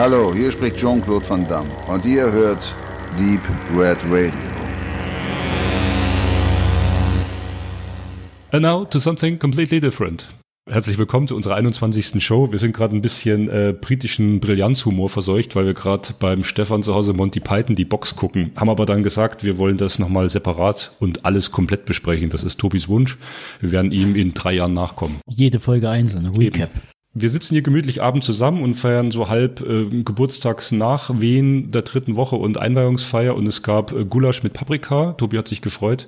Hallo, hier spricht Jean-Claude Van Damme und ihr hört Deep Red Radio. And now to something completely different. Herzlich willkommen zu unserer 21. Show. Wir sind gerade ein bisschen äh, britischen Brillanzhumor verseucht, weil wir gerade beim Stefan zu Hause Monty Python die Box gucken. Haben aber dann gesagt, wir wollen das nochmal separat und alles komplett besprechen. Das ist Tobis Wunsch. Wir werden ihm in drei Jahren nachkommen. Jede Folge einzeln, Recap. Eben. Wir sitzen hier gemütlich abend zusammen und feiern so halb äh, Geburtstags Wehen der dritten Woche und Einweihungsfeier und es gab äh, Gulasch mit Paprika. Tobi hat sich gefreut.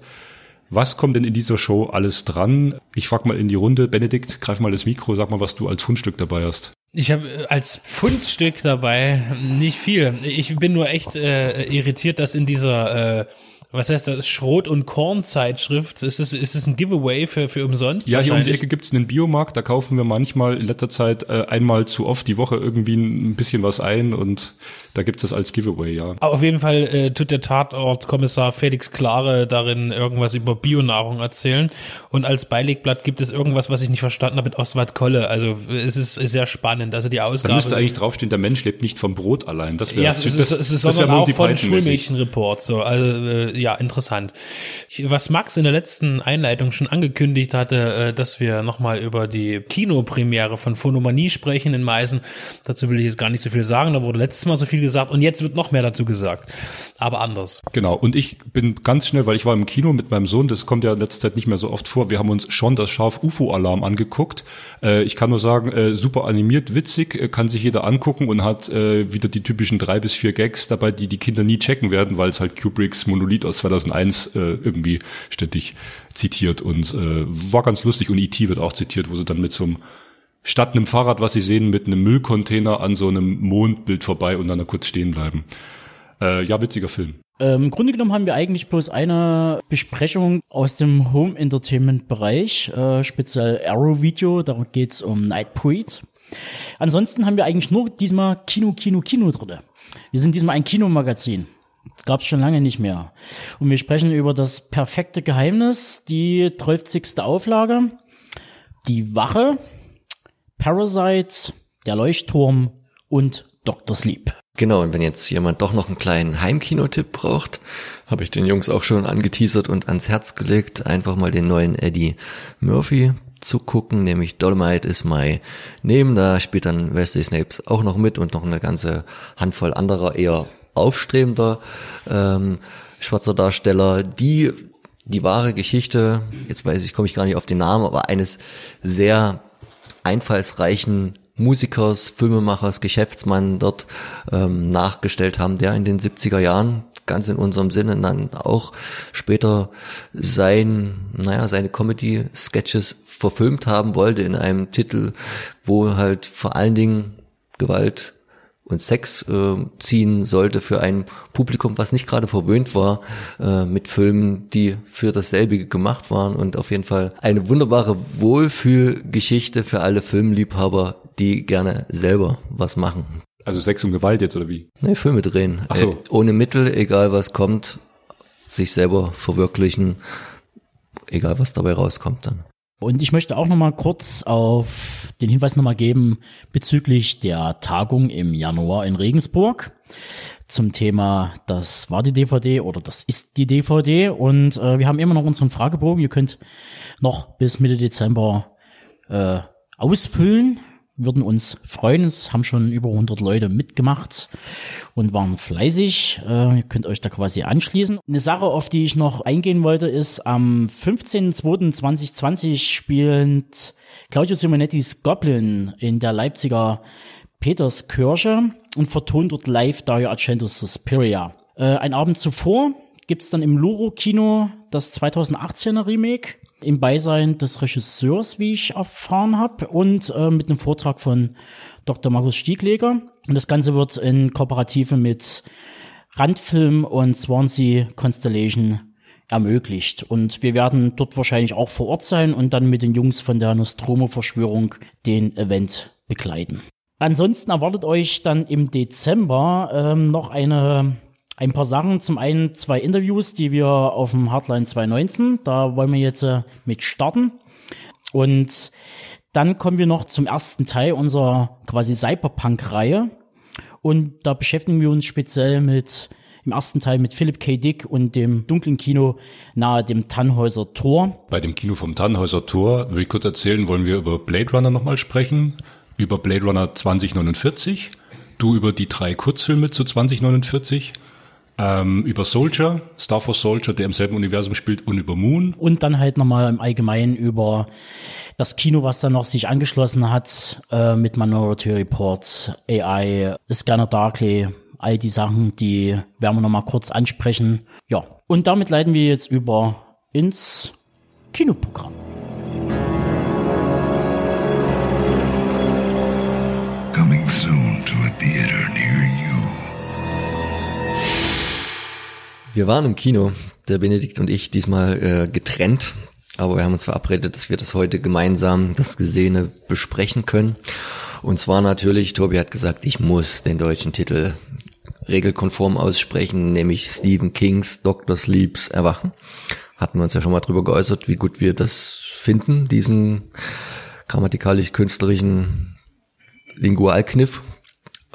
Was kommt denn in dieser Show alles dran? Ich frag mal in die Runde. Benedikt, greif mal das Mikro, sag mal, was du als Fundstück dabei hast. Ich habe äh, als Fundstück dabei nicht viel. Ich bin nur echt äh, irritiert, dass in dieser äh, was heißt das, Schrot- und Kornzeitschrift, ist es, ist es ein Giveaway für, für umsonst? Ja, hier um die Ecke gibt's einen Biomarkt, da kaufen wir manchmal in letzter Zeit äh, einmal zu oft die Woche irgendwie ein bisschen was ein und da gibt's das als Giveaway, ja. Aber auf jeden Fall äh, tut der Tatortkommissar Felix Klare darin irgendwas über Bionahrung erzählen und als Beilegblatt gibt es irgendwas, was ich nicht verstanden habe mit Oswald Kolle. Also es ist sehr spannend, also die Ausgabe. Da müsste eigentlich draufstehen, der Mensch lebt nicht vom Brot allein. Das wäre ja, es ist, das, es ist das sondern auch von Schulmädchenreport. So, also äh, ja, interessant. Was Max in der letzten Einleitung schon angekündigt hatte, äh, dass wir nochmal über die Kinopremiere von Phonomanie sprechen in Meißen. Dazu will ich jetzt gar nicht so viel sagen. Da wurde letztes Mal so viel gesagt und jetzt wird noch mehr dazu gesagt. Aber anders. Genau. Und ich bin ganz schnell, weil ich war im Kino mit meinem Sohn, das kommt ja in letzter Zeit nicht mehr so oft vor. Wir haben uns schon das Scharf UFO-Alarm angeguckt. Äh, ich kann nur sagen, äh, super animiert, witzig, kann sich jeder angucken und hat wieder die typischen drei bis vier Gags dabei, die die Kinder nie checken werden, weil es halt Kubricks Monolith aus 2001 äh, irgendwie ständig zitiert und äh, war ganz lustig und E.T. wird auch zitiert, wo sie dann mit so einem statt einem Fahrrad, was sie sehen, mit einem Müllcontainer an so einem Mondbild vorbei und dann da kurz stehen bleiben. Äh, ja, witziger Film. Ähm, Im Grunde genommen haben wir eigentlich bloß eine Besprechung aus dem Home Entertainment Bereich, äh, speziell Arrow Video, darum geht's um Nightbreed. Ansonsten haben wir eigentlich nur diesmal Kino, Kino, Kino drinne. Wir sind diesmal ein Kinomagazin. Gab es schon lange nicht mehr. Und wir sprechen über das perfekte Geheimnis, die 12. Auflage, die Wache, Parasite, der Leuchtturm und Dr. Sleep. Genau, und wenn jetzt jemand doch noch einen kleinen Heimkinotipp braucht, habe ich den Jungs auch schon angeteasert und ans Herz gelegt, einfach mal den neuen Eddie Murphy zu gucken, nämlich Dolomite is my name. Da spielt dann Wesley Snapes auch noch mit und noch eine ganze Handvoll anderer eher aufstrebender ähm, schwarzer Darsteller, die die wahre Geschichte, jetzt weiß ich, komme ich gar nicht auf den Namen, aber eines sehr einfallsreichen Musikers, Filmemachers, Geschäftsmann dort ähm, nachgestellt haben, der in den 70er Jahren ganz in unserem Sinne dann auch später sein, naja, seine Comedy-Sketches verfilmt haben wollte in einem Titel, wo halt vor allen Dingen Gewalt und Sex äh, ziehen sollte für ein Publikum, was nicht gerade verwöhnt war äh, mit Filmen, die für dasselbe gemacht waren und auf jeden Fall eine wunderbare Wohlfühlgeschichte für alle Filmliebhaber, die gerne selber was machen. Also Sex und Gewalt jetzt oder wie? Nee, Filme drehen. Ach so. Äh, ohne Mittel, egal was kommt, sich selber verwirklichen, egal was dabei rauskommt dann. Und ich möchte auch noch mal kurz auf den Hinweis noch mal geben bezüglich der Tagung im Januar in Regensburg zum Thema, das war die DVD oder das ist die DVD. Und äh, wir haben immer noch unseren Fragebogen. Ihr könnt noch bis Mitte Dezember äh, ausfüllen würden uns freuen. Es haben schon über 100 Leute mitgemacht und waren fleißig. Äh, ihr könnt euch da quasi anschließen. Eine Sache, auf die ich noch eingehen wollte, ist am 15.02.2020 spielend Claudio Simonettis Goblin in der Leipziger Peterskirche und vertont dort live Dario Argentos Suspiria. Äh, ein Abend zuvor gibt's dann im Luro Kino das 2018er Remake im Beisein des Regisseurs, wie ich erfahren habe, und äh, mit einem Vortrag von Dr. Markus Stiegleger. Und das Ganze wird in Kooperative mit Randfilm und Swansea Constellation ermöglicht. Und wir werden dort wahrscheinlich auch vor Ort sein und dann mit den Jungs von der Nostromo-Verschwörung den Event begleiten. Ansonsten erwartet euch dann im Dezember ähm, noch eine ein paar Sachen. Zum einen zwei Interviews, die wir auf dem Hardline 219, da wollen wir jetzt äh, mit starten. Und dann kommen wir noch zum ersten Teil unserer quasi Cyberpunk-Reihe. Und da beschäftigen wir uns speziell mit im ersten Teil mit Philip K. Dick und dem dunklen Kino nahe dem Tannhäuser Tor. Bei dem Kino vom Tannhäuser Tor, will ich kurz erzählen, wollen wir über Blade Runner nochmal sprechen, über Blade Runner 2049, du über die drei Kurzfilme zu 2049 ähm, über Soldier, Star Force Soldier, der im selben Universum spielt, und über Moon. Und dann halt nochmal im Allgemeinen über das Kino, was dann noch sich angeschlossen hat äh, mit Minority Report, AI, Scanner Darkly, all die Sachen, die werden wir nochmal kurz ansprechen. Ja, und damit leiten wir jetzt über ins Kinoprogramm. Coming soon to a theater near Wir waren im Kino, der Benedikt und ich, diesmal äh, getrennt. Aber wir haben uns verabredet, dass wir das heute gemeinsam, das Gesehene, besprechen können. Und zwar natürlich, Tobi hat gesagt, ich muss den deutschen Titel regelkonform aussprechen, nämlich Stephen Kings Dr. Sleeps Erwachen. Hatten wir uns ja schon mal drüber geäußert, wie gut wir das finden, diesen grammatikalisch-künstlerischen Lingualkniff.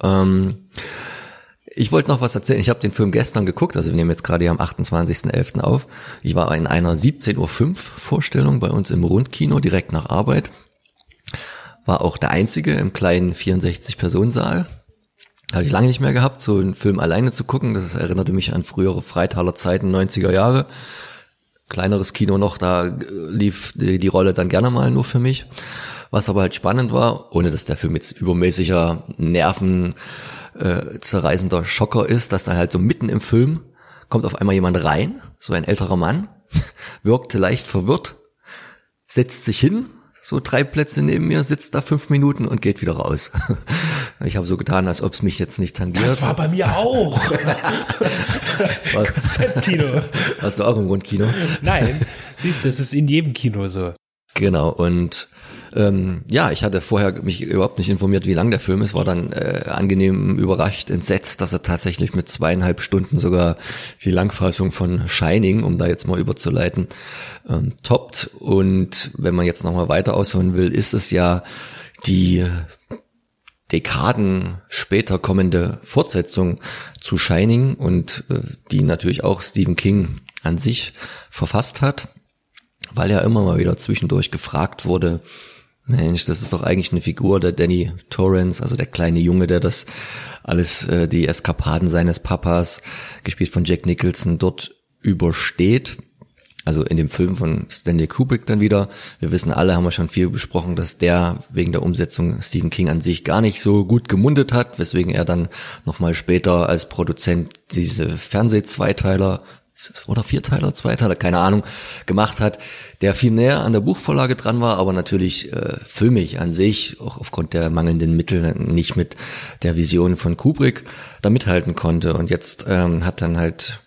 Ähm, ich wollte noch was erzählen. Ich habe den Film gestern geguckt, also wir nehmen jetzt gerade hier am 28.11. auf. Ich war in einer 17.05 Uhr Vorstellung bei uns im Rundkino direkt nach Arbeit. War auch der einzige im kleinen 64-Personensaal. Habe ich lange nicht mehr gehabt, so einen Film alleine zu gucken. Das erinnerte mich an frühere Freitaler Zeiten, 90er Jahre. Kleineres Kino noch, da lief die, die Rolle dann gerne mal nur für mich. Was aber halt spannend war, ohne dass der Film jetzt übermäßiger Nerven äh, zerreißender Schocker ist, dass dann halt so mitten im Film kommt auf einmal jemand rein, so ein älterer Mann, wirkte leicht verwirrt, setzt sich hin, so drei Plätze neben mir, sitzt da fünf Minuten und geht wieder raus. Ich habe so getan, als ob es mich jetzt nicht tangiert. Das war bei mir auch. Konzeptkino. Hast du auch im Rundkino? Nein, siehst du, es ist in jedem Kino so. Genau, und ähm, ja, ich hatte vorher mich überhaupt nicht informiert, wie lang der Film ist, war dann äh, angenehm überrascht, entsetzt, dass er tatsächlich mit zweieinhalb Stunden sogar die Langfassung von Shining, um da jetzt mal überzuleiten, ähm, toppt. Und wenn man jetzt nochmal weiter ausholen will, ist es ja die Dekaden später kommende Fortsetzung zu Shining und äh, die natürlich auch Stephen King an sich verfasst hat, weil er immer mal wieder zwischendurch gefragt wurde, Mensch, das ist doch eigentlich eine Figur der Danny Torrance, also der kleine Junge, der das alles, äh, die Eskapaden seines Papas, gespielt von Jack Nicholson, dort übersteht. Also in dem Film von Stanley Kubrick dann wieder. Wir wissen alle, haben wir schon viel besprochen, dass der wegen der Umsetzung Stephen King an sich gar nicht so gut gemundet hat, weswegen er dann nochmal später als Produzent diese Fernsehzweiteiler oder Vierteiler, Zweiteiler, keine Ahnung, gemacht hat, der viel näher an der Buchvorlage dran war, aber natürlich äh, filmig an sich, auch aufgrund der mangelnden Mittel nicht mit der Vision von Kubrick da mithalten konnte. Und jetzt ähm, hat dann halt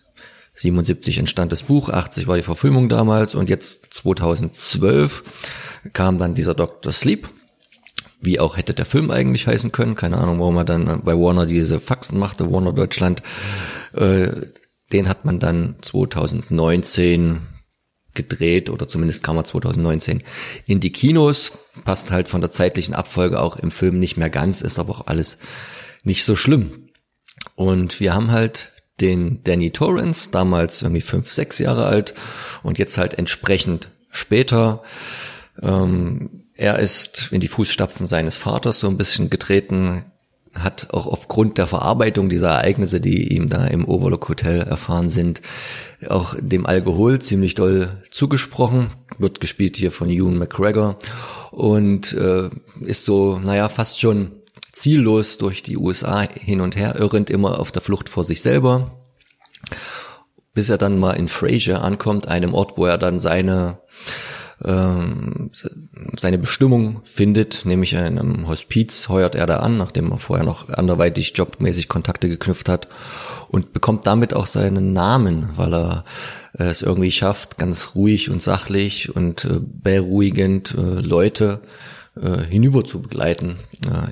77 entstand das Buch, 80 war die Verfilmung damals und jetzt 2012 kam dann dieser Dr. Sleep, wie auch hätte der Film eigentlich heißen können. Keine Ahnung, warum er dann bei Warner diese Faxen machte, Warner Deutschland. Äh, den hat man dann 2019 gedreht oder zumindest kam er 2019 in die Kinos. Passt halt von der zeitlichen Abfolge auch im Film nicht mehr ganz, ist aber auch alles nicht so schlimm. Und wir haben halt den Danny Torrance, damals irgendwie fünf, sechs Jahre alt und jetzt halt entsprechend später. Ähm, er ist in die Fußstapfen seines Vaters so ein bisschen getreten, hat auch aufgrund der Verarbeitung dieser Ereignisse, die ihm da im Overlook Hotel erfahren sind, auch dem Alkohol ziemlich doll zugesprochen. Wird gespielt hier von Ewan McGregor und äh, ist so, naja, fast schon ziellos durch die USA hin und her irrend, immer auf der Flucht vor sich selber, bis er dann mal in Fraser ankommt, einem Ort, wo er dann seine ähm, seine Bestimmung findet, nämlich in einem Hospiz heuert er da an, nachdem er vorher noch anderweitig jobmäßig Kontakte geknüpft hat und bekommt damit auch seinen Namen, weil er äh, es irgendwie schafft, ganz ruhig und sachlich und äh, beruhigend äh, Leute hinüber zu begleiten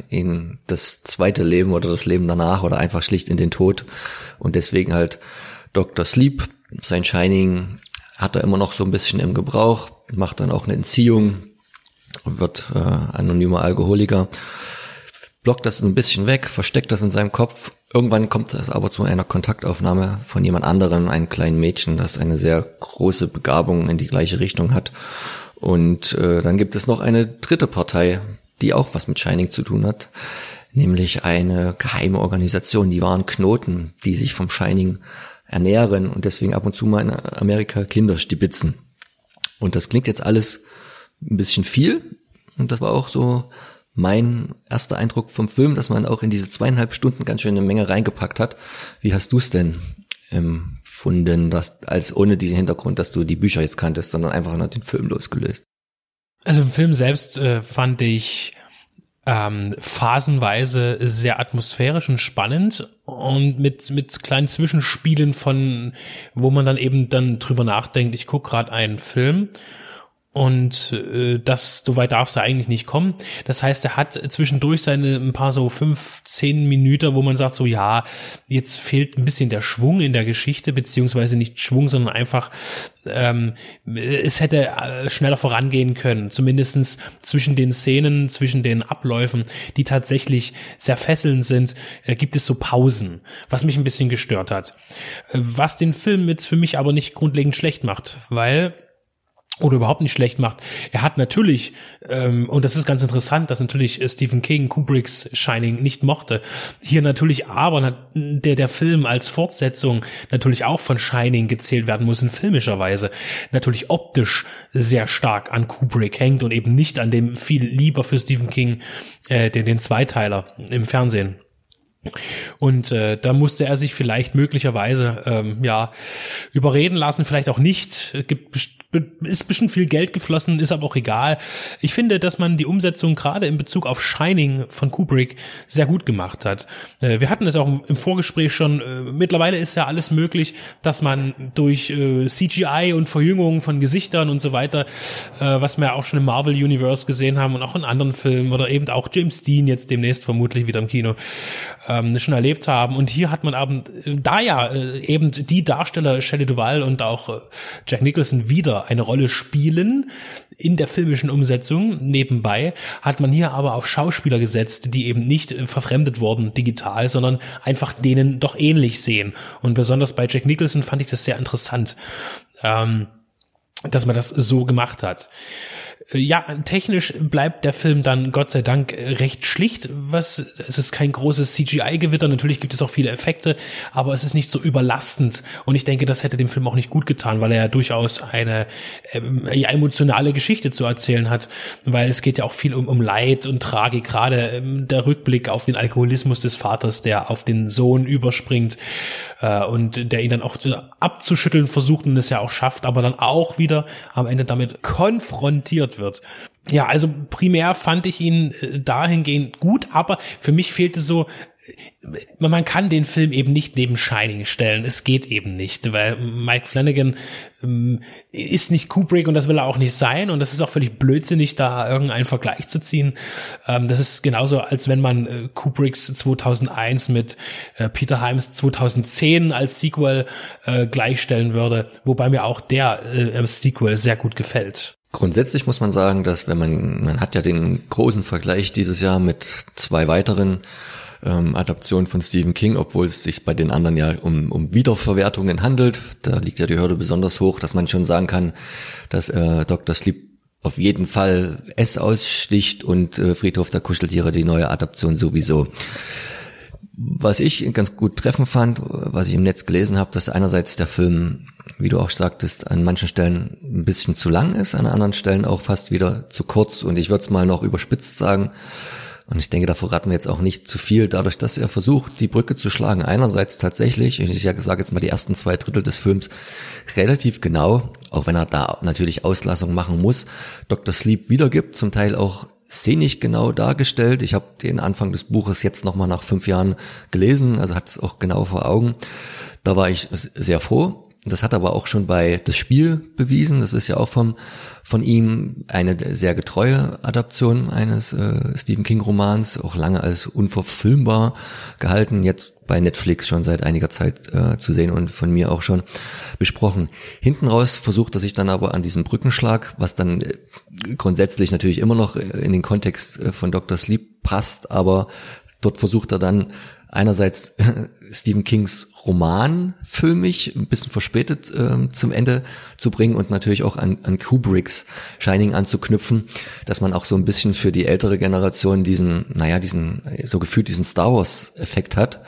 in das zweite Leben oder das Leben danach oder einfach schlicht in den Tod und deswegen halt Dr. Sleep, sein Shining hat er immer noch so ein bisschen im Gebrauch, macht dann auch eine Entziehung, wird äh, anonymer Alkoholiker, blockt das ein bisschen weg, versteckt das in seinem Kopf. Irgendwann kommt es aber zu einer Kontaktaufnahme von jemand anderem, einem kleinen Mädchen, das eine sehr große Begabung in die gleiche Richtung hat. Und äh, dann gibt es noch eine dritte Partei, die auch was mit Shining zu tun hat, nämlich eine geheime Organisation, die waren Knoten, die sich vom Shining ernähren und deswegen ab und zu mal in Amerika Kinder stibitzen. Und das klingt jetzt alles ein bisschen viel. Und das war auch so mein erster Eindruck vom Film, dass man auch in diese zweieinhalb Stunden ganz schön eine Menge reingepackt hat. Wie hast du es denn empfunden, dass, als ohne diesen Hintergrund, dass du die Bücher jetzt kanntest, sondern einfach nur den Film losgelöst? Also im Film selbst äh, fand ich ähm, phasenweise sehr atmosphärisch und spannend und mit mit kleinen Zwischenspielen von, wo man dann eben dann drüber nachdenkt, ich gucke gerade einen Film und äh, das, so weit darf es eigentlich nicht kommen. Das heißt, er hat zwischendurch seine ein paar so fünf, zehn Minuten, wo man sagt so, ja, jetzt fehlt ein bisschen der Schwung in der Geschichte, beziehungsweise nicht Schwung, sondern einfach, ähm, es hätte äh, schneller vorangehen können. Zumindestens zwischen den Szenen, zwischen den Abläufen, die tatsächlich sehr fesselnd sind, äh, gibt es so Pausen, was mich ein bisschen gestört hat. Äh, was den Film jetzt für mich aber nicht grundlegend schlecht macht, weil oder überhaupt nicht schlecht macht. Er hat natürlich, ähm, und das ist ganz interessant, dass natürlich Stephen King Kubricks Shining nicht mochte. Hier natürlich aber der, der Film als Fortsetzung natürlich auch von Shining gezählt werden muss in filmischer Weise. Natürlich optisch sehr stark an Kubrick hängt und eben nicht an dem viel lieber für Stephen King, äh, den, den Zweiteiler im Fernsehen. Und äh, da musste er sich vielleicht möglicherweise ähm, ja überreden lassen, vielleicht auch nicht. Es gibt ist bestimmt viel Geld geflossen, ist aber auch egal. Ich finde, dass man die Umsetzung gerade in Bezug auf Shining von Kubrick sehr gut gemacht hat. Äh, wir hatten es auch im Vorgespräch schon. Äh, mittlerweile ist ja alles möglich, dass man durch äh, CGI und Verjüngung von Gesichtern und so weiter, was wir auch schon im Marvel Universe gesehen haben und auch in anderen Filmen oder eben auch James Dean jetzt demnächst vermutlich wieder im Kino ähm, schon erlebt haben. Und hier hat man eben, da ja eben die Darsteller Shelley Duvall und auch Jack Nicholson wieder eine Rolle spielen in der filmischen Umsetzung. Nebenbei hat man hier aber auf Schauspieler gesetzt, die eben nicht verfremdet wurden digital, sondern einfach denen doch ähnlich sehen. Und besonders bei Jack Nicholson fand ich das sehr interessant, ähm, dass man das so gemacht hat. Äh, ja, technisch bleibt der Film dann Gott sei Dank äh, recht schlicht. Was, es ist kein großes CGI-Gewitter. Natürlich gibt es auch viele Effekte, aber es ist nicht so überlastend. Und ich denke, das hätte dem Film auch nicht gut getan, weil er ja durchaus eine äh, emotionale Geschichte zu erzählen hat. Weil es geht ja auch viel um, um Leid und Tragik. Gerade ähm, der Rückblick auf den Alkoholismus des Vaters, der auf den Sohn überspringt äh, und der ihn dann auch abzuschütteln versucht und es ja auch schafft, aber dann auch wieder am Ende damit konfrontiert wird. Ja, also primär fand ich ihn äh, dahingehend gut, aber für mich fehlte so man kann den Film eben nicht neben Shining stellen. Es geht eben nicht, weil Mike Flanagan ähm, ist nicht Kubrick und das will er auch nicht sein und das ist auch völlig blödsinnig, da irgendeinen Vergleich zu ziehen. Ähm, das ist genauso, als wenn man äh, Kubricks 2001 mit äh, Peter Himes 2010 als Sequel äh, gleichstellen würde, wobei mir auch der äh, Sequel sehr gut gefällt. Grundsätzlich muss man sagen, dass wenn man, man hat ja den großen Vergleich dieses Jahr mit zwei weiteren ähm, Adaption von Stephen King, obwohl es sich bei den anderen ja um, um Wiederverwertungen handelt. Da liegt ja die Hürde besonders hoch, dass man schon sagen kann, dass äh, Dr. Sleep auf jeden Fall S aussticht und äh, Friedhof der Kuscheltiere die neue Adaption sowieso. Was ich ganz gut treffen fand, was ich im Netz gelesen habe, dass einerseits der Film, wie du auch sagtest, an manchen Stellen ein bisschen zu lang ist, an anderen Stellen auch fast wieder zu kurz. Und ich würde es mal noch überspitzt sagen, und ich denke, da verraten wir jetzt auch nicht zu viel, dadurch, dass er versucht, die Brücke zu schlagen. Einerseits tatsächlich, ich sage jetzt mal die ersten zwei Drittel des Films, relativ genau, auch wenn er da natürlich Auslassung machen muss, Dr. Sleep wiedergibt, zum Teil auch szenisch genau dargestellt. Ich habe den Anfang des Buches jetzt nochmal nach fünf Jahren gelesen, also hat es auch genau vor Augen. Da war ich sehr froh, Das hat aber auch schon bei das Spiel bewiesen. Das ist ja auch vom, von ihm eine sehr getreue Adaption eines äh, Stephen King Romans, auch lange als unverfilmbar gehalten, jetzt bei Netflix schon seit einiger Zeit äh, zu sehen und von mir auch schon besprochen. Hinten raus versucht er sich dann aber an diesem Brückenschlag, was dann äh, grundsätzlich natürlich immer noch in den Kontext äh, von Dr. Sleep passt, aber dort versucht er dann einerseits Stephen Kings Roman filmig, ein bisschen verspätet ähm, zum Ende zu bringen und natürlich auch an, an Kubricks Shining anzuknüpfen, dass man auch so ein bisschen für die ältere Generation diesen, naja, diesen, so gefühlt diesen Star Wars Effekt hat.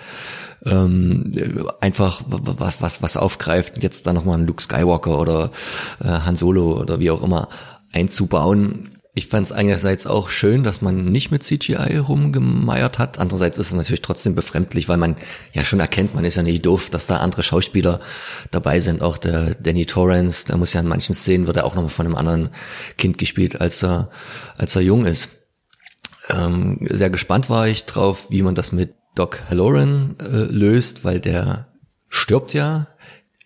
Ähm, einfach was, was, was aufgreift, jetzt da nochmal einen Luke Skywalker oder äh, Han Solo oder wie auch immer einzubauen ich fand es einerseits auch schön, dass man nicht mit CGI rumgemeiert hat. Andererseits ist es natürlich trotzdem befremdlich, weil man ja schon erkennt, man ist ja nicht doof, dass da andere Schauspieler dabei sind. Auch der Danny Torrance, der muss ja in manchen Szenen wird er auch nochmal von einem anderen Kind gespielt, als er, als er jung ist. Ähm, sehr gespannt war ich drauf, wie man das mit Doc Halloran äh, löst, weil der stirbt ja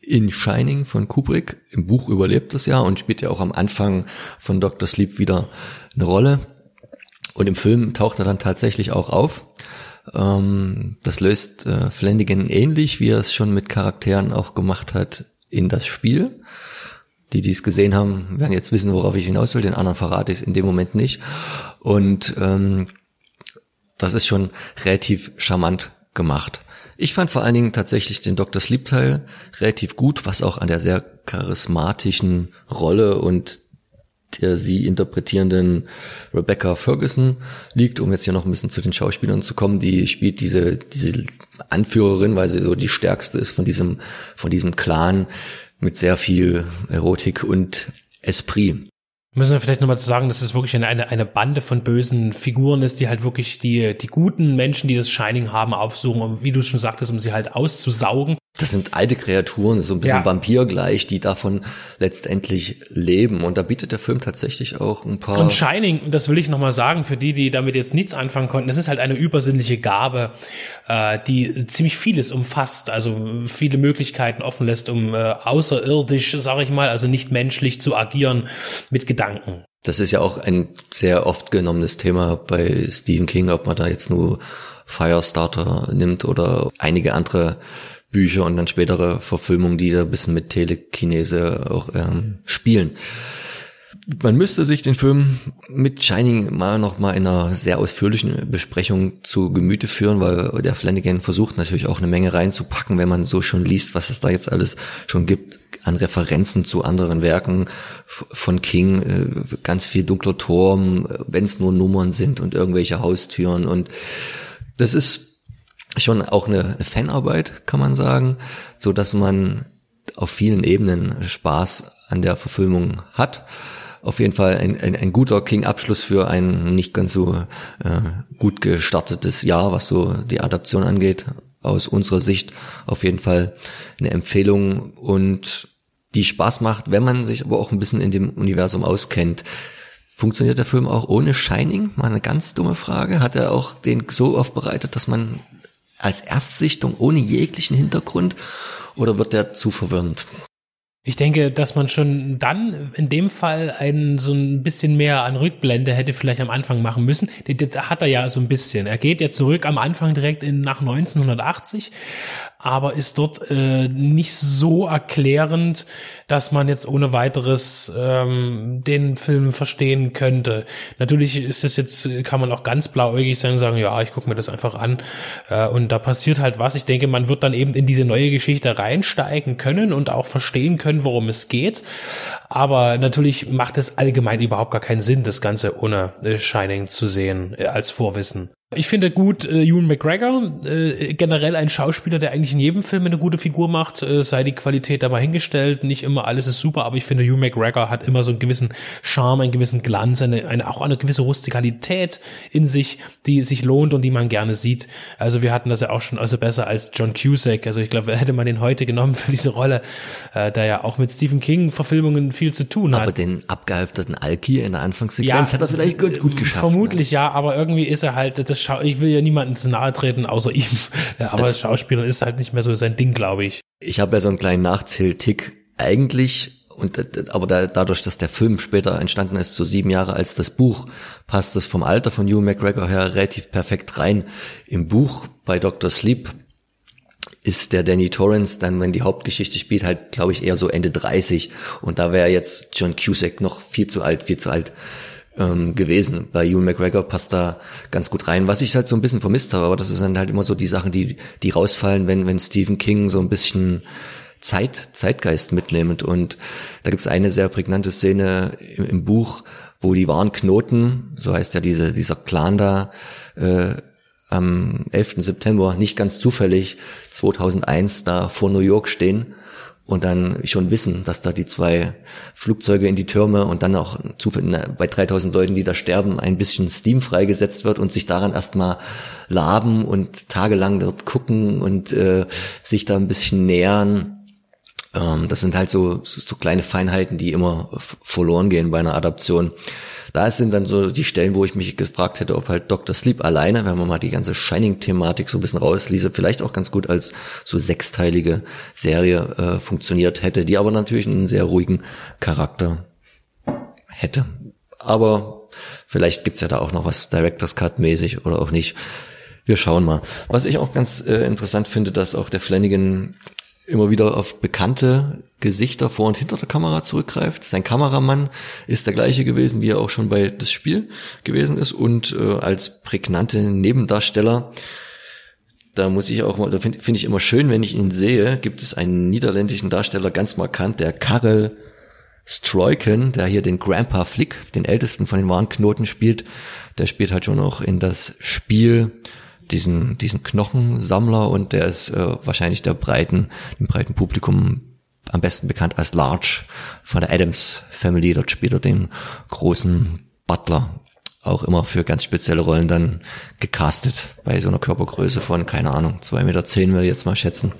in Shining von Kubrick. Im Buch überlebt das ja und spielt ja auch am Anfang von Dr. Sleep wieder eine Rolle. Und im Film taucht er dann tatsächlich auch auf. Ähm, das löst äh, Flanagan ähnlich, wie er es schon mit Charakteren auch gemacht hat in das Spiel. Die, die es gesehen haben, werden jetzt wissen, worauf ich hinaus will. Den anderen verrate ich es in dem Moment nicht. Und ähm, das ist schon relativ charmant gemacht. Ich fand vor allen Dingen tatsächlich den Dr. Sleep Teil relativ gut, was auch an der sehr charismatischen Rolle und der sie interpretierenden Rebecca Ferguson liegt, um jetzt hier noch ein bisschen zu den Schauspielern zu kommen, die spielt diese, diese Anführerin, weil sie so die stärkste ist von diesem, von diesem Clan mit sehr viel Erotik und Esprit. Müssen wir vielleicht nochmal zu sagen, dass es wirklich eine, eine Bande von bösen Figuren ist, die halt wirklich die, die guten Menschen, die das Shining haben, aufsuchen, um, wie du schon sagtest, um sie halt auszusaugen. Das sind alte Kreaturen, so ein bisschen ja. Vampir gleich, die davon letztendlich leben. Und da bietet der Film tatsächlich auch ein paar. Und Shining, das will ich nochmal sagen, für die, die damit jetzt nichts anfangen konnten, das ist halt eine übersinnliche Gabe, äh, die ziemlich vieles umfasst, also viele Möglichkeiten offen lässt, um äh, außerirdisch, sage ich mal, also nicht menschlich zu agieren mit Gedanken. Das ist ja auch ein sehr oft genommenes Thema bei Stephen King, ob man da jetzt nur Firestarter nimmt oder einige andere Bücher und dann spätere Verfilmungen, die da ein bisschen mit Telekinese auch ähm, spielen. Man müsste sich den Film mit Shining mal noch mal in einer sehr ausführlichen Besprechung zu Gemüte führen, weil der Flanagan versucht natürlich auch eine Menge reinzupacken, wenn man so schon liest, was es da jetzt alles schon gibt an Referenzen zu anderen Werken von King, äh, ganz viel dunkler Turm, wenn es nur Nummern sind und irgendwelche Haustüren und das ist schon auch eine, eine Fanarbeit, kann man sagen, so dass man auf vielen Ebenen Spaß an der Verfilmung hat. Auf jeden Fall ein, ein, ein guter King-Abschluss für ein nicht ganz so äh, gut gestartetes Jahr, was so die Adaption angeht. Aus unserer Sicht auf jeden Fall eine Empfehlung und die Spaß macht, wenn man sich aber auch ein bisschen in dem Universum auskennt. Funktioniert der Film auch ohne Shining? Mal eine ganz dumme Frage. Hat er auch den so aufbereitet, dass man als Erstsichtung ohne jeglichen Hintergrund oder wird der zu verwirrend? Ich denke, dass man schon dann in dem Fall ein so ein bisschen mehr an Rückblende hätte vielleicht am Anfang machen müssen. Das hat er ja so ein bisschen. Er geht ja zurück am Anfang direkt in nach 1980, aber ist dort äh, nicht so erklärend, dass man jetzt ohne weiteres ähm, den Film verstehen könnte. Natürlich ist es jetzt, kann man auch ganz blauäugig sein und sagen, ja, ich gucke mir das einfach an äh, und da passiert halt was. Ich denke, man wird dann eben in diese neue Geschichte reinsteigen können und auch verstehen können, worum es geht. Aber natürlich macht es allgemein überhaupt gar keinen Sinn, das Ganze ohne äh, Shining zu sehen äh, als Vorwissen. Ich finde gut äh, Ewan McGregor, äh, generell ein Schauspieler, der eigentlich in jedem Film eine gute Figur macht, äh, sei die Qualität dabei hingestellt. Nicht immer alles ist super, aber ich finde Ewan McGregor hat immer so einen gewissen Charme, einen gewissen Glanz, eine, eine auch eine gewisse Rustikalität in sich, die sich lohnt und die man gerne sieht. Also wir hatten das ja auch schon also besser als John Cusack. Also ich glaube, hätte man den heute genommen für diese Rolle, äh, der ja auch mit Stephen King Verfilmungen viel zu tun hat. Aber den abgehalfterten Alki in der Anfangssequenz ja, hat er vielleicht gut, gut geschafft. Vermutlich ne? ja, aber irgendwie ist er halt das Schau ich will ja niemandem zu nahe treten, außer ihm. Ja, aber das Schauspieler ist halt nicht mehr so sein Ding, glaube ich. Ich habe ja so einen kleinen Nachzähltick. Eigentlich und aber da, dadurch, dass der Film später entstanden ist, so sieben Jahre als das Buch, passt es vom Alter von Hugh McGregor her relativ perfekt rein. Im Buch bei Dr. Sleep ist der Danny Torrance dann, wenn die Hauptgeschichte spielt, halt, glaube ich, eher so Ende 30. Und da wäre jetzt John Cusack noch viel zu alt, viel zu alt ähm, gewesen. Bei Ewan McGregor passt da ganz gut rein. Was ich halt so ein bisschen vermisst habe, aber das ist dann halt immer so die Sachen, die, die rausfallen, wenn, wenn Stephen King so ein bisschen Zeit, Zeitgeist mitnehmend. Und da gibt's eine sehr prägnante Szene im, im, Buch, wo die wahren Knoten, so heißt ja diese, dieser Clan da, äh, am 11. September nicht ganz zufällig 2001 da vor New York stehen und dann schon wissen, dass da die zwei Flugzeuge in die Türme und dann auch bei 3000 Leuten, die da sterben, ein bisschen Steam freigesetzt wird und sich daran erstmal laben und tagelang dort gucken und äh, sich da ein bisschen nähern. Ähm, das sind halt so, so kleine Feinheiten, die immer verloren gehen bei einer Adaption. Da sind dann so die Stellen, wo ich mich gefragt hätte, ob halt Dr. Sleep alleine, wenn man mal die ganze Shining-Thematik so ein bisschen rausließe, vielleicht auch ganz gut als so sechsteilige Serie äh, funktioniert hätte, die aber natürlich einen sehr ruhigen Charakter hätte. Aber vielleicht gibt's ja da auch noch was Director's Cut mäßig oder auch nicht. Wir schauen mal. Was ich auch ganz äh, interessant finde, dass auch der Flanagan immer wieder auf bekannte Gesichter vor und hinter der Kamera zurückgreift. Sein Kameramann ist der gleiche gewesen, wie er auch schon bei das Spiel gewesen ist. Und äh, als prägnante Nebendarsteller da muss ich auch mal, da finde find ich immer schön, wenn ich ihn sehe, gibt es einen niederländischen Darsteller ganz markant, der Karel Stroiken, der hier den Grandpa Flick, den ältesten von den wahren Knoten spielt, der spielt halt schon auch in das Spiel diesen, diesen Knochensammler und der ist äh, wahrscheinlich der breiten, dem breiten Publikum am besten bekannt als Large von der Adams Family. Dort spielt er den großen Butler. Auch immer für ganz spezielle Rollen dann gecastet. Bei so einer Körpergröße von, keine Ahnung, zwei Meter zehn würde ich jetzt mal schätzen.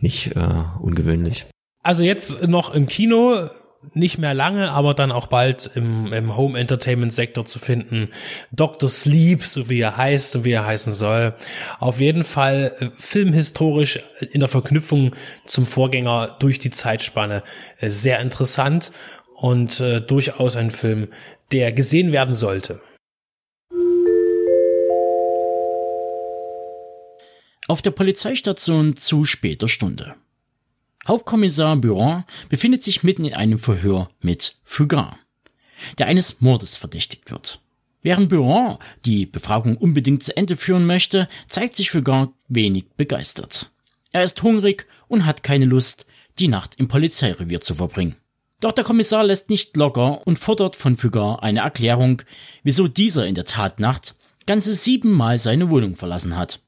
Nicht äh, ungewöhnlich. Also jetzt noch im Kino nicht mehr lange, aber dann auch bald im, im Home Entertainment Sektor zu finden. Dr. Sleep, so wie er heißt und wie er heißen soll. Auf jeden Fall äh, filmhistorisch in der Verknüpfung zum Vorgänger durch die Zeitspanne äh, sehr interessant und äh, durchaus ein Film, der gesehen werden sollte. Auf der Polizeistation zu später Stunde. Hauptkommissar Buron befindet sich mitten in einem Verhör mit Fugard, der eines Mordes verdächtigt wird. Während Buron die Befragung unbedingt zu Ende führen möchte, zeigt sich Fugard wenig begeistert. Er ist hungrig und hat keine Lust, die Nacht im Polizeirevier zu verbringen. Doch der Kommissar lässt nicht locker und fordert von Fugard eine Erklärung, wieso dieser in der Tatnacht ganze siebenmal seine Wohnung verlassen hat.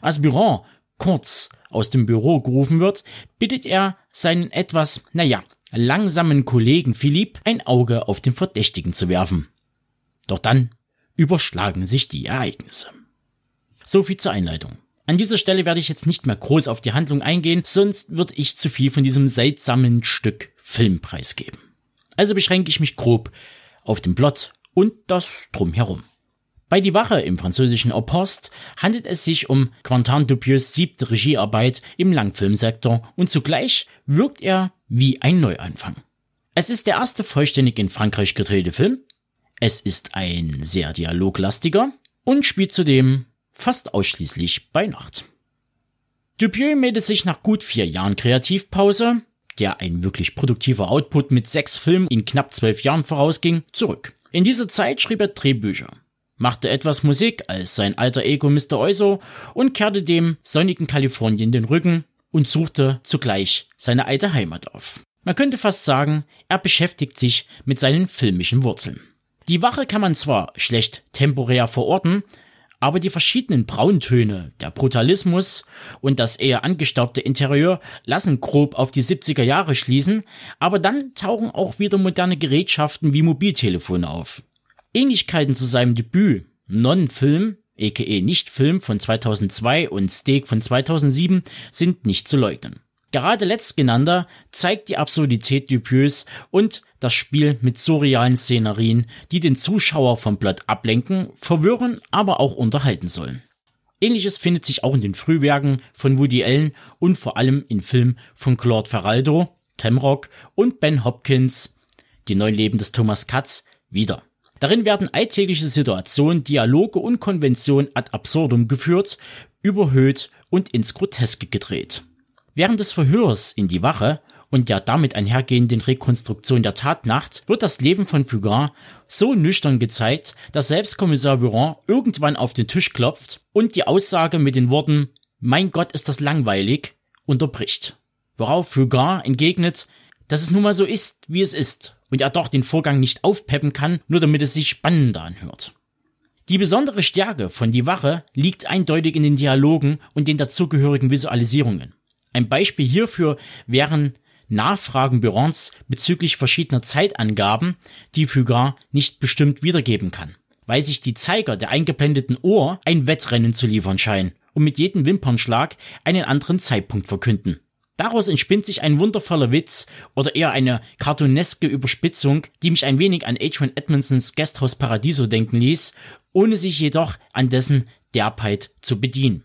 Als Buron kurz aus dem Büro gerufen wird, bittet er seinen etwas, naja, langsamen Kollegen Philipp ein Auge auf den Verdächtigen zu werfen. Doch dann überschlagen sich die Ereignisse. So viel zur Einleitung. An dieser Stelle werde ich jetzt nicht mehr groß auf die Handlung eingehen, sonst würde ich zu viel von diesem seltsamen Stück Filmpreis geben. Also beschränke ich mich grob auf den Plot und das drumherum. Bei Die Wache im französischen Opost handelt es sich um Quentin Dupieus siebte Regiearbeit im Langfilmsektor und zugleich wirkt er wie ein Neuanfang. Es ist der erste vollständig in Frankreich gedrehte Film. Es ist ein sehr dialoglastiger und spielt zudem fast ausschließlich bei Nacht. Dupieux meldet sich nach gut vier Jahren Kreativpause, der ein wirklich produktiver Output mit sechs Filmen in knapp zwölf Jahren vorausging, zurück. In dieser Zeit schrieb er Drehbücher, machte etwas Musik als sein alter Ego Mr. Oizo und kehrte dem sonnigen Kalifornien den Rücken und suchte zugleich seine alte Heimat auf. Man könnte fast sagen, er beschäftigt sich mit seinen filmischen Wurzeln. Die Wache kann man zwar schlecht temporär verorten, aber die verschiedenen Brauntöne, der Brutalismus und das eher angestaubte Interieur lassen grob auf die 70er Jahre schließen, aber dann tauchen auch wieder moderne Gerätschaften wie Mobiltelefone auf. Ähnlichkeiten zu seinem Debüt Non-Film, aka Nicht-Film von 2002 und Steak von 2007 sind nicht zu leugnen. Gerade letztgenannter zeigt die Absurdität Dupieux und das Spiel mit surrealen Szenerien, die den Zuschauer vom Plot ablenken, verwirren, aber auch unterhalten sollen. Ähnliches findet sich auch in den Frühwerken von Woody Allen und vor allem in Filmen von Claude Ferraldo, Tamrock und Ben Hopkins, Die neuen Leben des Thomas Katz, wieder. Darin werden alltägliche Situationen, Dialoge und Konventionen ad absurdum geführt, überhöht und ins Groteske gedreht. Während des Verhörs in die Wache und der damit einhergehenden Rekonstruktion der Tatnacht wird das Leben von Fugard so nüchtern gezeigt, dass selbst Kommissar Buron irgendwann auf den Tisch klopft und die Aussage mit den Worten Mein Gott, ist das langweilig unterbricht. Worauf Fugard entgegnet, dass es nun mal so ist, wie es ist und er doch den Vorgang nicht aufpeppen kann, nur damit es sich spannender anhört. Die besondere Stärke von Die Wache liegt eindeutig in den Dialogen und den dazugehörigen Visualisierungen. Ein Beispiel hierfür wären Nachfragen Burons bezüglich verschiedener Zeitangaben, die Fugard nicht bestimmt wiedergeben kann, weil sich die Zeiger der eingeblendeten Uhr ein Wettrennen zu liefern scheinen und mit jedem Wimpernschlag einen anderen Zeitpunkt verkünden. Daraus entspinnt sich ein wundervoller Witz oder eher eine cartooneske Überspitzung, die mich ein wenig an Adrian Edmondsons Guesthouse Paradiso denken ließ, ohne sich jedoch an dessen Derbheit zu bedienen.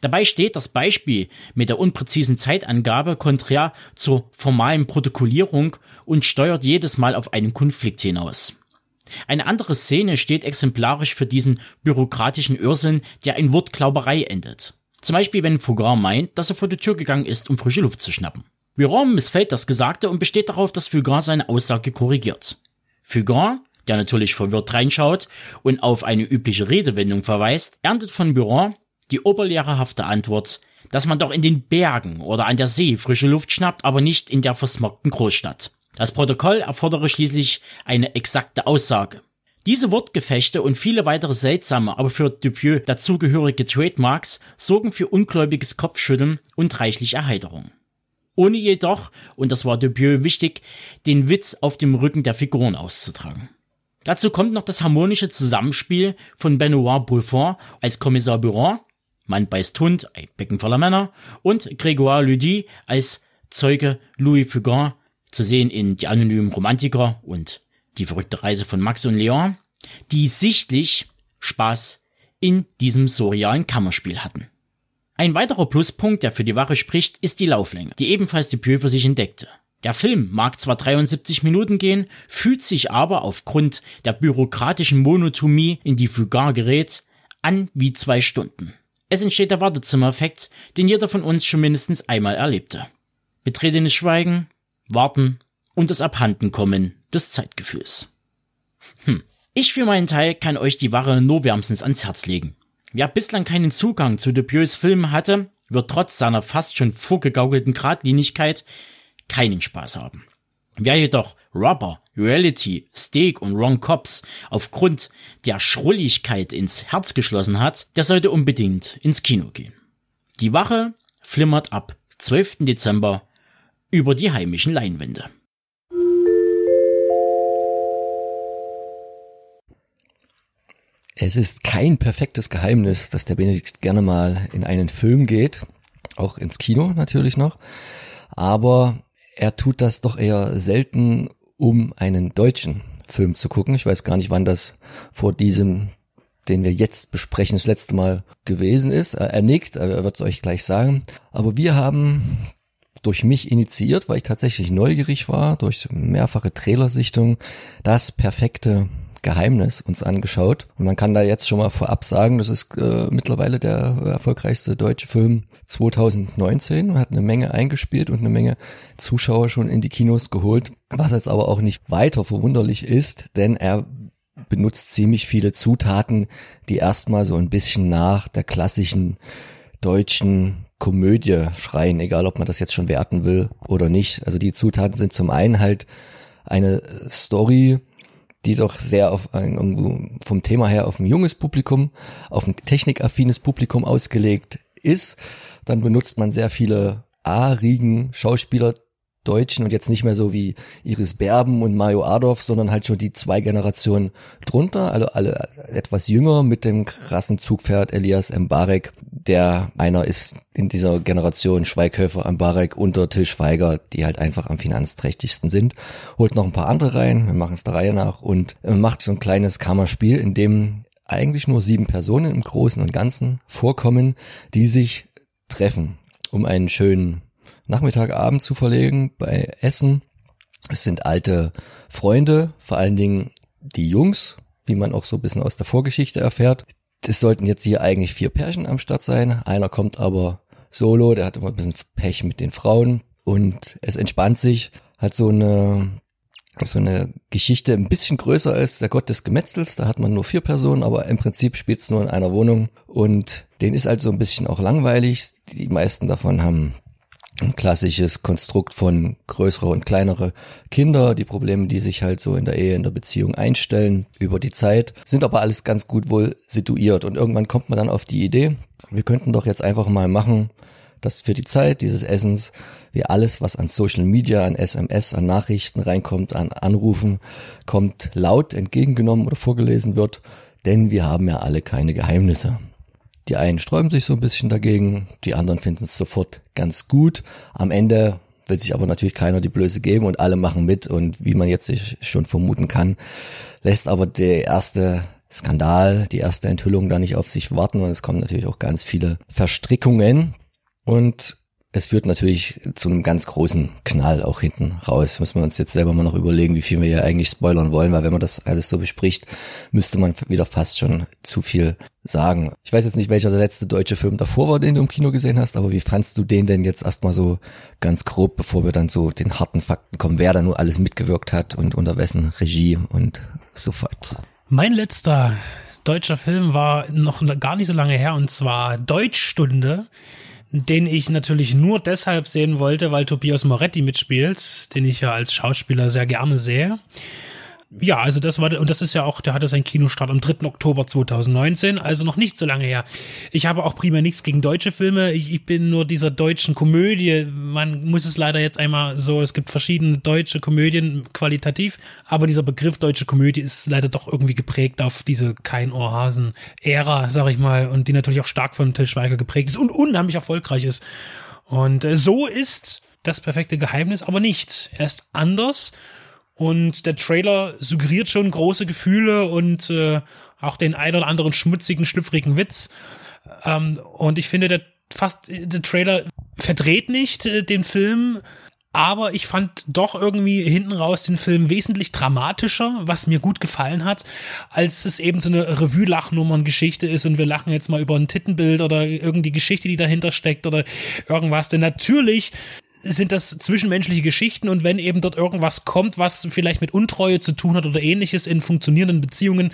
Dabei steht das Beispiel mit der unpräzisen Zeitangabe konträr zur formalen Protokollierung und steuert jedes Mal auf einen Konflikt hinaus. Eine andere Szene steht exemplarisch für diesen bürokratischen Irrsinn, der in Wortklauberei endet. Zum Beispiel, wenn Fugard meint, dass er vor die Tür gegangen ist, um frische Luft zu schnappen. Biron missfällt das Gesagte und besteht darauf, dass Fugard seine Aussage korrigiert. Fugard, der natürlich verwirrt reinschaut und auf eine übliche Redewendung verweist, erntet von Biron die oberlehrerhafte Antwort, dass man doch in den Bergen oder an der See frische Luft schnappt, aber nicht in der versmogten Großstadt. Das Protokoll erfordere schließlich eine exakte Aussage. Diese Wortgefechte und viele weitere seltsame, aber für Dupieux dazugehörige Trademarks sorgen für ungläubiges Kopfschütteln und reichlich Erheiterung. Ohne jedoch, und das war Dupieux wichtig, den Witz auf dem Rücken der Figuren auszutragen. Dazu kommt noch das harmonische Zusammenspiel von Benoit Bulford als Kommissar Buron Mann beißt Hund, ein Becken voller Männer, und Grégoire Ludi als Zeuge Louis Fugain, zu sehen in Die anonymen Romantiker und Die verrückte Reise von Max und Leon, die sichtlich Spaß in diesem surrealen Kammerspiel hatten. Ein weiterer Pluspunkt, der für die Wache spricht, ist die Lauflänge, die ebenfalls Pö für sich entdeckte. Der Film mag zwar 73 Minuten gehen, fühlt sich aber aufgrund der bürokratischen Monotomie, in die Fugar gerät, an wie zwei Stunden. Es entsteht der Wartezimmereffekt, den jeder von uns schon mindestens einmal erlebte. Betretenes Schweigen, Warten und das Abhandenkommen des Zeitgefühls. Hm. Ich für meinen Teil kann euch die Ware nur wärmstens ans Herz legen. Wer bislang keinen Zugang zu Dupieux Filmen hatte, wird trotz seiner fast schon vorgegaukelten Gradlinigkeit keinen Spaß haben. Wer jedoch Rubber, Reality, Steak und Wrong Cops aufgrund der Schrulligkeit ins Herz geschlossen hat, der sollte unbedingt ins Kino gehen. Die Wache flimmert ab 12. Dezember über die heimischen Leinwände. Es ist kein perfektes Geheimnis, dass der Benedikt gerne mal in einen Film geht, auch ins Kino natürlich noch, aber er tut das doch eher selten, um einen deutschen Film zu gucken. Ich weiß gar nicht, wann das vor diesem, den wir jetzt besprechen, das letzte Mal gewesen ist. Er nickt, er wird es euch gleich sagen. Aber wir haben durch mich initiiert, weil ich tatsächlich neugierig war, durch mehrfache Trailersichtungen, das perfekte Geheimnis uns angeschaut. Und man kann da jetzt schon mal vorab sagen, das ist äh, mittlerweile der erfolgreichste deutsche Film 2019 und hat eine Menge eingespielt und eine Menge Zuschauer schon in die Kinos geholt. Was jetzt aber auch nicht weiter verwunderlich ist, denn er benutzt ziemlich viele Zutaten, die erstmal so ein bisschen nach der klassischen deutschen Komödie schreien, egal ob man das jetzt schon werten will oder nicht. Also die Zutaten sind zum einen halt eine Story, die doch sehr auf ein, irgendwo vom Thema her auf ein junges Publikum, auf ein technikaffines Publikum ausgelegt ist. Dann benutzt man sehr viele A-Riegen Schauspieler Deutschen und jetzt nicht mehr so wie Iris Berben und Mario Adolf, sondern halt schon die zwei Generationen drunter, also alle etwas jünger mit dem krassen Zugpferd Elias Mbarek, der einer ist in dieser Generation Schweighöfer, Ambarek unter Till Schweiger, die halt einfach am finanzträchtigsten sind. Holt noch ein paar andere rein, wir machen es der Reihe nach und macht so ein kleines Kammerspiel, in dem eigentlich nur sieben Personen im Großen und Ganzen vorkommen, die sich treffen, um einen schönen Nachmittagabend zu verlegen bei Essen. Es sind alte Freunde, vor allen Dingen die Jungs, wie man auch so ein bisschen aus der Vorgeschichte erfährt. Es sollten jetzt hier eigentlich vier Pärchen am Start sein. Einer kommt aber solo, der hat immer ein bisschen Pech mit den Frauen und es entspannt sich, hat so eine so eine Geschichte ein bisschen größer als der Gott des Gemetzels. Da hat man nur vier Personen, aber im Prinzip spielt es nur in einer Wohnung und den ist halt so ein bisschen auch langweilig. Die meisten davon haben ein klassisches Konstrukt von größere und kleinere Kinder, die Probleme, die sich halt so in der Ehe, in der Beziehung einstellen über die Zeit, sind aber alles ganz gut wohl situiert und irgendwann kommt man dann auf die Idee, wir könnten doch jetzt einfach mal machen, dass für die Zeit dieses Essens wir alles, was an Social Media, an SMS, an Nachrichten reinkommt, an Anrufen, kommt laut entgegengenommen oder vorgelesen wird, denn wir haben ja alle keine Geheimnisse. Die einen sträuben sich so ein bisschen dagegen, die anderen finden es sofort ganz gut. Am Ende will sich aber natürlich keiner die Blöße geben und alle machen mit und wie man jetzt sich schon vermuten kann, lässt aber der erste Skandal, die erste Enthüllung da nicht auf sich warten und es kommen natürlich auch ganz viele Verstrickungen und es führt natürlich zu einem ganz großen Knall auch hinten raus. Müssen wir uns jetzt selber mal noch überlegen, wie viel wir hier eigentlich spoilern wollen, weil wenn man das alles so bespricht, müsste man wieder fast schon zu viel sagen. Ich weiß jetzt nicht, welcher der letzte deutsche Film davor war, den du im Kino gesehen hast, aber wie fandst du den denn jetzt erstmal so ganz grob, bevor wir dann so den harten Fakten kommen, wer da nur alles mitgewirkt hat und unter wessen Regie und so fort? Mein letzter deutscher Film war noch gar nicht so lange her und zwar Deutschstunde den ich natürlich nur deshalb sehen wollte, weil Tobias Moretti mitspielt, den ich ja als Schauspieler sehr gerne sehe ja, also das war, und das ist ja auch, der hatte seinen Kinostart am 3. Oktober 2019, also noch nicht so lange her. Ich habe auch primär nichts gegen deutsche Filme. Ich, ich bin nur dieser deutschen Komödie. Man muss es leider jetzt einmal so, es gibt verschiedene deutsche Komödien qualitativ, aber dieser Begriff deutsche Komödie ist leider doch irgendwie geprägt auf diese Kein-Ohrhasen-Ära, sag ich mal, und die natürlich auch stark von Till Schweiger geprägt ist und unheimlich erfolgreich ist. Und äh, so ist das perfekte Geheimnis aber nicht. Er ist anders und der Trailer suggeriert schon große Gefühle und äh, auch den ein oder anderen schmutzigen, schlüpfrigen Witz. Ähm, und ich finde, der fast der Trailer verdreht nicht äh, den Film, aber ich fand doch irgendwie hinten raus den Film wesentlich dramatischer, was mir gut gefallen hat, als es eben so eine Revue-Lachnummern-Geschichte ist und wir lachen jetzt mal über ein Tittenbild oder irgendwie Geschichte, die dahinter steckt oder irgendwas. Denn natürlich sind das zwischenmenschliche Geschichten und wenn eben dort irgendwas kommt, was vielleicht mit Untreue zu tun hat oder ähnliches in funktionierenden Beziehungen,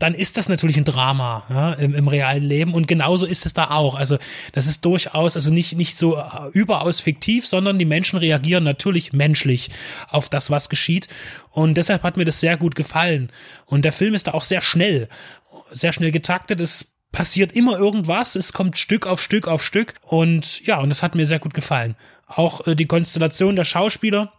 dann ist das natürlich ein Drama ja, im, im realen Leben. Und genauso ist es da auch. Also das ist durchaus, also nicht, nicht so äh, überaus fiktiv, sondern die Menschen reagieren natürlich menschlich auf das, was geschieht. Und deshalb hat mir das sehr gut gefallen. Und der Film ist da auch sehr schnell, sehr schnell getaktet, es passiert immer irgendwas, es kommt Stück auf Stück auf Stück und ja, und das hat mir sehr gut gefallen. Auch äh, die Konstellation der Schauspieler,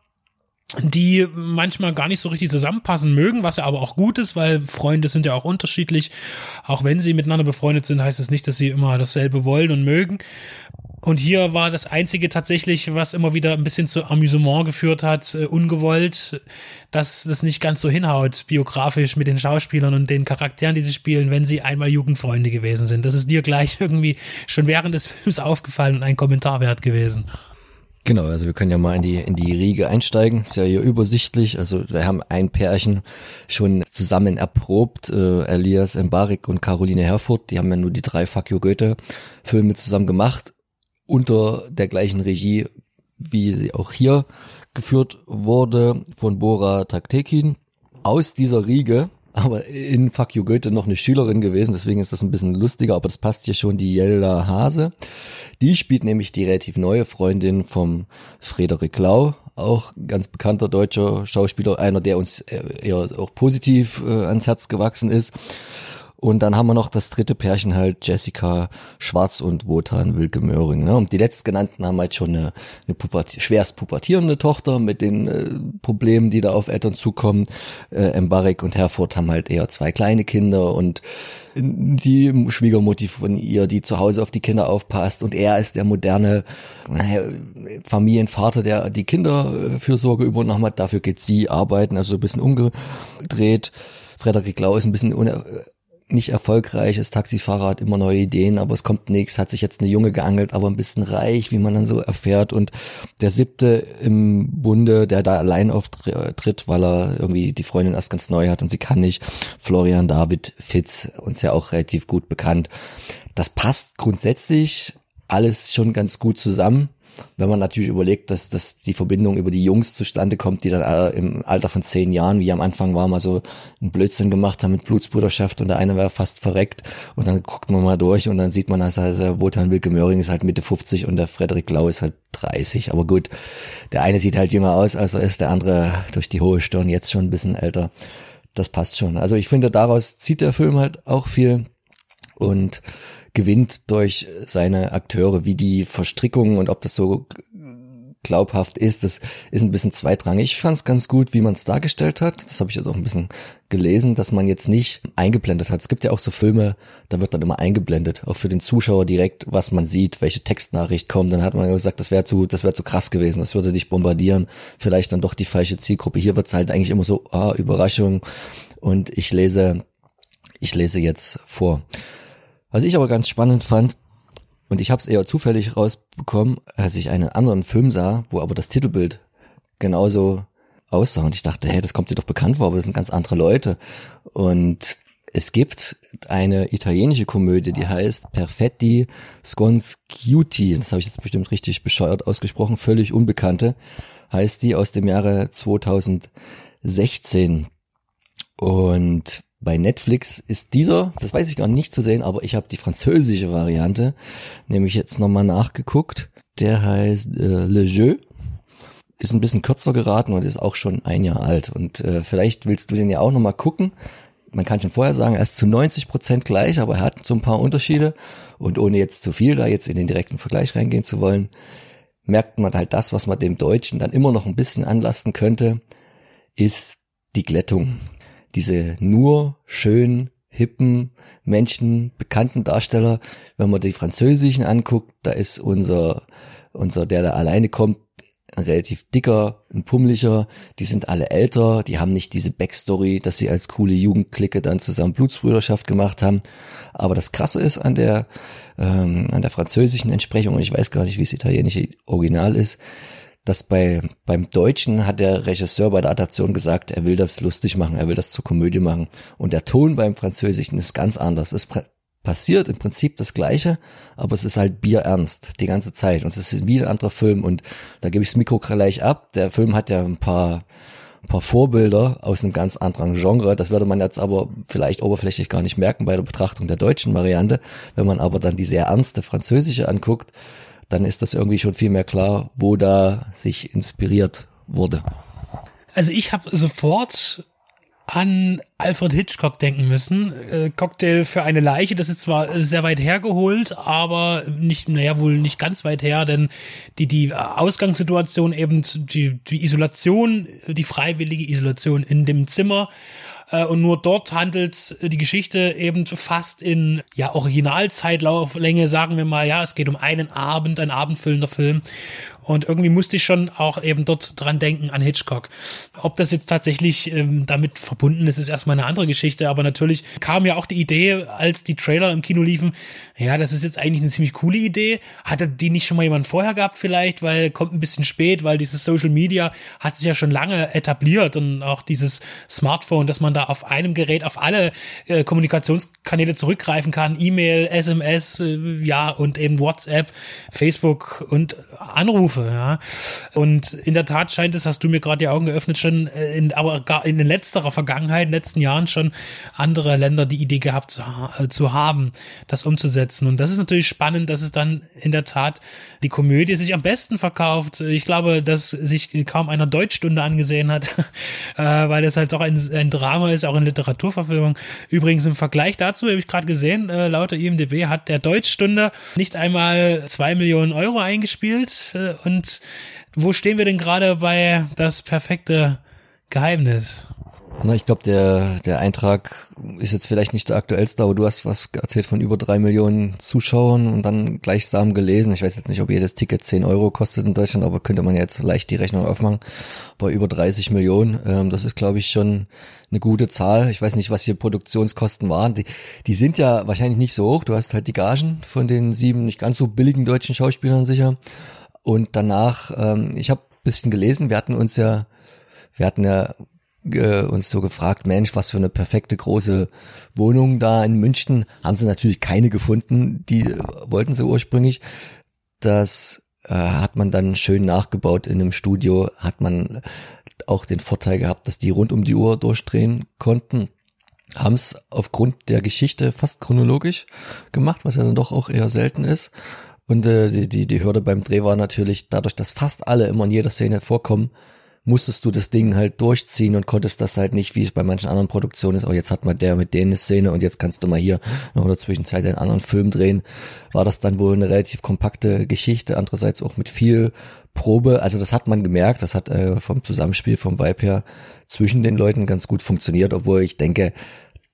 die manchmal gar nicht so richtig zusammenpassen mögen, was ja aber auch gut ist, weil Freunde sind ja auch unterschiedlich. Auch wenn sie miteinander befreundet sind, heißt es das nicht, dass sie immer dasselbe wollen und mögen. Und hier war das einzige tatsächlich, was immer wieder ein bisschen zu Amüsement geführt hat, äh, ungewollt, dass das nicht ganz so hinhaut, biografisch mit den Schauspielern und den Charakteren, die sie spielen, wenn sie einmal Jugendfreunde gewesen sind. Das ist dir gleich irgendwie schon während des Films aufgefallen und ein Kommentar wert gewesen. Genau, also wir können ja mal in die, in die Riege einsteigen. Ist ja hier übersichtlich. Also wir haben ein Pärchen schon zusammen erprobt. Äh, Elias Mbarik und Caroline Herfurth, die haben ja nur die drei Fuck You Goethe Filme zusammen gemacht. Unter der gleichen Regie, wie sie auch hier geführt wurde, von Bora Taktekin. Aus dieser Riege aber in Fuck You Goethe noch eine Schülerin gewesen, deswegen ist das ein bisschen lustiger, aber das passt hier schon, die Jelda Hase. Die spielt nämlich die relativ neue Freundin vom Frederik Lau, auch ganz bekannter deutscher Schauspieler, einer, der uns eher auch positiv äh, ans Herz gewachsen ist. Und dann haben wir noch das dritte Pärchen halt, Jessica Schwarz und Wotan Wilke Möhring. Ne? Und die letztgenannten haben halt schon eine, eine Puberti schwerst pubertierende Tochter mit den äh, Problemen, die da auf Eltern zukommen. Äh, Mbarek und Herford haben halt eher zwei kleine Kinder und die Schwiegermutti von ihr, die zu Hause auf die Kinder aufpasst und er ist der moderne naja, Familienvater, der die Kinderfürsorge übernommen hat. Dafür geht sie arbeiten, also ein bisschen umgedreht. Frederik Lau ist ein bisschen nicht erfolgreich, ist Taxifahrer, hat immer neue Ideen, aber es kommt nichts, hat sich jetzt eine Junge geangelt, aber ein bisschen reich, wie man dann so erfährt. Und der siebte im Bunde, der da allein auftritt, weil er irgendwie die Freundin erst ganz neu hat und sie kann nicht, Florian David Fitz, uns ja auch relativ gut bekannt. Das passt grundsätzlich alles schon ganz gut zusammen wenn man natürlich überlegt, dass, dass die Verbindung über die Jungs zustande kommt, die dann im Alter von zehn Jahren, wie am Anfang war, mal so einen Blödsinn gemacht haben mit Blutsbruderschaft und der eine wäre fast verreckt und dann guckt man mal durch und dann sieht man, dass also Wotan Wilke Möhring ist halt Mitte 50 und der Frederik Lau ist halt 30. Aber gut, der eine sieht halt jünger aus, als er ist, der andere durch die hohe Stirn jetzt schon ein bisschen älter. Das passt schon. Also ich finde, daraus zieht der Film halt auch viel und gewinnt durch seine Akteure, wie die Verstrickungen und ob das so glaubhaft ist, das ist ein bisschen zweitrangig. Ich fand es ganz gut, wie man es dargestellt hat. Das habe ich jetzt auch ein bisschen gelesen, dass man jetzt nicht eingeblendet hat. Es gibt ja auch so Filme, da wird dann immer eingeblendet, auch für den Zuschauer direkt, was man sieht, welche Textnachricht kommt. Dann hat man gesagt, das wäre zu, das wäre zu krass gewesen, das würde dich bombardieren, vielleicht dann doch die falsche Zielgruppe. Hier wird's halt eigentlich immer so, ah, Überraschung. Und ich lese, ich lese jetzt vor. Was ich aber ganz spannend fand, und ich habe es eher zufällig rausbekommen, als ich einen anderen Film sah, wo aber das Titelbild genauso aussah. Und ich dachte, hey, das kommt dir doch bekannt vor, aber das sind ganz andere Leute. Und es gibt eine italienische Komödie, die heißt Perfetti Sconziuti. Das habe ich jetzt bestimmt richtig bescheuert ausgesprochen, völlig unbekannte. Heißt die aus dem Jahre 2016. Und bei Netflix ist dieser, das weiß ich gar nicht zu sehen, aber ich habe die französische Variante, nämlich jetzt nochmal nachgeguckt. Der heißt äh, Le Jeu. Ist ein bisschen kürzer geraten und ist auch schon ein Jahr alt. Und äh, vielleicht willst du den ja auch nochmal gucken. Man kann schon vorher sagen, er ist zu 90 Prozent gleich, aber er hat so ein paar Unterschiede. Und ohne jetzt zu viel da jetzt in den direkten Vergleich reingehen zu wollen, merkt man halt das, was man dem Deutschen dann immer noch ein bisschen anlasten könnte, ist die Glättung diese nur schön hippen Menschen, bekannten Darsteller. Wenn man die französischen anguckt, da ist unser, unser, der da alleine kommt, ein relativ dicker, ein pummeliger, die sind alle älter, die haben nicht diese Backstory, dass sie als coole Jugendklicke dann zusammen Blutsbrüderschaft gemacht haben. Aber das Krasse ist an der, ähm, an der französischen Entsprechung, und ich weiß gar nicht, wie es italienische Original ist, dass bei, beim Deutschen hat der Regisseur bei der Adaption gesagt, er will das lustig machen, er will das zur Komödie machen. Und der Ton beim Französischen ist ganz anders. Es passiert im Prinzip das Gleiche, aber es ist halt bierernst die ganze Zeit. Und es ist wie ein anderer Film. Und da gebe ich das Mikro gleich ab. Der Film hat ja ein paar, ein paar Vorbilder aus einem ganz anderen Genre. Das würde man jetzt aber vielleicht oberflächlich gar nicht merken bei der Betrachtung der deutschen Variante. Wenn man aber dann die sehr ernste französische anguckt, dann ist das irgendwie schon viel mehr klar, wo da sich inspiriert wurde. Also ich habe sofort an Alfred Hitchcock denken müssen. Äh, Cocktail für eine Leiche, das ist zwar sehr weit hergeholt, aber nicht, naja, wohl nicht ganz weit her, denn die, die Ausgangssituation eben, die, die Isolation, die freiwillige Isolation in dem Zimmer äh, und nur dort handelt die Geschichte eben fast in ja Originalzeitlauflänge, sagen wir mal, ja, es geht um einen Abend, ein abendfüllender Film und irgendwie musste ich schon auch eben dort dran denken an Hitchcock. Ob das jetzt tatsächlich ähm, damit verbunden ist, ist erstmal eine andere Geschichte. Aber natürlich kam ja auch die Idee, als die Trailer im Kino liefen, ja, das ist jetzt eigentlich eine ziemlich coole Idee. Hatte die nicht schon mal jemand vorher gehabt vielleicht, weil kommt ein bisschen spät, weil dieses Social Media hat sich ja schon lange etabliert und auch dieses Smartphone, dass man da auf einem Gerät auf alle äh, Kommunikationskanäle zurückgreifen kann, E-Mail, SMS, äh, ja und eben WhatsApp, Facebook und Anrufe Katastrophe, ja. Und in der Tat scheint es, hast du mir gerade die Augen geöffnet, schon äh, in, aber in letzterer Vergangenheit, in den letzten Jahren schon andere Länder die Idee gehabt zu, äh, zu haben, das umzusetzen. Und das ist natürlich spannend, dass es dann in der Tat die Komödie sich am besten verkauft. Ich glaube, dass sich kaum einer Deutschstunde angesehen hat, äh, weil es halt doch ein, ein Drama ist, auch in Literaturverfilmung. Übrigens im Vergleich dazu habe ich gerade gesehen, äh, laut IMDB hat der Deutschstunde nicht einmal zwei Millionen Euro eingespielt. Äh, und wo stehen wir denn gerade bei das perfekte Geheimnis? Na, ich glaube, der, der Eintrag ist jetzt vielleicht nicht der aktuellste, aber du hast was erzählt von über drei Millionen Zuschauern und dann gleichsam gelesen. Ich weiß jetzt nicht, ob jedes Ticket zehn Euro kostet in Deutschland, aber könnte man jetzt leicht die Rechnung aufmachen. Bei über 30 Millionen, ähm, das ist, glaube ich, schon eine gute Zahl. Ich weiß nicht, was hier Produktionskosten waren. Die, die sind ja wahrscheinlich nicht so hoch. Du hast halt die Gagen von den sieben nicht ganz so billigen deutschen Schauspielern sicher. Und danach, ähm, ich habe bisschen gelesen, wir hatten uns ja wir hatten ja äh, uns so gefragt, Mensch, was für eine perfekte große Wohnung da in München. Haben sie natürlich keine gefunden, die äh, wollten sie ursprünglich. Das äh, hat man dann schön nachgebaut in einem Studio, hat man auch den Vorteil gehabt, dass die rund um die Uhr durchdrehen konnten. Haben es aufgrund der Geschichte fast chronologisch gemacht, was ja dann doch auch eher selten ist. Und äh, die, die, die Hürde beim Dreh war natürlich dadurch, dass fast alle immer in jeder Szene vorkommen, musstest du das Ding halt durchziehen und konntest das halt nicht, wie es bei manchen anderen Produktionen ist, oh, jetzt hat man der mit denen eine Szene und jetzt kannst du mal hier noch in der Zwischenzeit einen anderen Film drehen, war das dann wohl eine relativ kompakte Geschichte, andererseits auch mit viel Probe, also das hat man gemerkt, das hat äh, vom Zusammenspiel, vom Vibe her zwischen den Leuten ganz gut funktioniert, obwohl ich denke,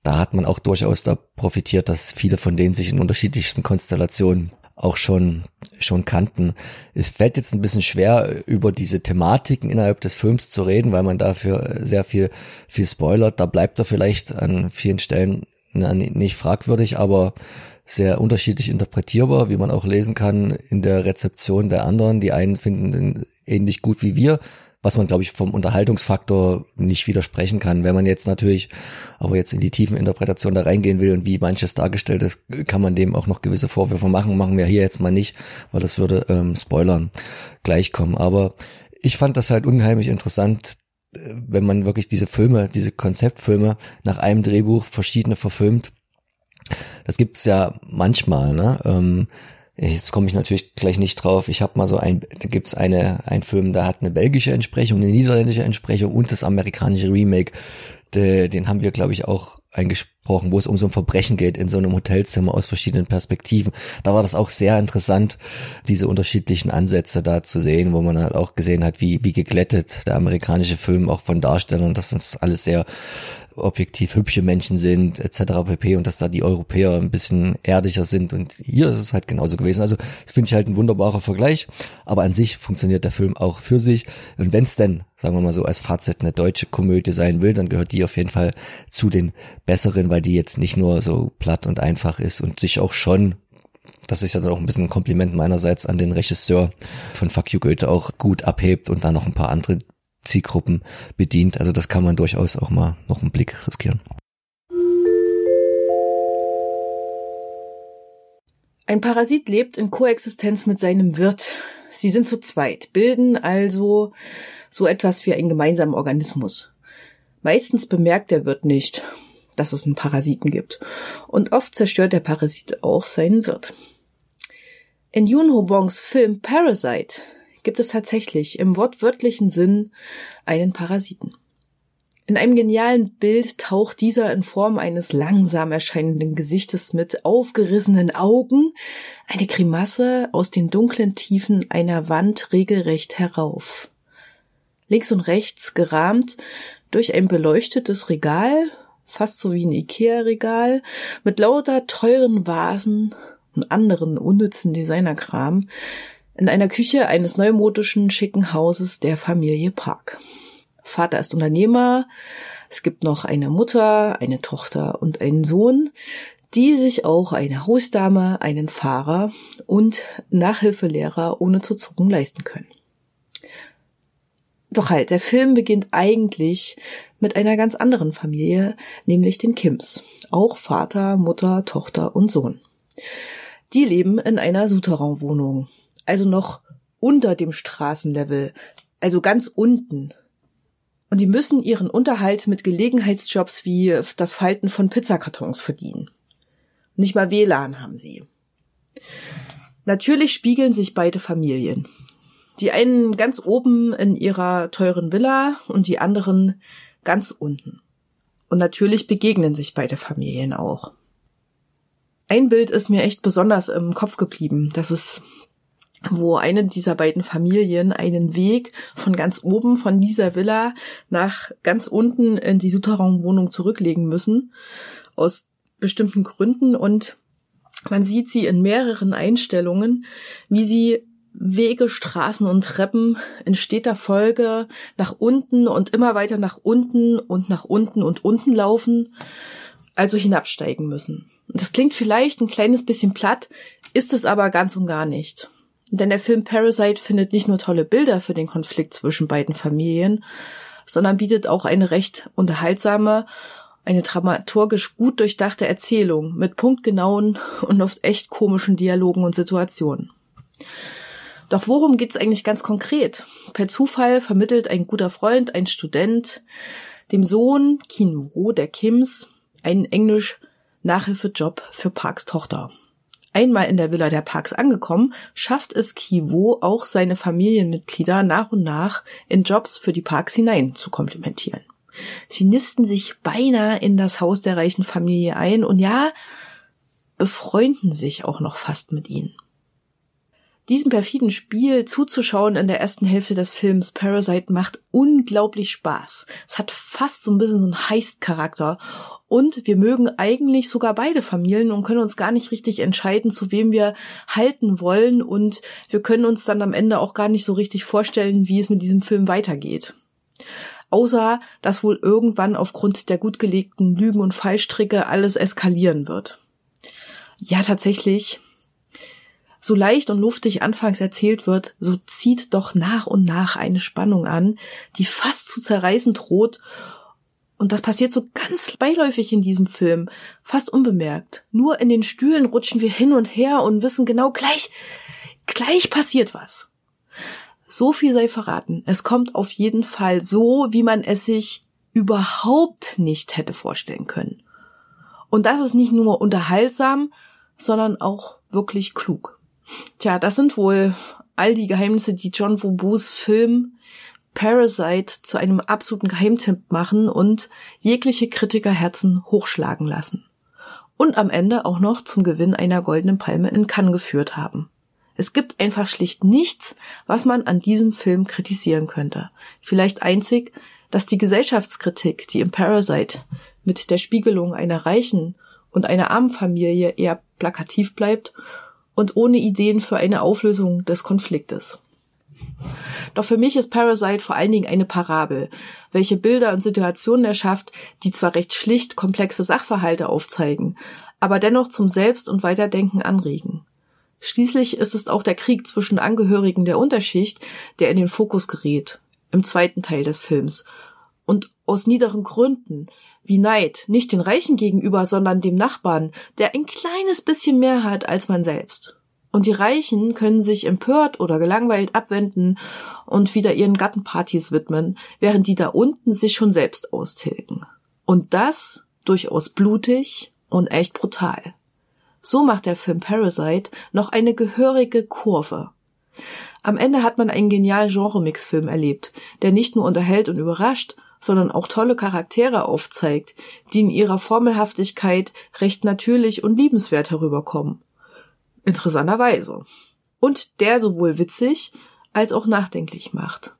da hat man auch durchaus da profitiert, dass viele von denen sich in unterschiedlichsten Konstellationen auch schon, schon kannten. Es fällt jetzt ein bisschen schwer, über diese Thematiken innerhalb des Films zu reden, weil man dafür sehr viel, viel spoilert. Da bleibt er vielleicht an vielen Stellen na, nicht fragwürdig, aber sehr unterschiedlich interpretierbar, wie man auch lesen kann in der Rezeption der anderen. Die einen finden ihn ähnlich gut wie wir, was man, glaube ich, vom Unterhaltungsfaktor nicht widersprechen kann. Wenn man jetzt natürlich aber jetzt in die tiefen Interpretation da reingehen will und wie manches dargestellt ist, kann man dem auch noch gewisse Vorwürfe machen. Machen wir hier jetzt mal nicht, weil das würde ähm, Spoilern gleichkommen. Aber ich fand das halt unheimlich interessant, äh, wenn man wirklich diese Filme, diese Konzeptfilme nach einem Drehbuch verschiedene verfilmt. Das gibt's ja manchmal, ne? Ähm, Jetzt komme ich natürlich gleich nicht drauf. Ich habe mal so ein, da gibt's eine, ein Film, da hat eine belgische Entsprechung, eine niederländische Entsprechung und das amerikanische Remake. De, den haben wir, glaube ich, auch eingesprochen, wo es um so ein Verbrechen geht in so einem Hotelzimmer aus verschiedenen Perspektiven. Da war das auch sehr interessant, diese unterschiedlichen Ansätze da zu sehen, wo man halt auch gesehen hat, wie, wie geglättet der amerikanische Film auch von Darstellern, dass das alles sehr objektiv hübsche Menschen sind, etc. pp. und dass da die Europäer ein bisschen erdiger sind und hier ist es halt genauso gewesen. Also das finde ich halt ein wunderbarer Vergleich, aber an sich funktioniert der Film auch für sich und wenn es denn, sagen wir mal so, als Fazit eine deutsche Komödie sein will, dann gehört die auf jeden Fall zu den besseren, weil die jetzt nicht nur so platt und einfach ist und sich auch schon das ist ja dann auch ein bisschen ein Kompliment meinerseits an den Regisseur von Fuck You Goethe auch gut abhebt und dann noch ein paar andere Zielgruppen bedient. Also das kann man durchaus auch mal noch einen Blick riskieren. Ein Parasit lebt in Koexistenz mit seinem Wirt. Sie sind zu zweit, bilden also so etwas wie einen gemeinsamen Organismus. Meistens bemerkt der Wirt nicht, dass es einen Parasiten gibt. Und oft zerstört der Parasit auch seinen Wirt. In Yoon Ho Bongs Film Parasite gibt es tatsächlich im wortwörtlichen Sinn einen Parasiten. In einem genialen Bild taucht dieser in Form eines langsam erscheinenden Gesichtes mit aufgerissenen Augen, eine Grimasse aus den dunklen Tiefen einer Wand regelrecht herauf. Links und rechts gerahmt durch ein beleuchtetes Regal, fast so wie ein Ikea-Regal, mit lauter teuren Vasen und anderen unnützen Designerkram, in einer Küche eines neumodischen, schicken Hauses der Familie Park. Vater ist Unternehmer, es gibt noch eine Mutter, eine Tochter und einen Sohn, die sich auch eine Hausdame, einen Fahrer und Nachhilfelehrer ohne zu zucken leisten können. Doch halt, der Film beginnt eigentlich mit einer ganz anderen Familie, nämlich den Kims. Auch Vater, Mutter, Tochter und Sohn. Die leben in einer Souterrain-Wohnung also noch unter dem Straßenlevel, also ganz unten. Und die müssen ihren Unterhalt mit Gelegenheitsjobs wie das Falten von Pizzakartons verdienen. Nicht mal WLAN haben sie. Natürlich spiegeln sich beide Familien. Die einen ganz oben in ihrer teuren Villa und die anderen ganz unten. Und natürlich begegnen sich beide Familien auch. Ein Bild ist mir echt besonders im Kopf geblieben. Das ist, wo eine dieser beiden Familien einen Weg von ganz oben von dieser Villa nach ganz unten in die Souterrain-Wohnung zurücklegen müssen. Aus bestimmten Gründen und man sieht sie in mehreren Einstellungen, wie sie Wege, Straßen und Treppen in steter Folge nach unten und immer weiter nach unten und nach unten und unten laufen, also hinabsteigen müssen. Das klingt vielleicht ein kleines bisschen platt, ist es aber ganz und gar nicht. Denn der Film Parasite findet nicht nur tolle Bilder für den Konflikt zwischen beiden Familien, sondern bietet auch eine recht unterhaltsame, eine dramaturgisch gut durchdachte Erzählung mit punktgenauen und oft echt komischen Dialogen und Situationen. Doch worum geht's eigentlich ganz konkret? Per Zufall vermittelt ein guter Freund, ein Student, dem Sohn Kinwo der Kims einen Englisch-Nachhilfejob für Parks Tochter. Einmal in der Villa der Parks angekommen, schafft es Kiwo auch seine Familienmitglieder nach und nach in Jobs für die Parks hinein zu komplementieren. Sie nisten sich beinahe in das Haus der reichen Familie ein und ja, befreunden sich auch noch fast mit ihnen diesem perfiden Spiel zuzuschauen in der ersten Hälfte des Films Parasite macht unglaublich Spaß. Es hat fast so ein bisschen so einen Heist-Charakter. Und wir mögen eigentlich sogar beide Familien und können uns gar nicht richtig entscheiden, zu wem wir halten wollen. Und wir können uns dann am Ende auch gar nicht so richtig vorstellen, wie es mit diesem Film weitergeht. Außer, dass wohl irgendwann aufgrund der gut gelegten Lügen und Fallstricke alles eskalieren wird. Ja, tatsächlich so leicht und luftig anfangs erzählt wird, so zieht doch nach und nach eine Spannung an, die fast zu zerreißen droht. Und das passiert so ganz beiläufig in diesem Film, fast unbemerkt. Nur in den Stühlen rutschen wir hin und her und wissen genau gleich, gleich passiert was. So viel sei verraten. Es kommt auf jeden Fall so, wie man es sich überhaupt nicht hätte vorstellen können. Und das ist nicht nur unterhaltsam, sondern auch wirklich klug. Tja, das sind wohl all die Geheimnisse, die John Wobus Film Parasite zu einem absoluten Geheimtipp machen und jegliche Kritikerherzen hochschlagen lassen. Und am Ende auch noch zum Gewinn einer goldenen Palme in Cannes geführt haben. Es gibt einfach schlicht nichts, was man an diesem Film kritisieren könnte. Vielleicht einzig, dass die Gesellschaftskritik, die im Parasite mit der Spiegelung einer reichen und einer armen Familie eher plakativ bleibt und ohne Ideen für eine Auflösung des Konfliktes. Doch für mich ist Parasite vor allen Dingen eine Parabel, welche Bilder und Situationen erschafft, die zwar recht schlicht komplexe Sachverhalte aufzeigen, aber dennoch zum Selbst- und Weiterdenken anregen. Schließlich ist es auch der Krieg zwischen Angehörigen der Unterschicht, der in den Fokus gerät, im zweiten Teil des Films. Und aus niederen Gründen, wie Neid, nicht den Reichen gegenüber, sondern dem Nachbarn, der ein kleines bisschen mehr hat als man selbst. Und die Reichen können sich empört oder gelangweilt abwenden und wieder ihren Gattenpartys widmen, während die da unten sich schon selbst austilgen. Und das durchaus blutig und echt brutal. So macht der Film Parasite noch eine gehörige Kurve. Am Ende hat man einen genialen Genre-Mix-Film erlebt, der nicht nur unterhält und überrascht, sondern auch tolle Charaktere aufzeigt, die in ihrer Formelhaftigkeit recht natürlich und liebenswert herüberkommen. Interessanterweise. Und der sowohl witzig als auch nachdenklich macht.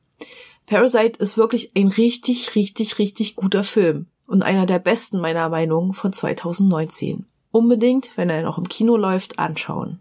Parasite ist wirklich ein richtig, richtig, richtig guter Film und einer der besten meiner Meinung von 2019. Unbedingt, wenn er noch im Kino läuft, anschauen.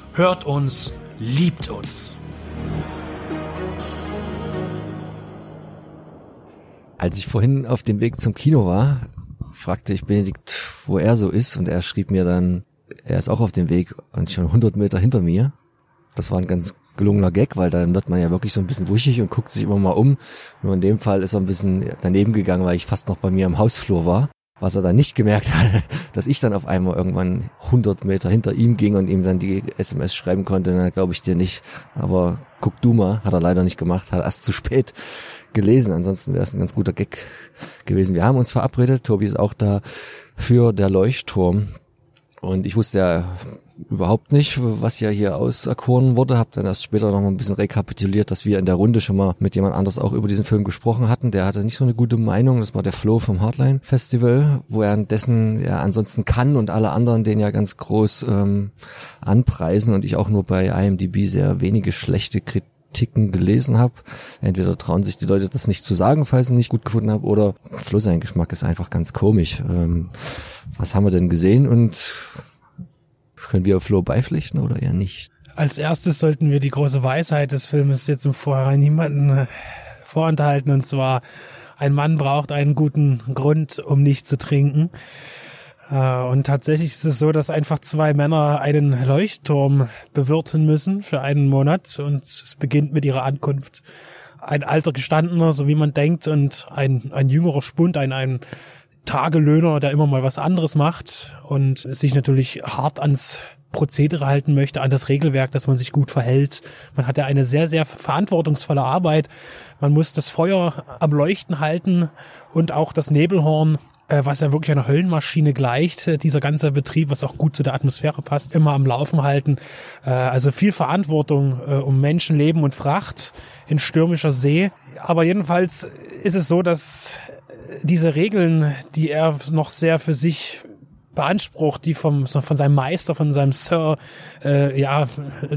hört uns, liebt uns. Als ich vorhin auf dem Weg zum Kino war, fragte ich Benedikt, wo er so ist und er schrieb mir dann, er ist auch auf dem Weg und schon 100 Meter hinter mir. Das war ein ganz gelungener Gag, weil dann wird man ja wirklich so ein bisschen wuschig und guckt sich immer mal um. Nur in dem Fall ist er ein bisschen daneben gegangen, weil ich fast noch bei mir im Hausflur war. Was er dann nicht gemerkt hat, dass ich dann auf einmal irgendwann 100 Meter hinter ihm ging und ihm dann die SMS schreiben konnte, na glaube ich dir nicht. Aber guck du mal, hat er leider nicht gemacht, hat erst zu spät gelesen. Ansonsten wäre es ein ganz guter Gag gewesen. Wir haben uns verabredet, Tobi ist auch da für der Leuchtturm. Und ich wusste ja überhaupt nicht, was ja hier auserkoren wurde. Hab dann erst später noch mal ein bisschen rekapituliert, dass wir in der Runde schon mal mit jemand anders auch über diesen Film gesprochen hatten. Der hatte nicht so eine gute Meinung. Das war der Flo vom Hardline Festival, wo er dessen ja ansonsten kann und alle anderen den ja ganz groß ähm, anpreisen und ich auch nur bei IMDb sehr wenige schlechte Kritiken Ticken gelesen habe. Entweder trauen sich die Leute das nicht zu sagen, falls sie nicht gut gefunden habe, oder Flo sein Geschmack ist einfach ganz komisch. Ähm, was haben wir denn gesehen und können wir Flo beipflichten oder eher nicht? Als erstes sollten wir die große Weisheit des Filmes jetzt im Vorhinein niemanden äh, vorenthalten und zwar ein Mann braucht einen guten Grund, um nicht zu trinken. Äh, und tatsächlich ist es so, dass einfach zwei Männer einen Leuchtturm bewirten müssen für einen Monat und es beginnt mit ihrer Ankunft. Ein alter Gestandener, so wie man denkt, und ein, ein jüngerer Spund, ein, ein Tagelöhner, der immer mal was anderes macht und sich natürlich hart ans Prozedere halten möchte, an das Regelwerk, dass man sich gut verhält. Man hat ja eine sehr, sehr verantwortungsvolle Arbeit. Man muss das Feuer am Leuchten halten und auch das Nebelhorn äh, was ja wirklich einer Höllenmaschine gleicht, äh, dieser ganze Betrieb, was auch gut zu der Atmosphäre passt, immer am Laufen halten. Äh, also viel Verantwortung um Menschenleben und Fracht in stürmischer See. Aber jedenfalls ist es so, dass diese Regeln, die er noch sehr für sich beansprucht, die vom, von seinem Meister, von seinem Sir, äh, ja,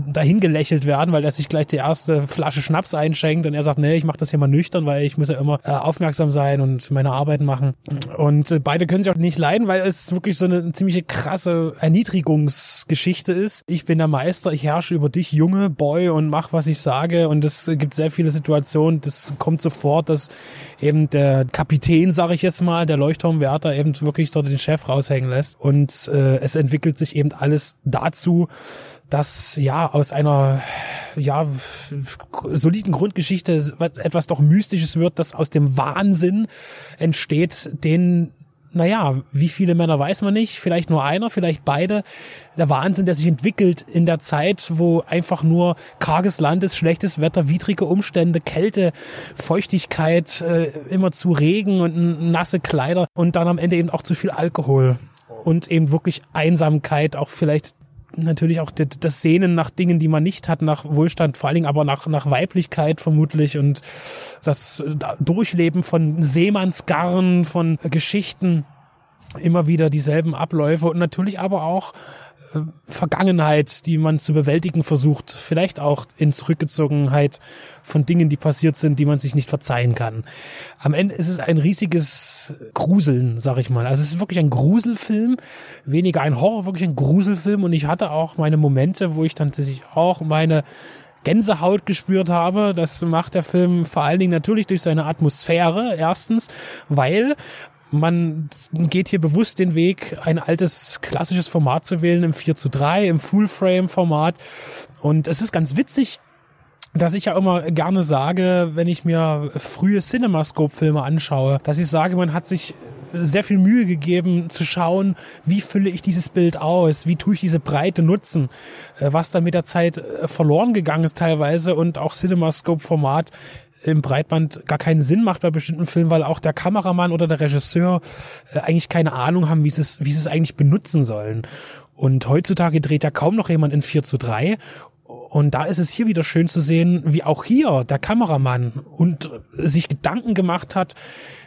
dahin gelächelt werden, weil er sich gleich die erste Flasche Schnaps einschenkt und er sagt, nee, ich mache das hier mal nüchtern, weil ich muss ja immer äh, aufmerksam sein und meine Arbeiten machen. Und äh, beide können sich auch nicht leiden, weil es wirklich so eine ziemliche krasse Erniedrigungsgeschichte ist. Ich bin der Meister, ich herrsche über dich, Junge, Boy, und mach, was ich sage. Und es gibt sehr viele Situationen, das kommt sofort, dass eben der Kapitän, sage ich jetzt mal, der Leuchtturmwärter eben wirklich dort den Chef raushängen lässt lässt. Und äh, es entwickelt sich eben alles dazu, dass ja aus einer ja soliden Grundgeschichte etwas doch Mystisches wird, das aus dem Wahnsinn entsteht, den naja, wie viele Männer weiß man nicht, vielleicht nur einer, vielleicht beide. Der Wahnsinn, der sich entwickelt in der Zeit, wo einfach nur karges Land ist, schlechtes Wetter, widrige Umstände, Kälte, Feuchtigkeit, äh, immer zu Regen und nasse Kleider und dann am Ende eben auch zu viel Alkohol und eben wirklich Einsamkeit, auch vielleicht natürlich auch das Sehnen nach Dingen, die man nicht hat, nach Wohlstand, vor allen Dingen aber nach, nach Weiblichkeit vermutlich und das Durchleben von Seemannsgarn, von Geschichten, immer wieder dieselben Abläufe und natürlich aber auch Vergangenheit, die man zu bewältigen versucht, vielleicht auch in Zurückgezogenheit von Dingen, die passiert sind, die man sich nicht verzeihen kann. Am Ende ist es ein riesiges Gruseln, sag ich mal. Also es ist wirklich ein Gruselfilm, weniger ein Horror, wirklich ein Gruselfilm und ich hatte auch meine Momente, wo ich dann tatsächlich auch meine Gänsehaut gespürt habe. Das macht der Film vor allen Dingen natürlich durch seine Atmosphäre erstens, weil man geht hier bewusst den Weg, ein altes klassisches Format zu wählen im 4 zu 3, im Full-Frame-Format. Und es ist ganz witzig, dass ich ja immer gerne sage, wenn ich mir frühe CinemaScope-Filme anschaue, dass ich sage, man hat sich sehr viel Mühe gegeben zu schauen, wie fülle ich dieses Bild aus, wie tue ich diese Breite nutzen, äh, was dann mit der Zeit äh, verloren gegangen ist teilweise und auch CinemaScope-Format im Breitband gar keinen Sinn macht bei bestimmten Filmen, weil auch der Kameramann oder der Regisseur äh, eigentlich keine Ahnung haben, wie sie es, wie sie es eigentlich benutzen sollen. Und heutzutage dreht ja kaum noch jemand in 4 zu 3 und da ist es hier wieder schön zu sehen, wie auch hier der Kameramann und sich Gedanken gemacht hat,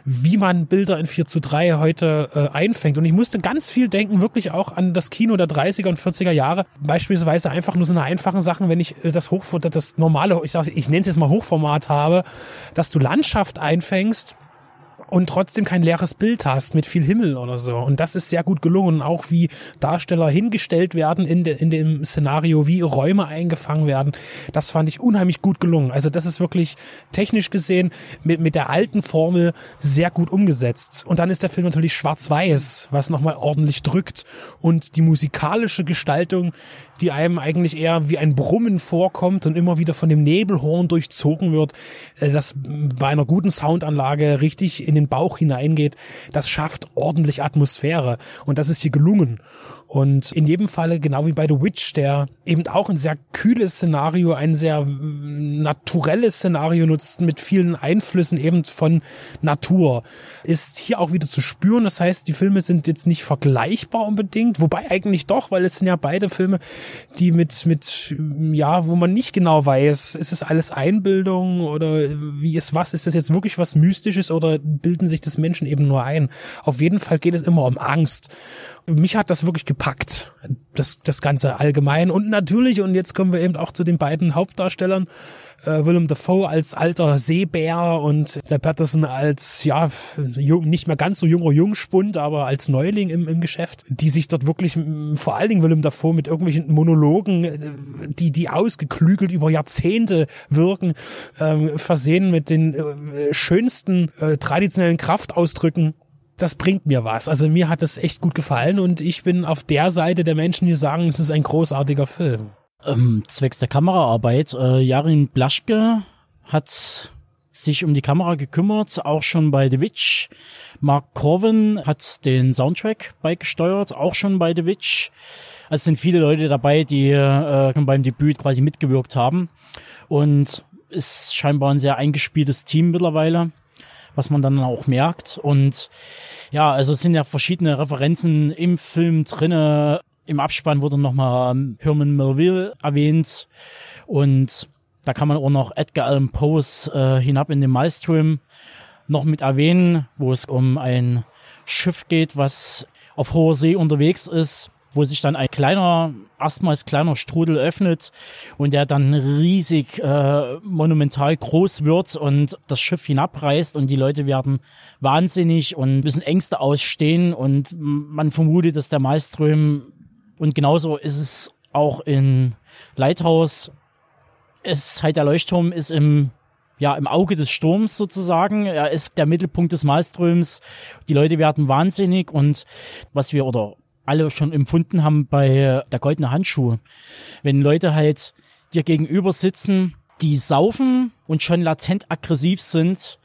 wie man Bilder in 4 zu 3 heute äh, einfängt. Und ich musste ganz viel denken, wirklich auch an das Kino der 30er und 40er Jahre. Beispielsweise einfach nur so eine einfachen Sachen, wenn ich äh, das Hochformat, das normale, ich, sag, ich nenne es jetzt mal Hochformat habe, dass du Landschaft einfängst und trotzdem kein leeres Bild hast mit viel Himmel oder so. Und das ist sehr gut gelungen. Auch wie Darsteller hingestellt werden in, de, in dem Szenario, wie Räume eingefangen werden. Das fand ich unheimlich gut gelungen. Also das ist wirklich technisch gesehen mit, mit der alten Formel sehr gut umgesetzt. Und dann ist der Film natürlich schwarz-weiß, was nochmal ordentlich drückt. Und die musikalische Gestaltung, die einem eigentlich eher wie ein Brummen vorkommt und immer wieder von dem Nebelhorn durchzogen wird, äh, das bei einer guten Soundanlage richtig in den Bauch hineingeht, das schafft ordentlich Atmosphäre und das ist hier gelungen. Und in jedem Falle, genau wie bei The Witch, der eben auch ein sehr kühles Szenario, ein sehr naturelles Szenario nutzt mit vielen Einflüssen eben von Natur, ist hier auch wieder zu spüren. Das heißt, die Filme sind jetzt nicht vergleichbar unbedingt, wobei eigentlich doch, weil es sind ja beide Filme, die mit, mit, ja, wo man nicht genau weiß, ist es alles Einbildung oder wie ist was? Ist das jetzt wirklich was Mystisches oder bilden sich das Menschen eben nur ein? Auf jeden Fall geht es immer um Angst mich hat das wirklich gepackt, das, das Ganze allgemein. Und natürlich, und jetzt kommen wir eben auch zu den beiden Hauptdarstellern, äh, Willem Dafoe als alter Seebär und der Patterson als, ja, jung, nicht mehr ganz so junger Jungspund, aber als Neuling im, im Geschäft, die sich dort wirklich, vor allen Dingen Willem Dafoe mit irgendwelchen Monologen, äh, die, die ausgeklügelt über Jahrzehnte wirken, äh, versehen mit den äh, schönsten äh, traditionellen Kraftausdrücken das bringt mir was. Also mir hat das echt gut gefallen und ich bin auf der Seite der Menschen, die sagen, es ist ein großartiger Film. Ähm, zwecks der Kameraarbeit, äh, Jarin Blaschke hat sich um die Kamera gekümmert, auch schon bei The Witch. Mark Corwin hat den Soundtrack beigesteuert, auch schon bei The Witch. Also es sind viele Leute dabei, die äh, schon beim Debüt quasi mitgewirkt haben. Und ist scheinbar ein sehr eingespieltes Team mittlerweile, was man dann auch merkt. Und ja, also es sind ja verschiedene Referenzen im Film drinne. Im Abspann wurde nochmal ähm, Herman Melville erwähnt und da kann man auch noch Edgar Allan Poes äh, hinab in den Maelstrom noch mit erwähnen, wo es um ein Schiff geht, was auf hoher See unterwegs ist wo sich dann ein kleiner, erstmals kleiner Strudel öffnet und der dann riesig äh, monumental groß wird und das Schiff hinabreißt und die Leute werden wahnsinnig und müssen Ängste ausstehen und man vermutet, dass der Malström und genauso ist es auch in Lighthouse. Es ist halt der Leuchtturm ist im ja, im Auge des Sturms sozusagen. Er ist der Mittelpunkt des Malströms. Die Leute werden wahnsinnig und was wir oder alle schon empfunden haben bei der goldene Handschuh. Wenn Leute halt dir gegenüber sitzen, die saufen und schon latent aggressiv sind,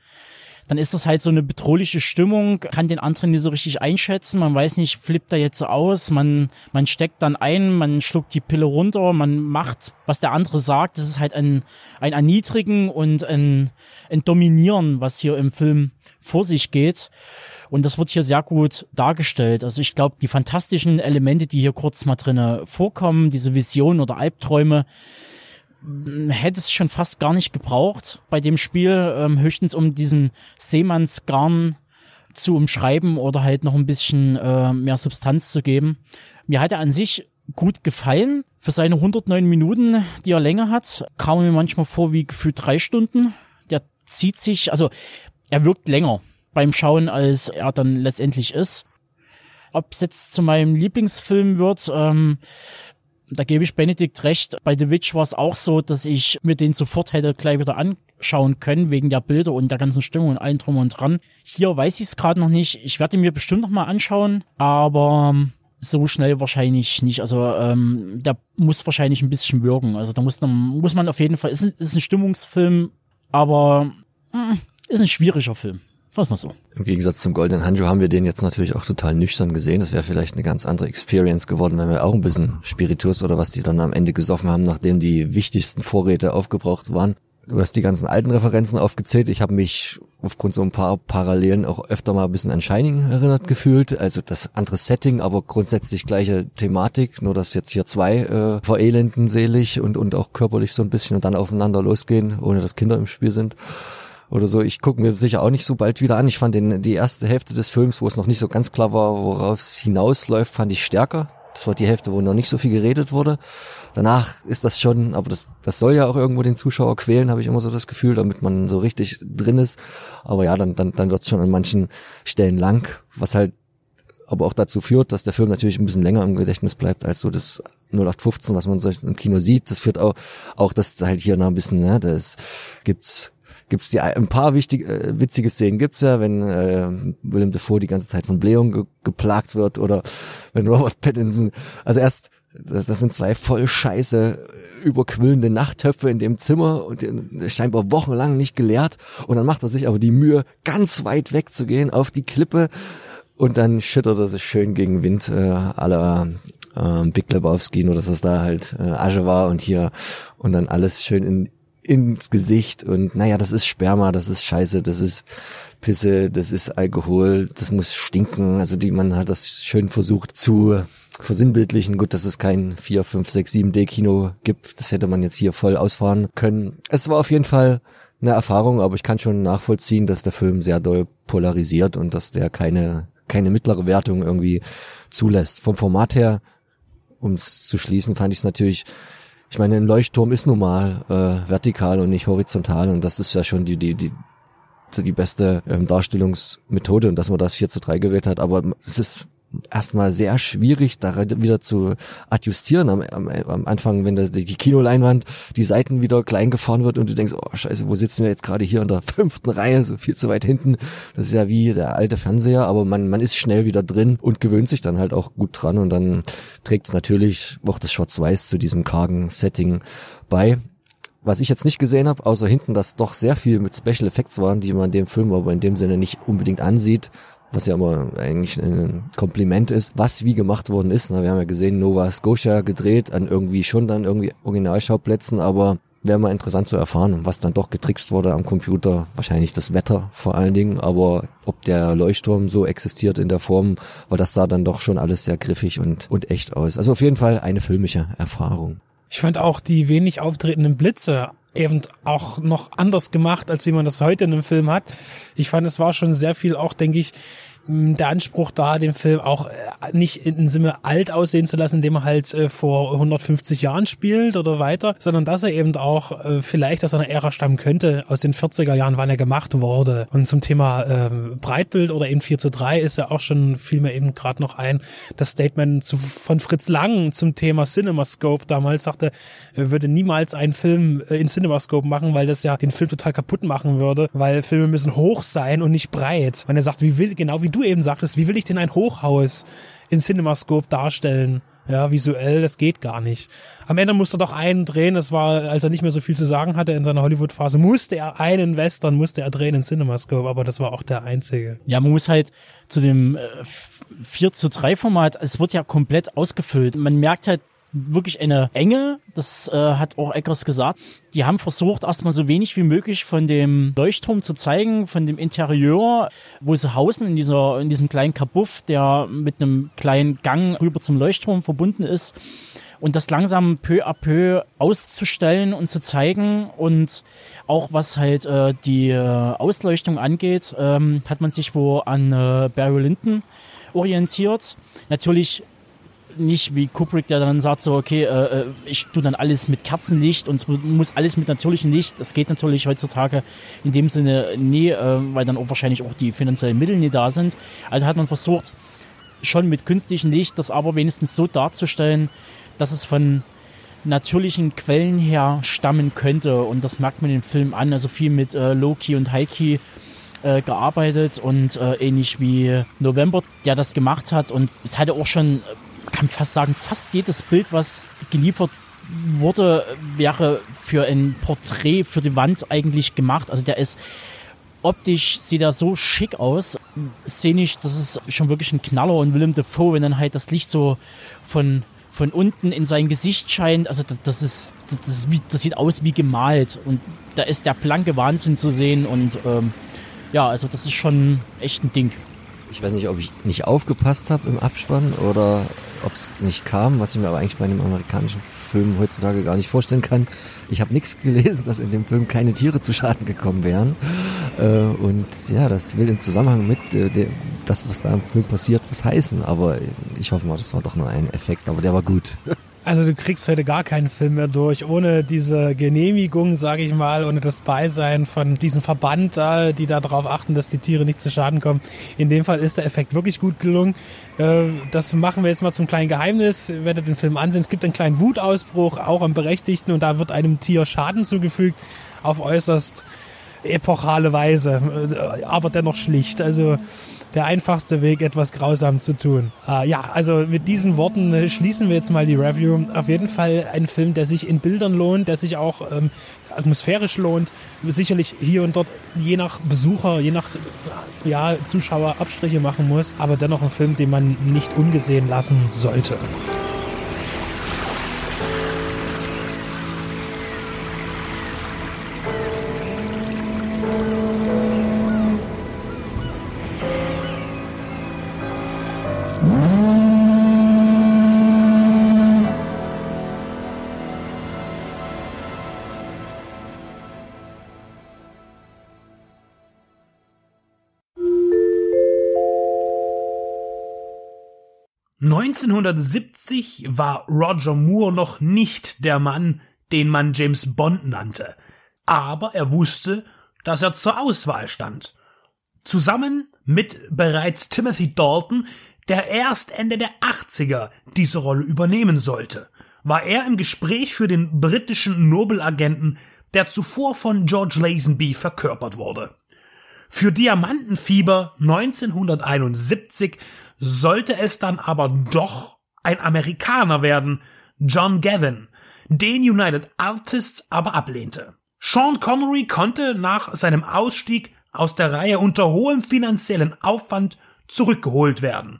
dann ist das halt so eine bedrohliche Stimmung, kann den anderen nicht so richtig einschätzen, man weiß nicht, flippt er jetzt aus, man, man steckt dann ein, man schluckt die Pille runter, man macht, was der andere sagt, das ist halt ein, ein Erniedrigen und ein, ein Dominieren, was hier im Film vor sich geht. Und das wird hier sehr gut dargestellt. Also ich glaube, die fantastischen Elemente, die hier kurz mal drinne vorkommen, diese Visionen oder Albträume, hätte es schon fast gar nicht gebraucht bei dem Spiel, ähm, höchstens um diesen Seemannsgarn zu umschreiben oder halt noch ein bisschen äh, mehr Substanz zu geben. Mir hat er an sich gut gefallen. Für seine 109 Minuten, die er länger hat, kam mir manchmal vor wie gefühlt drei Stunden. Der zieht sich, also er wirkt länger beim Schauen, als er dann letztendlich ist. Ob es jetzt zu meinem Lieblingsfilm wird, ähm, da gebe ich Benedikt recht. Bei The Witch war es auch so, dass ich mir den sofort hätte gleich wieder anschauen können, wegen der Bilder und der ganzen Stimmung und allem drum und dran. Hier weiß ich es gerade noch nicht. Ich werde mir bestimmt noch mal anschauen, aber so schnell wahrscheinlich nicht. Also ähm, der muss wahrscheinlich ein bisschen wirken. Also da muss, da muss man auf jeden Fall, ist, ist ein Stimmungsfilm, aber mh, mm, ist ein schwieriger Film. Was mal so. Im Gegensatz zum Goldenen Hanjo haben wir den jetzt natürlich auch total nüchtern gesehen. Das wäre vielleicht eine ganz andere Experience geworden, wenn wir auch ein bisschen Spiritus oder was die dann am Ende gesoffen haben, nachdem die wichtigsten Vorräte aufgebraucht waren. Du hast die ganzen alten Referenzen aufgezählt. Ich habe mich aufgrund so ein paar Parallelen auch öfter mal ein bisschen an Shining erinnert gefühlt. Also das andere Setting, aber grundsätzlich gleiche Thematik. Nur dass jetzt hier zwei äh, verelenden selig und, und auch körperlich so ein bisschen und dann aufeinander losgehen, ohne dass Kinder im Spiel sind oder so. Ich gucke mir sicher auch nicht so bald wieder an. Ich fand den, die erste Hälfte des Films, wo es noch nicht so ganz klar war, worauf es hinausläuft, fand ich stärker. Das war die Hälfte, wo noch nicht so viel geredet wurde. Danach ist das schon, aber das, das soll ja auch irgendwo den Zuschauer quälen, habe ich immer so das Gefühl, damit man so richtig drin ist. Aber ja, dann, dann, dann wird es schon an manchen Stellen lang, was halt aber auch dazu führt, dass der Film natürlich ein bisschen länger im Gedächtnis bleibt als so das 0815, was man so im Kino sieht. Das führt auch, auch dass halt hier noch ein bisschen, ne, das gibt's gibt's die ein paar wichtige äh, witzige Szenen gibt's ja, wenn äh, Willem Dafoe die ganze Zeit von Blähung ge geplagt wird oder wenn Robert Pattinson also erst das, das sind zwei voll scheiße überquillende Nachttöpfe in dem Zimmer und scheinbar wochenlang nicht geleert und dann macht er sich aber die Mühe ganz weit weg zu gehen auf die Klippe und dann schüttert er sich schön gegen Wind äh, aller äh, Big Lebowski, nur dass es da halt äh, Asche war und hier und dann alles schön in ins Gesicht und naja, das ist Sperma, das ist Scheiße, das ist Pisse, das ist Alkohol, das muss stinken. Also die, man hat das schön versucht zu versinnbildlichen. Gut, dass es kein 4, 5, 6, 7D Kino gibt. Das hätte man jetzt hier voll ausfahren können. Es war auf jeden Fall eine Erfahrung, aber ich kann schon nachvollziehen, dass der Film sehr doll polarisiert und dass der keine, keine mittlere Wertung irgendwie zulässt. Vom Format her, um es zu schließen, fand ich es natürlich ich meine, ein Leuchtturm ist nun mal äh, vertikal und nicht horizontal und das ist ja schon die, die, die, die beste ähm, Darstellungsmethode und dass man das 4 zu 3 gewählt hat, aber es ist erstmal sehr schwierig, da wieder zu adjustieren am, am, am Anfang, wenn die Kinoleinwand die Seiten wieder klein gefahren wird und du denkst, oh scheiße, wo sitzen wir jetzt gerade hier in der fünften Reihe, so viel zu weit hinten. Das ist ja wie der alte Fernseher, aber man, man ist schnell wieder drin und gewöhnt sich dann halt auch gut dran und dann trägt es natürlich auch das Schwarz-Weiß zu diesem kargen Setting bei. was ich jetzt nicht gesehen habe, außer hinten, dass doch sehr viel mit Special Effects waren, die man dem Film aber in dem Sinne nicht unbedingt ansieht, was ja immer eigentlich ein Kompliment ist, was wie gemacht worden ist. Na, wir haben ja gesehen, Nova Scotia gedreht an irgendwie schon dann irgendwie Originalschauplätzen, aber wäre mal interessant zu erfahren, was dann doch getrickst wurde am Computer. Wahrscheinlich das Wetter vor allen Dingen, aber ob der Leuchtturm so existiert in der Form, weil das sah dann doch schon alles sehr griffig und, und echt aus. Also auf jeden Fall eine filmische Erfahrung. Ich fand auch die wenig auftretenden Blitze eben auch noch anders gemacht, als wie man das heute in einem Film hat. Ich fand, es war schon sehr viel auch, denke ich, der Anspruch da, den Film auch äh, nicht in Sinne alt aussehen zu lassen, indem er halt äh, vor 150 Jahren spielt oder weiter, sondern dass er eben auch äh, vielleicht aus einer Ära stammen könnte, aus den 40er Jahren, wann er gemacht wurde. Und zum Thema äh, Breitbild oder eben 4 zu 3 ist ja auch schon, fiel mir eben gerade noch ein, das Statement zu, von Fritz Lang zum Thema CinemaScope damals sagte, er würde niemals einen Film in CinemaScope machen, weil das ja den Film total kaputt machen würde, weil Filme müssen hoch sein und nicht breit. Und er sagt, wie will, genau wie du eben sagtest, wie will ich denn ein Hochhaus in CinemaScope darstellen? Ja, visuell, das geht gar nicht. Am Ende musste er doch einen drehen, das war, als er nicht mehr so viel zu sagen hatte in seiner Hollywood-Phase, musste er einen Western, musste er drehen in CinemaScope, aber das war auch der einzige. Ja, man muss halt zu dem äh, 4 zu 3 Format, es wird ja komplett ausgefüllt. Man merkt halt wirklich eine Enge, das äh, hat auch Eckers gesagt. Die haben versucht, erstmal so wenig wie möglich von dem Leuchtturm zu zeigen, von dem Interieur, wo sie hausen, in dieser, in diesem kleinen Kabuff, der mit einem kleinen Gang rüber zum Leuchtturm verbunden ist. Und das langsam peu à peu auszustellen und zu zeigen und auch was halt äh, die äh, Ausleuchtung angeht, ähm, hat man sich wo an äh, Barry Lyndon orientiert. Natürlich nicht wie Kubrick, der dann sagt so, okay, äh, äh, ich tue dann alles mit Kerzenlicht und es muss alles mit natürlichem Licht. Das geht natürlich heutzutage in dem Sinne nie, äh, weil dann auch wahrscheinlich auch die finanziellen Mittel nie da sind. Also hat man versucht, schon mit künstlichem Licht das aber wenigstens so darzustellen, dass es von natürlichen Quellen her stammen könnte. Und das merkt man den Film an. Also viel mit äh, Loki und Heiki äh, gearbeitet und äh, ähnlich wie November, der das gemacht hat. Und es hatte auch schon kann fast sagen, fast jedes Bild, was geliefert wurde, wäre für ein Porträt für die Wand eigentlich gemacht. Also der ist optisch sieht er so schick aus. Szenisch, das ist schon wirklich ein Knaller und Willem Dafoe, wenn dann halt das Licht so von von unten in sein Gesicht scheint, also das, das ist, das, das, das, sieht aus wie gemalt und da ist der blanke Wahnsinn zu sehen und ähm, ja, also das ist schon echt ein Ding. Ich weiß nicht, ob ich nicht aufgepasst habe im Abspann oder ob es nicht kam, was ich mir aber eigentlich bei einem amerikanischen Film heutzutage gar nicht vorstellen kann. Ich habe nichts gelesen, dass in dem Film keine Tiere zu Schaden gekommen wären. Äh, und ja, das will im Zusammenhang mit äh, das, was da im Film passiert, was heißen. Aber ich hoffe mal, das war doch nur ein Effekt, aber der war gut. Also du kriegst heute gar keinen Film mehr durch, ohne diese Genehmigung, sage ich mal, ohne das Beisein von diesem Verband da, die da darauf achten, dass die Tiere nicht zu Schaden kommen. In dem Fall ist der Effekt wirklich gut gelungen. Äh, das machen wir jetzt mal zum kleinen Geheimnis. Werdet den Film ansehen. Es gibt einen kleinen Wutausbruch, auch am Berechtigten, und da wird einem Tier Schaden zugefügt, auf äußerst epochale Weise, äh, aber dennoch schlicht. Also der einfachste Weg, etwas grausam zu tun. Äh, ja, also mit diesen Worten äh, schließen wir jetzt mal die Review. Auf jeden Fall ein Film, der sich in Bildern lohnt, der sich auch ähm, atmosphärisch lohnt. Sicherlich hier und dort je nach Besucher, je nach ja, Zuschauer Abstriche machen muss, aber dennoch ein Film, den man nicht ungesehen lassen sollte. 1970 war Roger Moore noch nicht der Mann, den man James Bond nannte. Aber er wusste, dass er zur Auswahl stand. Zusammen mit bereits Timothy Dalton, der erst Ende der 80er diese Rolle übernehmen sollte, war er im Gespräch für den britischen Nobelagenten, der zuvor von George Lazenby verkörpert wurde. Für Diamantenfieber 1971 sollte es dann aber doch ein Amerikaner werden, John Gavin, den United Artists aber ablehnte. Sean Connery konnte nach seinem Ausstieg aus der Reihe unter hohem finanziellen Aufwand zurückgeholt werden.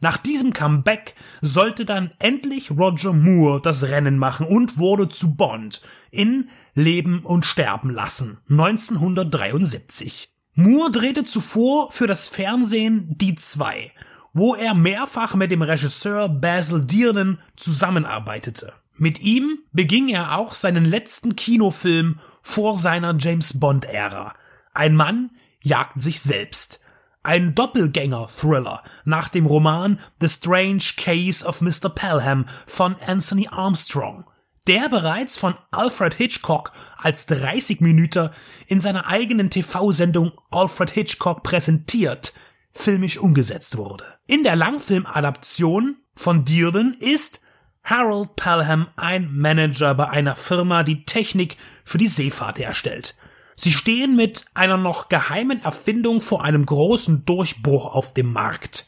Nach diesem Comeback sollte dann endlich Roger Moore das Rennen machen und wurde zu Bond in Leben und Sterben lassen 1973. Moore drehte zuvor für das Fernsehen Die zwei, wo er mehrfach mit dem Regisseur Basil Dearden zusammenarbeitete. Mit ihm beging er auch seinen letzten Kinofilm vor seiner James Bond-Ära. Ein Mann jagt sich selbst. Ein Doppelgänger-Thriller nach dem Roman The Strange Case of Mr. Pelham von Anthony Armstrong, der bereits von Alfred Hitchcock als 30 Minuten in seiner eigenen TV-Sendung Alfred Hitchcock präsentiert, filmisch umgesetzt wurde. In der Langfilmadaption von Dearden ist Harold Pelham ein Manager bei einer Firma, die Technik für die Seefahrt herstellt. Sie stehen mit einer noch geheimen Erfindung vor einem großen Durchbruch auf dem Markt.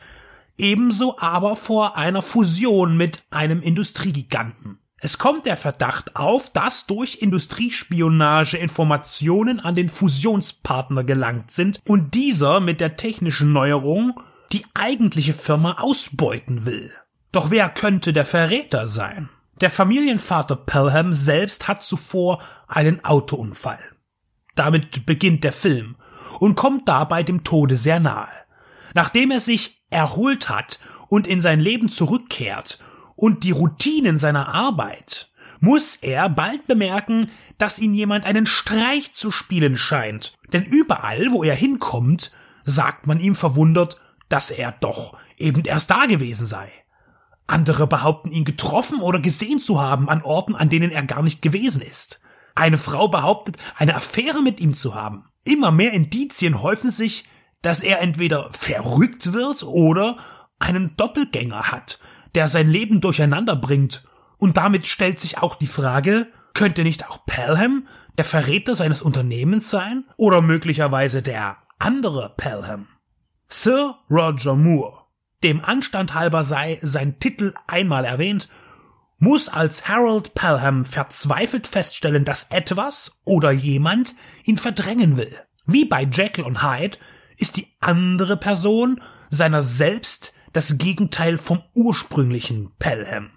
Ebenso aber vor einer Fusion mit einem Industriegiganten. Es kommt der Verdacht auf, dass durch Industriespionage Informationen an den Fusionspartner gelangt sind und dieser mit der technischen Neuerung die eigentliche Firma ausbeuten will. Doch wer könnte der Verräter sein? Der Familienvater Pelham selbst hat zuvor einen Autounfall. Damit beginnt der Film und kommt dabei dem Tode sehr nahe. Nachdem er sich erholt hat und in sein Leben zurückkehrt und die Routinen seiner Arbeit, muss er bald bemerken, dass ihn jemand einen Streich zu spielen scheint. Denn überall, wo er hinkommt, sagt man ihm verwundert, dass er doch eben erst da gewesen sei. Andere behaupten ihn getroffen oder gesehen zu haben an Orten, an denen er gar nicht gewesen ist. Eine Frau behauptet, eine Affäre mit ihm zu haben. Immer mehr Indizien häufen sich, dass er entweder verrückt wird oder einen Doppelgänger hat, der sein Leben durcheinander bringt. Und damit stellt sich auch die Frage, könnte nicht auch Pelham der Verräter seines Unternehmens sein? Oder möglicherweise der andere Pelham? Sir Roger Moore, dem Anstand halber sei sein Titel einmal erwähnt, muss als Harold Pelham verzweifelt feststellen, dass etwas oder jemand ihn verdrängen will. Wie bei Jekyll und Hyde ist die andere Person seiner selbst das Gegenteil vom ursprünglichen Pelham.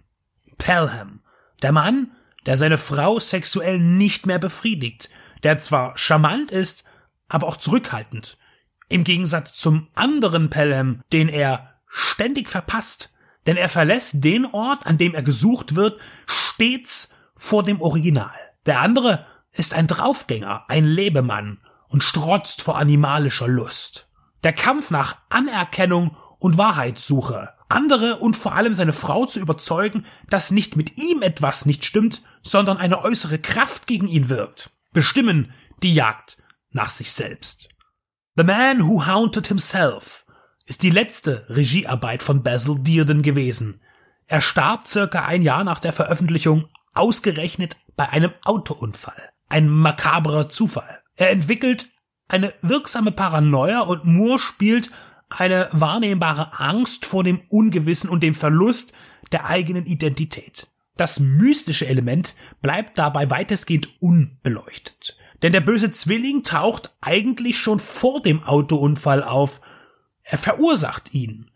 Pelham, der Mann, der seine Frau sexuell nicht mehr befriedigt, der zwar charmant ist, aber auch zurückhaltend. Im Gegensatz zum anderen Pelham, den er ständig verpasst, denn er verlässt den Ort, an dem er gesucht wird, stets vor dem Original. Der andere ist ein Draufgänger, ein Lebemann und strotzt vor animalischer Lust. Der Kampf nach Anerkennung und Wahrheitssuche. Andere und vor allem seine Frau zu überzeugen, dass nicht mit ihm etwas nicht stimmt, sondern eine äußere Kraft gegen ihn wirkt. Bestimmen die Jagd nach sich selbst. The Man Who Haunted Himself ist die letzte Regiearbeit von Basil Dearden gewesen. Er starb circa ein Jahr nach der Veröffentlichung ausgerechnet bei einem Autounfall. Ein makabrer Zufall. Er entwickelt eine wirksame Paranoia und Moore spielt eine wahrnehmbare Angst vor dem Ungewissen und dem Verlust der eigenen Identität. Das mystische Element bleibt dabei weitestgehend unbeleuchtet. Denn der böse Zwilling taucht eigentlich schon vor dem Autounfall auf er verursacht ihn.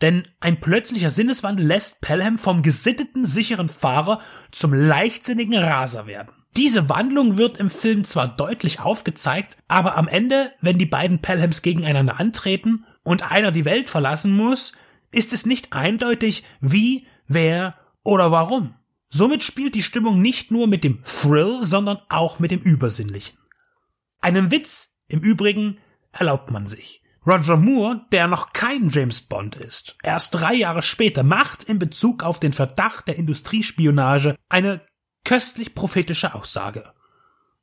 Denn ein plötzlicher Sinneswandel lässt Pelham vom gesitteten, sicheren Fahrer zum leichtsinnigen Raser werden. Diese Wandlung wird im Film zwar deutlich aufgezeigt, aber am Ende, wenn die beiden Pelhams gegeneinander antreten und einer die Welt verlassen muss, ist es nicht eindeutig, wie, wer oder warum. Somit spielt die Stimmung nicht nur mit dem Thrill, sondern auch mit dem Übersinnlichen. Einen Witz, im Übrigen, erlaubt man sich. Roger Moore, der noch kein James Bond ist, erst drei Jahre später macht in Bezug auf den Verdacht der Industriespionage eine köstlich prophetische Aussage.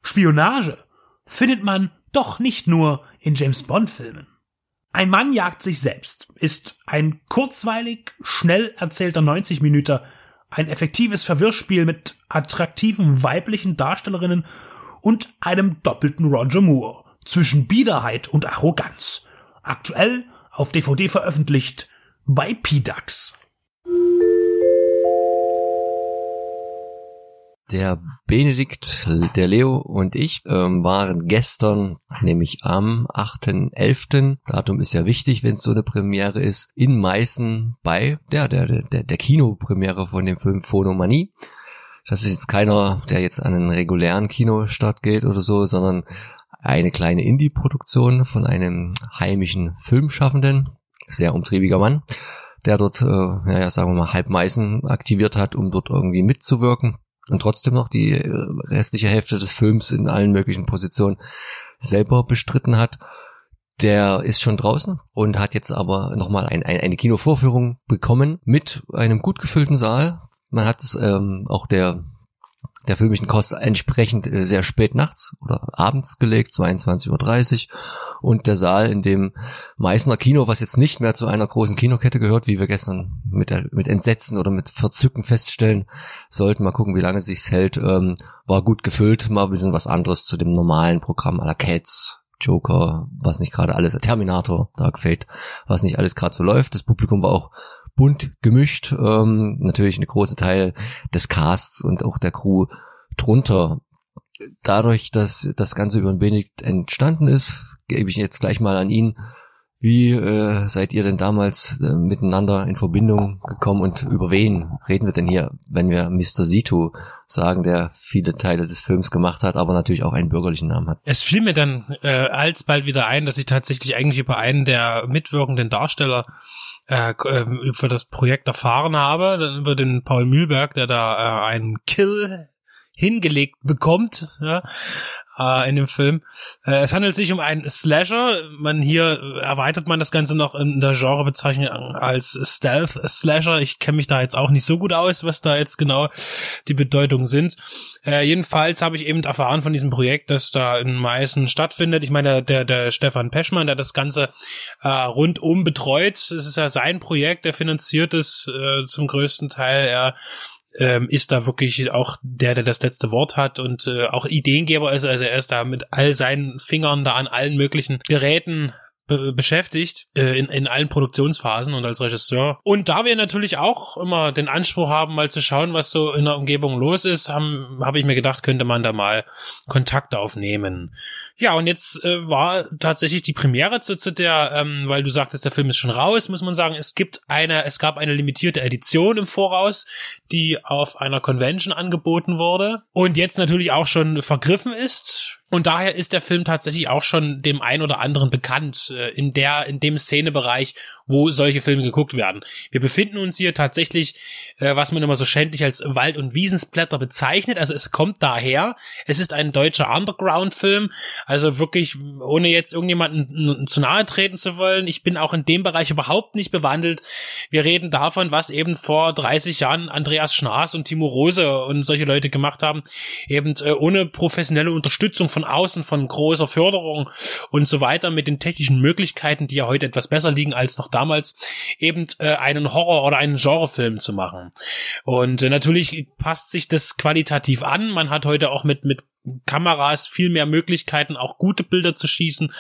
Spionage findet man doch nicht nur in James Bond Filmen. Ein Mann jagt sich selbst ist ein kurzweilig, schnell erzählter 90 Minuten, ein effektives Verwirrspiel mit attraktiven weiblichen Darstellerinnen und einem doppelten Roger Moore zwischen Biederheit und Arroganz aktuell auf DVD veröffentlicht bei PDAX. Der Benedikt, der Leo und ich ähm, waren gestern, nämlich am 8.11., Datum ist ja wichtig, wenn es so eine Premiere ist, in Meißen bei der, der, der, der Kinopremiere von dem Film Phonomanie. Das ist jetzt keiner, der jetzt an einen regulären Kinostart geht oder so, sondern eine kleine Indie-Produktion von einem heimischen Filmschaffenden, sehr umtriebiger Mann, der dort, äh, naja, sagen wir mal, Halbmeißen aktiviert hat, um dort irgendwie mitzuwirken und trotzdem noch die äh, restliche Hälfte des Films in allen möglichen Positionen selber bestritten hat. Der ist schon draußen und hat jetzt aber nochmal ein, ein, eine Kinovorführung bekommen mit einem gut gefüllten Saal. Man hat es ähm, auch der der filmischen Kost entsprechend äh, sehr spät nachts oder abends gelegt, 22.30 Uhr. Und der Saal in dem Meißner Kino, was jetzt nicht mehr zu einer großen Kinokette gehört, wie wir gestern mit, mit Entsetzen oder mit Verzücken feststellen sollten, mal gucken, wie lange sich's hält, ähm, war gut gefüllt, mal ein bisschen was anderes zu dem normalen Programm aller Cats, Joker, was nicht gerade alles, Terminator, Dark Fate, was nicht alles gerade so läuft. Das Publikum war auch bunt gemischt. Ähm, natürlich eine große Teil des Casts und auch der Crew drunter. Dadurch, dass das Ganze über den Benedikt entstanden ist, gebe ich jetzt gleich mal an ihn. Wie äh, seid ihr denn damals äh, miteinander in Verbindung gekommen und über wen reden wir denn hier, wenn wir Mr. Situ sagen, der viele Teile des Films gemacht hat, aber natürlich auch einen bürgerlichen Namen hat? Es fiel mir dann äh, alsbald wieder ein, dass ich tatsächlich eigentlich über einen der mitwirkenden Darsteller äh, ähm, für das Projekt erfahren habe, dann über den Paul Mühlberg, der da äh, einen Kill hingelegt bekommt, ja, äh, in dem Film. Äh, es handelt sich um einen Slasher. Man hier erweitert man das Ganze noch in der Genrebezeichnung als Stealth Slasher. Ich kenne mich da jetzt auch nicht so gut aus, was da jetzt genau die Bedeutung sind. Äh, jedenfalls habe ich eben erfahren von diesem Projekt, das da in Meißen stattfindet. Ich meine, der, der Stefan Peschmann, der das Ganze äh, rundum betreut, es ist ja sein Projekt, der finanziert es äh, zum größten Teil. Er ähm, ist da wirklich auch der, der das letzte Wort hat und äh, auch Ideengeber ist. Also er ist da mit all seinen Fingern da an allen möglichen Geräten be beschäftigt äh, in, in allen Produktionsphasen und als Regisseur. Und da wir natürlich auch immer den Anspruch haben, mal zu schauen, was so in der Umgebung los ist, habe hab ich mir gedacht, könnte man da mal Kontakt aufnehmen. Ja, und jetzt äh, war tatsächlich die Premiere zu, zu der, ähm, weil du sagtest, der Film ist schon raus, muss man sagen, es gibt eine, es gab eine limitierte Edition im Voraus, die auf einer Convention angeboten wurde und jetzt natürlich auch schon vergriffen ist und daher ist der Film tatsächlich auch schon dem ein oder anderen bekannt, äh, in der, in dem Szenebereich, wo solche Filme geguckt werden. Wir befinden uns hier tatsächlich, äh, was man immer so schändlich als Wald- und Wiesensblätter bezeichnet. Also es kommt daher. Es ist ein deutscher Underground-Film. Also wirklich, ohne jetzt irgendjemanden zu nahe treten zu wollen. Ich bin auch in dem Bereich überhaupt nicht bewandelt. Wir reden davon, was eben vor 30 Jahren Andreas Schnaas und Timo Rose und solche Leute gemacht haben. Eben äh, ohne professionelle Unterstützung von außen von großer Förderung und so weiter mit den technischen Möglichkeiten, die ja heute etwas besser liegen als noch damals, eben äh, einen Horror- oder einen Genrefilm zu machen. Und äh, natürlich passt sich das qualitativ an. Man hat heute auch mit, mit Kameras viel mehr Möglichkeiten, auch gute Bilder zu schießen.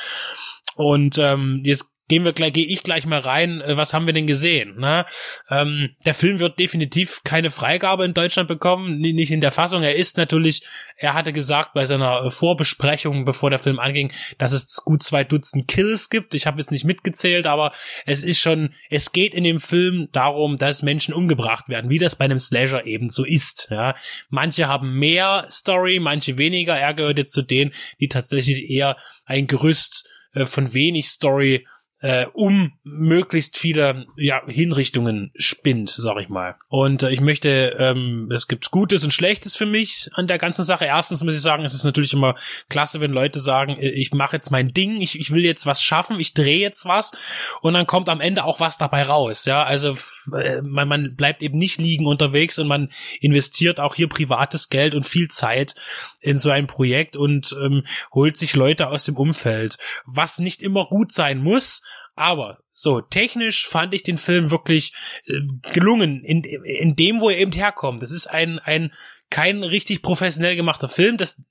Und ähm, jetzt gehen wir gleich, gehe ich gleich mal rein, äh, was haben wir denn gesehen? Ne? Ähm, der Film wird definitiv keine Freigabe in Deutschland bekommen, nicht in der Fassung. Er ist natürlich, er hatte gesagt bei seiner äh, Vorbesprechung, bevor der Film anging, dass es gut zwei Dutzend Kills gibt. Ich habe jetzt nicht mitgezählt, aber es ist schon, es geht in dem Film darum, dass Menschen umgebracht werden, wie das bei einem Slasher eben so ist. Ja? Manche haben mehr Story, manche weniger. Er gehört jetzt zu denen, die tatsächlich eher ein Gerüst äh, von wenig Story äh, um möglichst viele ja, Hinrichtungen spinnt, sag ich mal. Und äh, ich möchte, ähm, es gibt Gutes und Schlechtes für mich an der ganzen Sache. Erstens muss ich sagen, es ist natürlich immer klasse, wenn Leute sagen, äh, ich mache jetzt mein Ding, ich, ich will jetzt was schaffen, ich drehe jetzt was und dann kommt am Ende auch was dabei raus. Ja, also äh, man, man bleibt eben nicht liegen unterwegs und man investiert auch hier privates Geld und viel Zeit in so ein Projekt und ähm, holt sich Leute aus dem Umfeld, was nicht immer gut sein muss, aber so, technisch fand ich den Film wirklich äh, gelungen in, in dem, wo er eben herkommt. Das ist ein, ein kein richtig professionell gemachter Film. Das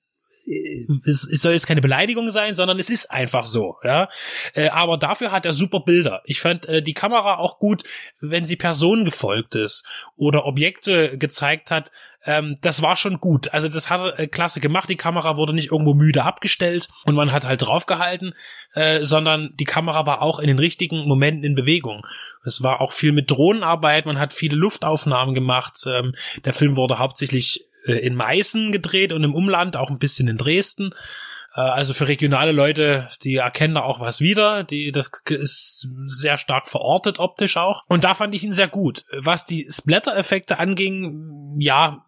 es, es soll jetzt keine Beleidigung sein, sondern es ist einfach so, ja. Äh, aber dafür hat er super Bilder. Ich fand äh, die Kamera auch gut, wenn sie Personen gefolgt ist oder Objekte gezeigt hat, ähm, das war schon gut. Also das hat äh, klasse gemacht. Die Kamera wurde nicht irgendwo müde abgestellt und man hat halt draufgehalten, äh, sondern die Kamera war auch in den richtigen Momenten in Bewegung. Es war auch viel mit Drohnenarbeit, man hat viele Luftaufnahmen gemacht. Ähm, der Film wurde hauptsächlich äh, in Meißen gedreht und im Umland, auch ein bisschen in Dresden. Äh, also für regionale Leute, die erkennen da auch was wieder. Die, das ist sehr stark verortet optisch auch. Und da fand ich ihn sehr gut. Was die Splatter-Effekte anging, ja,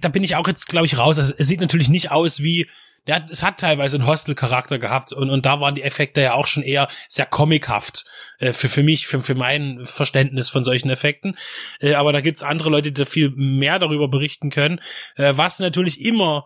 da bin ich auch jetzt, glaube ich, raus. Also, es sieht natürlich nicht aus wie ja, es hat teilweise einen Hostel-Charakter gehabt und, und da waren die Effekte ja auch schon eher sehr comichaft äh, für, für mich, für, für mein Verständnis von solchen Effekten. Äh, aber da gibt's andere Leute, die da viel mehr darüber berichten können. Äh, was natürlich immer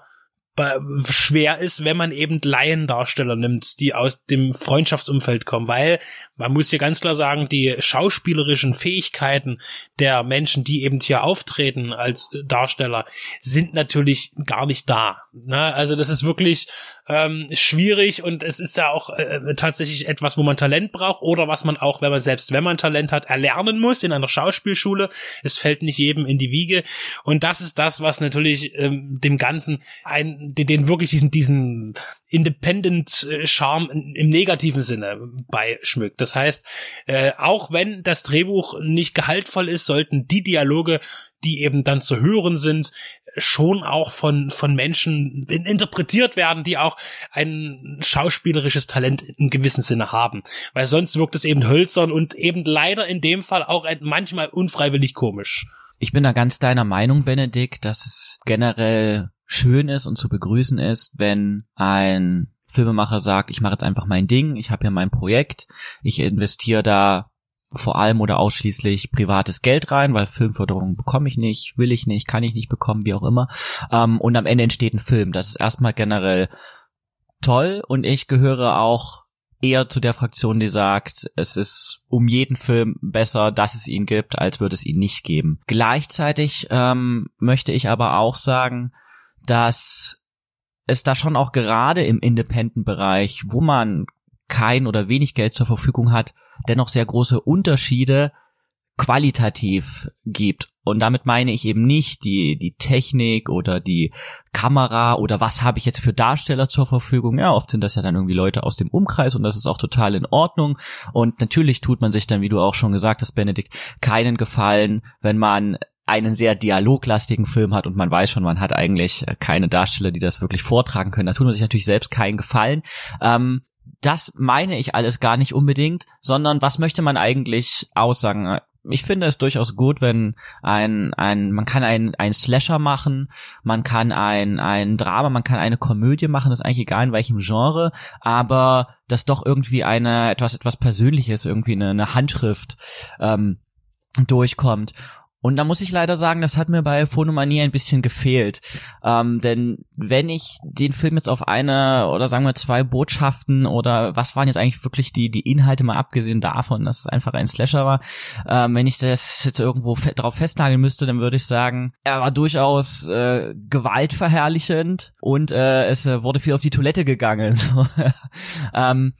schwer ist, wenn man eben Laiendarsteller nimmt, die aus dem Freundschaftsumfeld kommen, weil man muss hier ganz klar sagen, die schauspielerischen Fähigkeiten der Menschen, die eben hier auftreten als Darsteller, sind natürlich gar nicht da. Ne? Also das ist wirklich ähm, schwierig und es ist ja auch äh, tatsächlich etwas, wo man Talent braucht oder was man auch, wenn man selbst, wenn man Talent hat, erlernen muss in einer Schauspielschule. Es fällt nicht jedem in die Wiege und das ist das, was natürlich ähm, dem Ganzen ein, den, den wirklich diesen diesen Independent Charme im negativen Sinne beischmückt. Das heißt, äh, auch wenn das Drehbuch nicht gehaltvoll ist, sollten die Dialoge die eben dann zu hören sind, schon auch von, von Menschen interpretiert werden, die auch ein schauspielerisches Talent im gewissen Sinne haben. Weil sonst wirkt es eben hölzern und eben leider in dem Fall auch manchmal unfreiwillig komisch. Ich bin da ganz deiner Meinung, Benedikt, dass es generell schön ist und zu begrüßen ist, wenn ein Filmemacher sagt, ich mache jetzt einfach mein Ding, ich habe hier mein Projekt, ich investiere da vor allem oder ausschließlich privates Geld rein, weil Filmförderung bekomme ich nicht, will ich nicht, kann ich nicht bekommen, wie auch immer. Ähm, und am Ende entsteht ein Film. Das ist erstmal generell toll und ich gehöre auch eher zu der Fraktion, die sagt, es ist um jeden Film besser, dass es ihn gibt, als würde es ihn nicht geben. Gleichzeitig ähm, möchte ich aber auch sagen, dass es da schon auch gerade im Independent-Bereich, wo man kein oder wenig Geld zur Verfügung hat, dennoch sehr große Unterschiede qualitativ gibt. Und damit meine ich eben nicht die, die Technik oder die Kamera oder was habe ich jetzt für Darsteller zur Verfügung. Ja, oft sind das ja dann irgendwie Leute aus dem Umkreis und das ist auch total in Ordnung. Und natürlich tut man sich dann, wie du auch schon gesagt hast, Benedikt, keinen Gefallen, wenn man einen sehr dialoglastigen Film hat und man weiß schon, man hat eigentlich keine Darsteller, die das wirklich vortragen können. Da tut man sich natürlich selbst keinen Gefallen. Ähm, das meine ich alles gar nicht unbedingt, sondern was möchte man eigentlich aussagen? Ich finde es durchaus gut, wenn ein, ein, man kann ein, ein Slasher machen, man kann ein, ein Drama, man kann eine Komödie machen, das ist eigentlich egal in welchem Genre, aber dass doch irgendwie eine, etwas, etwas Persönliches, irgendwie eine, eine Handschrift, ähm, durchkommt. Und da muss ich leider sagen, das hat mir bei Phonomanie ein bisschen gefehlt. Ähm, denn wenn ich den Film jetzt auf eine oder sagen wir zwei Botschaften oder was waren jetzt eigentlich wirklich die, die Inhalte mal abgesehen davon, dass es einfach ein Slasher war, ähm, wenn ich das jetzt irgendwo fe drauf festnageln müsste, dann würde ich sagen, er war durchaus äh, gewaltverherrlichend und äh, es äh, wurde viel auf die Toilette gegangen. ähm,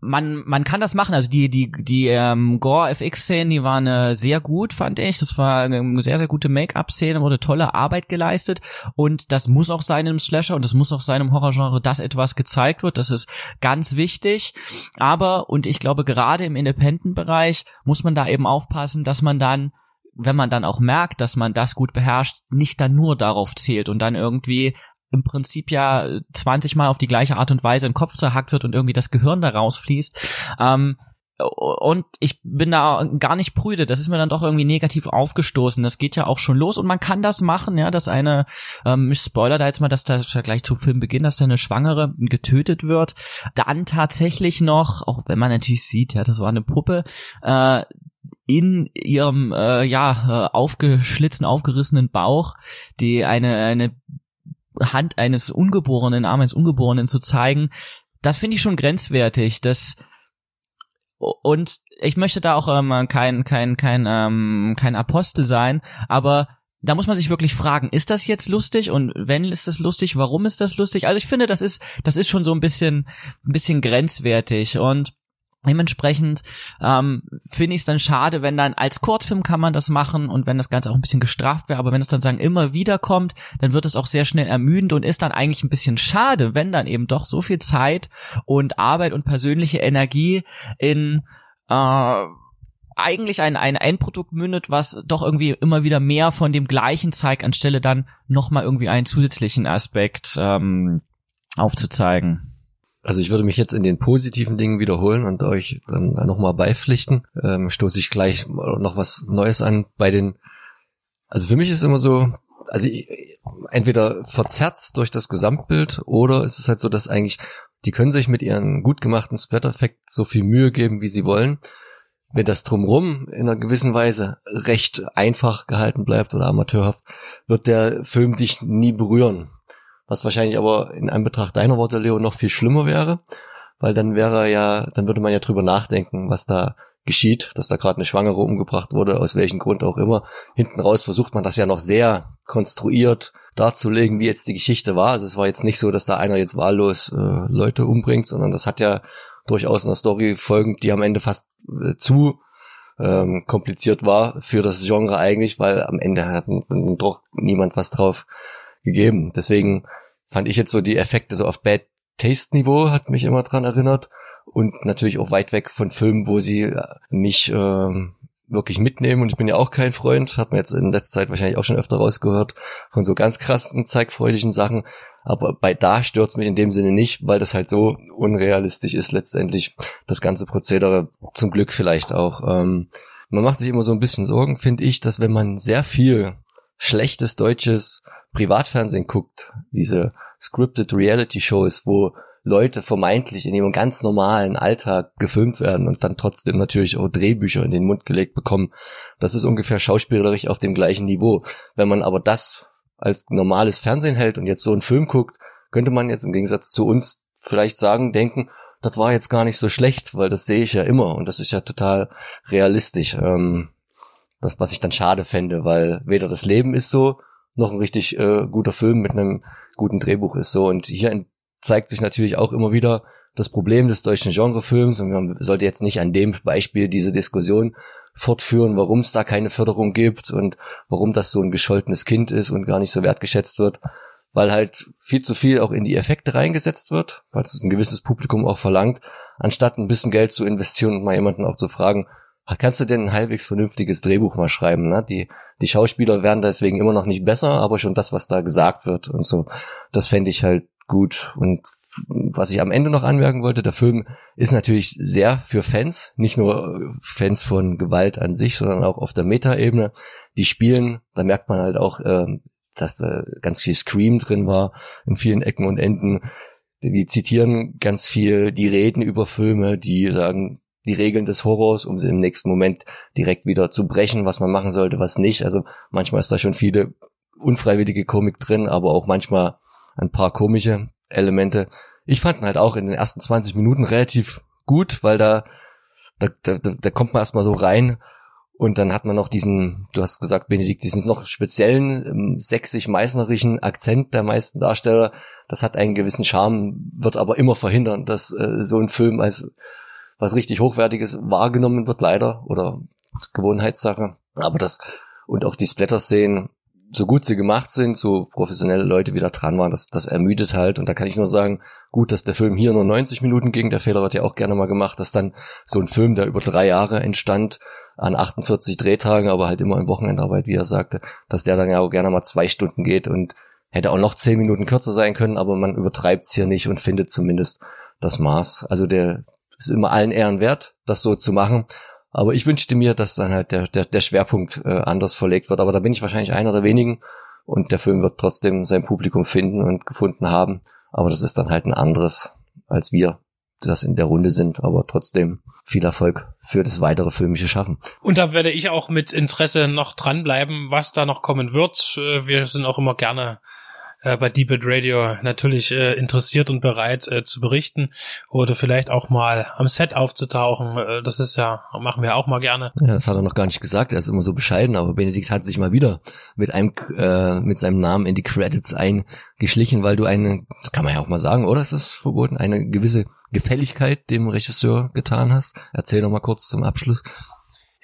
man, man kann das machen. Also die, die, die ähm, Gore-FX-Szenen, die waren äh, sehr gut, fand ich. Das war eine sehr, sehr gute Make-up-Szene, wurde tolle Arbeit geleistet. Und das muss auch sein im Slasher und das muss auch sein im Horrorgenre, dass etwas gezeigt wird. Das ist ganz wichtig. Aber, und ich glaube, gerade im Independent-Bereich muss man da eben aufpassen, dass man dann wenn man dann auch merkt, dass man das gut beherrscht, nicht dann nur darauf zählt und dann irgendwie im Prinzip ja 20 Mal auf die gleiche Art und Weise im Kopf zerhackt wird und irgendwie das Gehirn da rausfließt. Ähm, und ich bin da gar nicht prüde. Das ist mir dann doch irgendwie negativ aufgestoßen. Das geht ja auch schon los und man kann das machen, ja, dass eine, ähm, ich spoiler da jetzt mal, dass da gleich zum Filmbeginn, dass da eine Schwangere getötet wird. Dann tatsächlich noch, auch wenn man natürlich sieht, ja, das war eine Puppe, äh, in ihrem äh, ja äh, aufgeschlitzten, aufgerissenen Bauch, die eine eine Hand eines Ungeborenen, Arm eines Ungeborenen zu zeigen, das finde ich schon grenzwertig. Das und ich möchte da auch ähm, kein kein kein ähm, kein Apostel sein, aber da muss man sich wirklich fragen, ist das jetzt lustig und wenn ist das lustig, warum ist das lustig? Also ich finde, das ist das ist schon so ein bisschen ein bisschen grenzwertig und Dementsprechend ähm, finde ich es dann schade, wenn dann als Kurzfilm kann man das machen und wenn das Ganze auch ein bisschen gestraft wäre, aber wenn es dann sagen immer wieder kommt, dann wird es auch sehr schnell ermüdend und ist dann eigentlich ein bisschen schade, wenn dann eben doch so viel Zeit und Arbeit und persönliche Energie in äh, eigentlich ein, ein Endprodukt mündet, was doch irgendwie immer wieder mehr von dem gleichen zeigt, anstelle dann nochmal irgendwie einen zusätzlichen Aspekt ähm, aufzuzeigen. Also ich würde mich jetzt in den positiven Dingen wiederholen und euch dann nochmal beipflichten. Ähm, stoße ich gleich noch was Neues an bei den. Also für mich ist immer so, also entweder verzerrt durch das Gesamtbild oder es ist halt so, dass eigentlich die können sich mit ihren gut gemachten Splatter-Effekt so viel Mühe geben, wie sie wollen. Wenn das drumrum in einer gewissen Weise recht einfach gehalten bleibt oder amateurhaft, wird der Film dich nie berühren was wahrscheinlich aber in Anbetracht deiner Worte, Leo, noch viel schlimmer wäre, weil dann wäre ja, dann würde man ja drüber nachdenken, was da geschieht, dass da gerade eine Schwangere umgebracht wurde, aus welchem Grund auch immer. Hinten raus versucht man das ja noch sehr konstruiert darzulegen, wie jetzt die Geschichte war. Also es war jetzt nicht so, dass da einer jetzt wahllos äh, Leute umbringt, sondern das hat ja durchaus eine Story folgend, die am Ende fast äh, zu ähm, kompliziert war für das Genre eigentlich, weil am Ende hat doch niemand was drauf gegeben. Deswegen fand ich jetzt so die Effekte so auf Bad Taste Niveau, hat mich immer dran erinnert. Und natürlich auch weit weg von Filmen, wo sie äh, mich äh, wirklich mitnehmen. Und ich bin ja auch kein Freund, hat man jetzt in letzter Zeit wahrscheinlich auch schon öfter rausgehört, von so ganz krassen, zeigfreudigen Sachen. Aber bei da stört's mich in dem Sinne nicht, weil das halt so unrealistisch ist letztendlich, das ganze Prozedere zum Glück vielleicht auch. Ähm, man macht sich immer so ein bisschen Sorgen, finde ich, dass wenn man sehr viel schlechtes deutsches Privatfernsehen guckt, diese scripted Reality Shows, wo Leute vermeintlich in ihrem ganz normalen Alltag gefilmt werden und dann trotzdem natürlich auch Drehbücher in den Mund gelegt bekommen. Das ist ungefähr schauspielerisch auf dem gleichen Niveau. Wenn man aber das als normales Fernsehen hält und jetzt so einen Film guckt, könnte man jetzt im Gegensatz zu uns vielleicht sagen, denken, das war jetzt gar nicht so schlecht, weil das sehe ich ja immer und das ist ja total realistisch. Ähm, das, was ich dann schade fände, weil weder das Leben ist so, noch ein richtig äh, guter Film mit einem guten Drehbuch ist so. Und hier zeigt sich natürlich auch immer wieder das Problem des deutschen Genrefilms und man sollte jetzt nicht an dem Beispiel diese Diskussion fortführen, warum es da keine Förderung gibt und warum das so ein gescholtenes Kind ist und gar nicht so wertgeschätzt wird, weil halt viel zu viel auch in die Effekte reingesetzt wird, weil es ein gewisses Publikum auch verlangt, anstatt ein bisschen Geld zu investieren und mal jemanden auch zu fragen, kannst du denn ein halbwegs vernünftiges Drehbuch mal schreiben? Ne? Die, die Schauspieler werden deswegen immer noch nicht besser, aber schon das, was da gesagt wird und so, das fände ich halt gut. Und was ich am Ende noch anmerken wollte, der Film ist natürlich sehr für Fans, nicht nur Fans von Gewalt an sich, sondern auch auf der Metaebene. Die spielen, da merkt man halt auch, äh, dass da ganz viel Scream drin war in vielen Ecken und Enden. Die zitieren ganz viel, die reden über Filme, die sagen, die Regeln des Horrors, um sie im nächsten Moment direkt wieder zu brechen, was man machen sollte, was nicht. Also manchmal ist da schon viele unfreiwillige Komik drin, aber auch manchmal ein paar komische Elemente. Ich fand ihn halt auch in den ersten 20 Minuten relativ gut, weil da, da, da, da kommt man erstmal so rein und dann hat man noch diesen, du hast gesagt, Benedikt, diesen noch speziellen ähm, sächsisch-meißnerischen Akzent der meisten Darsteller. Das hat einen gewissen Charme, wird aber immer verhindern, dass äh, so ein Film als was richtig Hochwertiges wahrgenommen wird, leider, oder Gewohnheitssache. Aber das, und auch die Splatter-Szenen, so gut sie gemacht sind, so professionelle Leute wieder dran waren, das, das ermüdet halt. Und da kann ich nur sagen, gut, dass der Film hier nur 90 Minuten ging. Der Fehler wird ja auch gerne mal gemacht, dass dann so ein Film, der über drei Jahre entstand, an 48 Drehtagen, aber halt immer in Wochenendarbeit, wie er sagte, dass der dann ja auch gerne mal zwei Stunden geht und hätte auch noch zehn Minuten kürzer sein können, aber man übertreibt es hier nicht und findet zumindest das Maß. Also der, ist immer allen Ehren wert, das so zu machen. Aber ich wünschte mir, dass dann halt der, der, der Schwerpunkt äh, anders verlegt wird. Aber da bin ich wahrscheinlich einer der wenigen. Und der Film wird trotzdem sein Publikum finden und gefunden haben. Aber das ist dann halt ein anderes, als wir das in der Runde sind. Aber trotzdem viel Erfolg für das weitere filmische Schaffen. Und da werde ich auch mit Interesse noch dranbleiben, was da noch kommen wird. Äh, wir sind auch immer gerne äh, bei Deep Radio natürlich äh, interessiert und bereit äh, zu berichten oder vielleicht auch mal am Set aufzutauchen. Äh, das ist ja, machen wir auch mal gerne. Ja, das hat er noch gar nicht gesagt, er ist immer so bescheiden, aber Benedikt hat sich mal wieder mit einem, äh, mit seinem Namen in die Credits eingeschlichen, weil du eine, das kann man ja auch mal sagen, oder ist das verboten, eine gewisse Gefälligkeit dem Regisseur getan hast. Erzähl doch mal kurz zum Abschluss.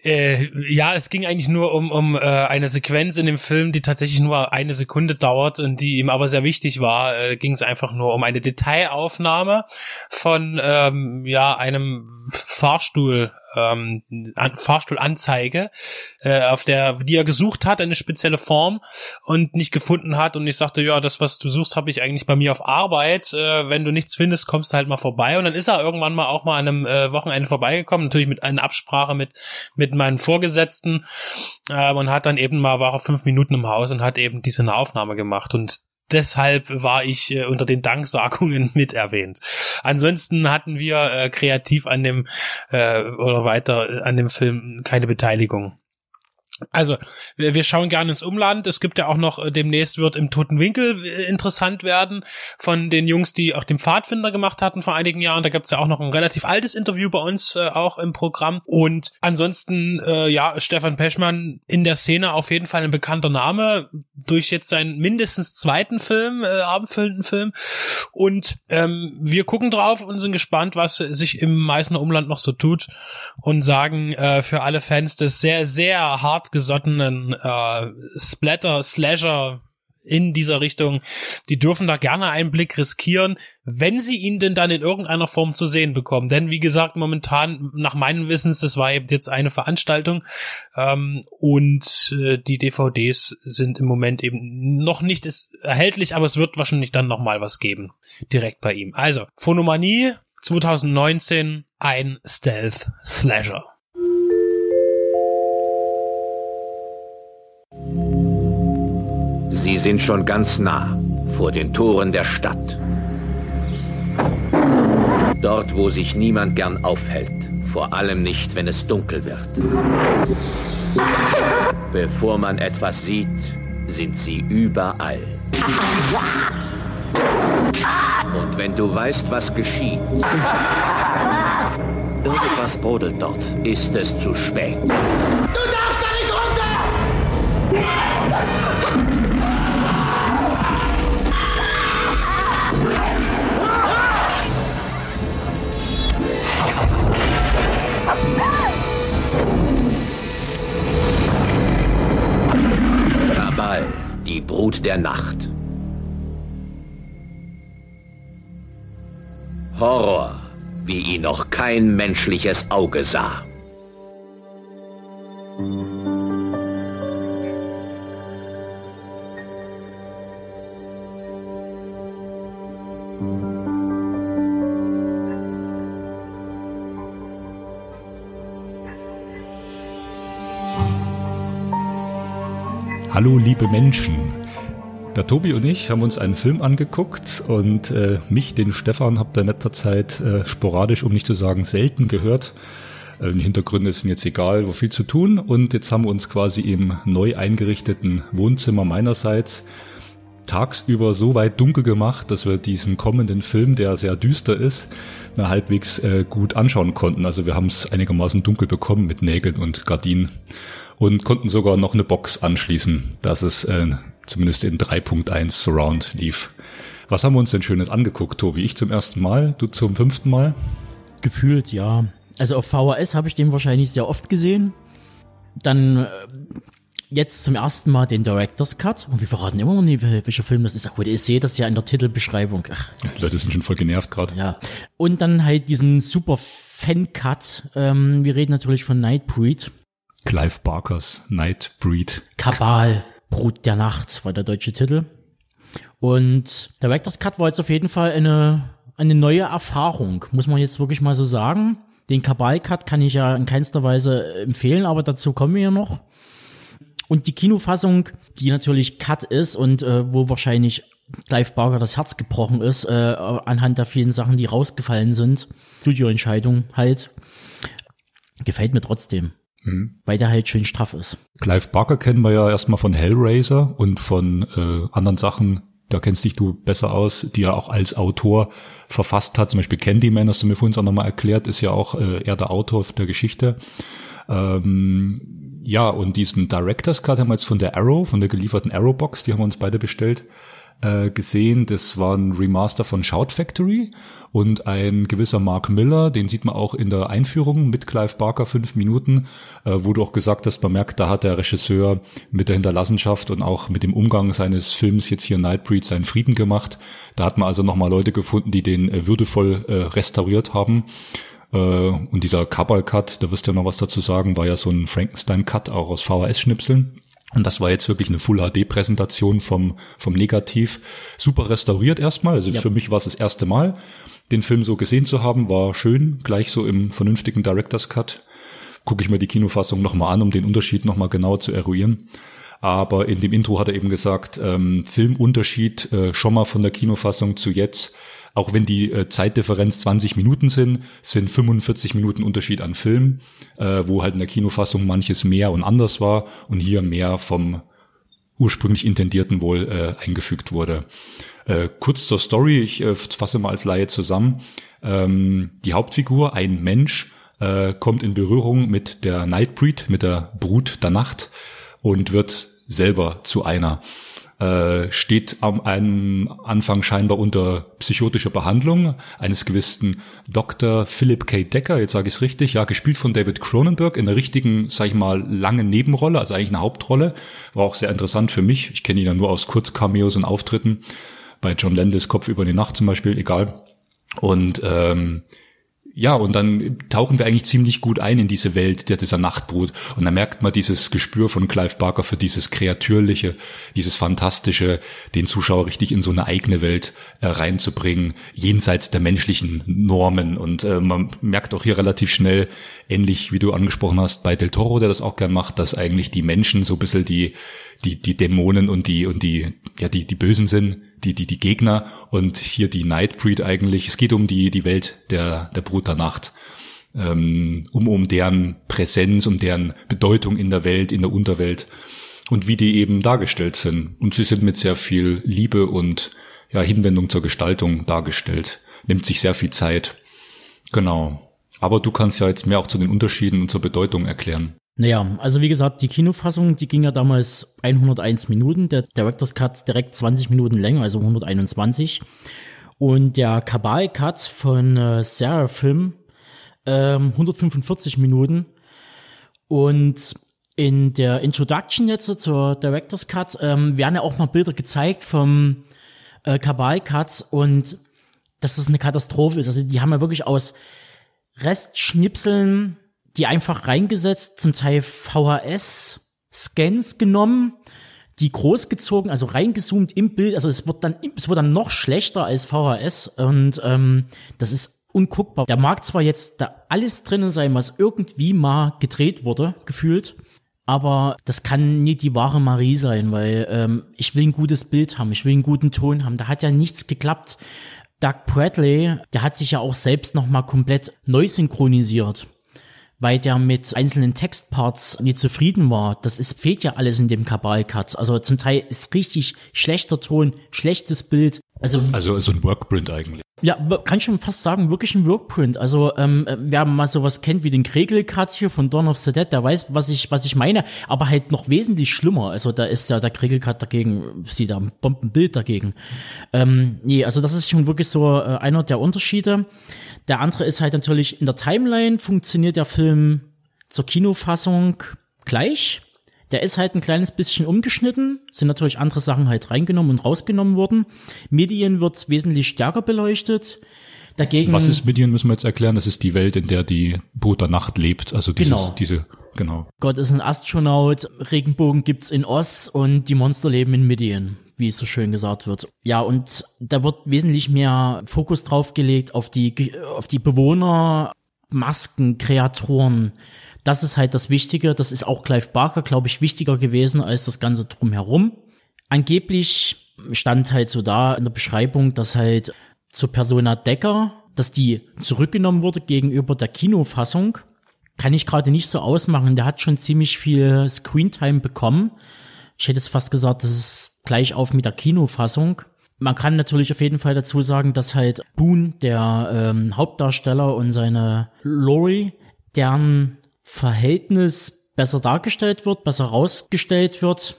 Äh, ja, es ging eigentlich nur um, um äh, eine Sequenz in dem Film, die tatsächlich nur eine Sekunde dauert und die ihm aber sehr wichtig war. Äh, ging es einfach nur um eine Detailaufnahme von ähm, ja einem Fahrstuhl, ähm, an, Fahrstuhlanzeige, äh, auf der die er gesucht hat, eine spezielle Form und nicht gefunden hat. Und ich sagte, ja, das was du suchst, habe ich eigentlich bei mir auf Arbeit. Äh, wenn du nichts findest, kommst du halt mal vorbei. Und dann ist er irgendwann mal auch mal an einem äh, Wochenende vorbeigekommen, natürlich mit einer Absprache mit mit mit meinen Vorgesetzten äh, und hat dann eben mal, war fünf Minuten im Haus und hat eben diese Aufnahme gemacht und deshalb war ich äh, unter den Danksagungen mit erwähnt. Ansonsten hatten wir äh, kreativ an dem äh, oder weiter äh, an dem Film keine Beteiligung. Also, wir schauen gerne ins Umland. Es gibt ja auch noch, äh, demnächst wird im Toten Winkel äh, interessant werden von den Jungs, die auch den Pfadfinder gemacht hatten vor einigen Jahren. Da gibt's ja auch noch ein relativ altes Interview bei uns äh, auch im Programm. Und ansonsten, äh, ja, Stefan Peschmann in der Szene auf jeden Fall ein bekannter Name durch jetzt seinen mindestens zweiten Film, äh, abendfüllenden Film. Und ähm, wir gucken drauf und sind gespannt, was sich im Meißner Umland noch so tut und sagen äh, für alle Fans des sehr, sehr hart hartgesottenen äh, Splatter-Slasher in dieser Richtung, die dürfen da gerne einen Blick riskieren, wenn sie ihn denn dann in irgendeiner Form zu sehen bekommen. Denn wie gesagt, momentan, nach meinem Wissens, das war eben jetzt eine Veranstaltung ähm, und äh, die DVDs sind im Moment eben noch nicht erhältlich, aber es wird wahrscheinlich dann noch mal was geben, direkt bei ihm. Also, Phonomanie 2019, ein Stealth-Slasher. Sie sind schon ganz nah, vor den Toren der Stadt. Dort, wo sich niemand gern aufhält, vor allem nicht, wenn es dunkel wird. Bevor man etwas sieht, sind sie überall. Und wenn du weißt, was geschieht, irgendwas brodelt dort, ist es zu spät. Du darfst da nicht runter! Die Brut der Nacht. Horror, wie ihn noch kein menschliches Auge sah. Hallo liebe Menschen. Der Tobi und ich haben uns einen Film angeguckt und äh, mich, den Stefan, habt ihr in letzter Zeit äh, sporadisch, um nicht zu sagen selten gehört. Äh, die Hintergründe sind jetzt egal, wo viel zu tun. Und jetzt haben wir uns quasi im neu eingerichteten Wohnzimmer meinerseits tagsüber so weit dunkel gemacht, dass wir diesen kommenden Film, der sehr düster ist, na, halbwegs äh, gut anschauen konnten. Also wir haben es einigermaßen dunkel bekommen mit Nägeln und Gardinen und konnten sogar noch eine Box anschließen, dass es äh, zumindest in 3.1 Surround lief. Was haben wir uns denn Schönes angeguckt, Tobi? Ich zum ersten Mal, du zum fünften Mal? Gefühlt, ja. Also auf VHS habe ich den wahrscheinlich sehr oft gesehen. Dann äh, jetzt zum ersten Mal den Director's Cut. Und wir verraten immer noch nicht, welcher Film das ist. Ach gut, ihr seht das ja in der Titelbeschreibung. Ach. Die Leute sind schon voll genervt gerade. Ja. Und dann halt diesen super Fan-Cut. Ähm, wir reden natürlich von Nightbreed. Clive Barkers Nightbreed. Kabal, Brut der Nacht war der deutsche Titel. Und Director's Cut war jetzt auf jeden Fall eine, eine neue Erfahrung, muss man jetzt wirklich mal so sagen. Den Kabal-Cut kann ich ja in keinster Weise empfehlen, aber dazu kommen wir ja noch. Und die Kinofassung, die natürlich Cut ist und äh, wo wahrscheinlich Clive Barker das Herz gebrochen ist, äh, anhand der vielen Sachen, die rausgefallen sind, Studioentscheidung halt, gefällt mir trotzdem. Mhm. Weil der halt schön straff ist. Clive Barker kennen wir ja erstmal von Hellraiser und von äh, anderen Sachen, da kennst dich du besser aus, die er auch als Autor verfasst hat. Zum Beispiel Candyman, hast du mir vorhin auch nochmal erklärt, ist ja auch äh, er der Autor der Geschichte. Ähm, ja, und diesen Director's Cut haben wir jetzt von der Arrow, von der gelieferten Arrow-Box, die haben wir uns beide bestellt äh, gesehen. Das war ein Remaster von Shout Factory und ein gewisser Mark Miller, den sieht man auch in der Einführung mit Clive Barker fünf Minuten, äh, wo du auch gesagt hast, man merkt, da hat der Regisseur mit der Hinterlassenschaft und auch mit dem Umgang seines Films jetzt hier Nightbreed seinen Frieden gemacht. Da hat man also nochmal Leute gefunden, die den äh, würdevoll äh, restauriert haben. Äh, und dieser Kabal-Cut, da wirst du ja noch was dazu sagen, war ja so ein Frankenstein-Cut auch aus VHS-Schnipseln. Und das war jetzt wirklich eine Full HD Präsentation vom, vom Negativ. Super restauriert erstmal. Also ja. für mich war es das erste Mal, den Film so gesehen zu haben. War schön, gleich so im vernünftigen Director's Cut. Gucke ich mir die Kinofassung nochmal an, um den Unterschied nochmal genauer zu eruieren. Aber in dem Intro hat er eben gesagt, ähm, Filmunterschied äh, schon mal von der Kinofassung zu jetzt auch wenn die äh, Zeitdifferenz 20 Minuten sind, sind 45 Minuten Unterschied an Film, äh, wo halt in der Kinofassung manches mehr und anders war und hier mehr vom ursprünglich intendierten wohl äh, eingefügt wurde. Äh, kurz zur Story, ich äh, fasse mal als Laie zusammen. Ähm, die Hauptfigur, ein Mensch, äh, kommt in Berührung mit der Nightbreed, mit der Brut der Nacht und wird selber zu einer äh, steht am einem Anfang scheinbar unter psychotischer Behandlung eines gewissen Dr. Philip K. Decker, jetzt sage ich es richtig, ja, gespielt von David Cronenberg in der richtigen, sag ich mal, langen Nebenrolle, also eigentlich eine Hauptrolle. War auch sehr interessant für mich. Ich kenne ihn ja nur aus Kurzcameos und Auftritten. Bei John Landis Kopf über die Nacht zum Beispiel, egal. Und ähm, ja, und dann tauchen wir eigentlich ziemlich gut ein in diese Welt der, dieser Nachtbrut. Und dann merkt man dieses Gespür von Clive Barker für dieses Kreatürliche, dieses Fantastische, den Zuschauer richtig in so eine eigene Welt äh, reinzubringen, jenseits der menschlichen Normen. Und äh, man merkt auch hier relativ schnell, ähnlich wie du angesprochen hast, bei Del Toro, der das auch gern macht, dass eigentlich die Menschen so ein bisschen die, die, die Dämonen und die, und die, ja, die, die Bösen sind, die, die, die Gegner und hier die Nightbreed eigentlich. Es geht um die, die Welt der, der Brut der Nacht. Ähm, um, um deren Präsenz, um deren Bedeutung in der Welt, in der Unterwelt und wie die eben dargestellt sind. Und sie sind mit sehr viel Liebe und ja, Hinwendung zur Gestaltung dargestellt. Nimmt sich sehr viel Zeit. Genau. Aber du kannst ja jetzt mehr auch zu den Unterschieden und zur Bedeutung erklären. Naja, also wie gesagt, die Kinofassung, die ging ja damals 101 Minuten, der Director's Cut direkt 20 Minuten länger, also 121. Und der Kabal-Cut von äh, Sarah Film ähm, 145 Minuten. Und in der Introduction jetzt zur Director's Cut ähm, werden ja auch mal Bilder gezeigt vom äh, Kabal-Cut und dass das eine Katastrophe ist. Also die haben ja wirklich aus Restschnipseln die einfach reingesetzt, zum Teil VHS-Scans genommen, die großgezogen, also reingezoomt im Bild, also es wird dann, es wird dann noch schlechter als VHS und ähm, das ist unguckbar. Da mag zwar jetzt da alles drinnen sein, was irgendwie mal gedreht wurde, gefühlt, aber das kann nie die wahre Marie sein, weil ähm, ich will ein gutes Bild haben, ich will einen guten Ton haben. Da hat ja nichts geklappt. Doug Bradley, der hat sich ja auch selbst noch mal komplett neu synchronisiert weil der mit einzelnen Textparts nicht zufrieden war. Das ist, fehlt ja alles in dem Kabal-Cut. Also zum Teil ist richtig schlechter Ton, schlechtes Bild. Also, also so ein Workprint eigentlich. Ja, kann schon fast sagen, wirklich ein Workprint. Also ähm, wer mal sowas kennt wie den Kregel-Cut hier von Dawn of the Dead, der weiß, was ich, was ich meine, aber halt noch wesentlich schlimmer. Also da ist ja der Kregel-Cut dagegen, sieht da ein Bombenbild dagegen. Ähm, nee, also das ist schon wirklich so äh, einer der Unterschiede. Der andere ist halt natürlich in der Timeline funktioniert der Film zur Kinofassung gleich. Der ist halt ein kleines bisschen umgeschnitten, sind natürlich andere Sachen halt reingenommen und rausgenommen worden. Medien wird wesentlich stärker beleuchtet. Dagegen, Was ist Medien, müssen wir jetzt erklären. Das ist die Welt, in der die Brut der Nacht lebt. Also dieses, genau. diese, genau. Gott ist ein Astronaut, Regenbogen gibt's in Oz und die Monster leben in Medien wie es so schön gesagt wird. Ja, und da wird wesentlich mehr Fokus drauf gelegt auf die, auf die Bewohner, Masken, Kreaturen. Das ist halt das Wichtige. Das ist auch Clive Barker, glaube ich, wichtiger gewesen als das Ganze drumherum. Angeblich stand halt so da in der Beschreibung, dass halt zur Persona Decker, dass die zurückgenommen wurde gegenüber der Kinofassung. Kann ich gerade nicht so ausmachen. Der hat schon ziemlich viel Screentime bekommen. Ich hätte es fast gesagt, das ist gleich auf mit der Kinofassung. Man kann natürlich auf jeden Fall dazu sagen, dass halt Boone, der ähm, Hauptdarsteller und seine Lori, deren Verhältnis besser dargestellt wird, besser rausgestellt wird,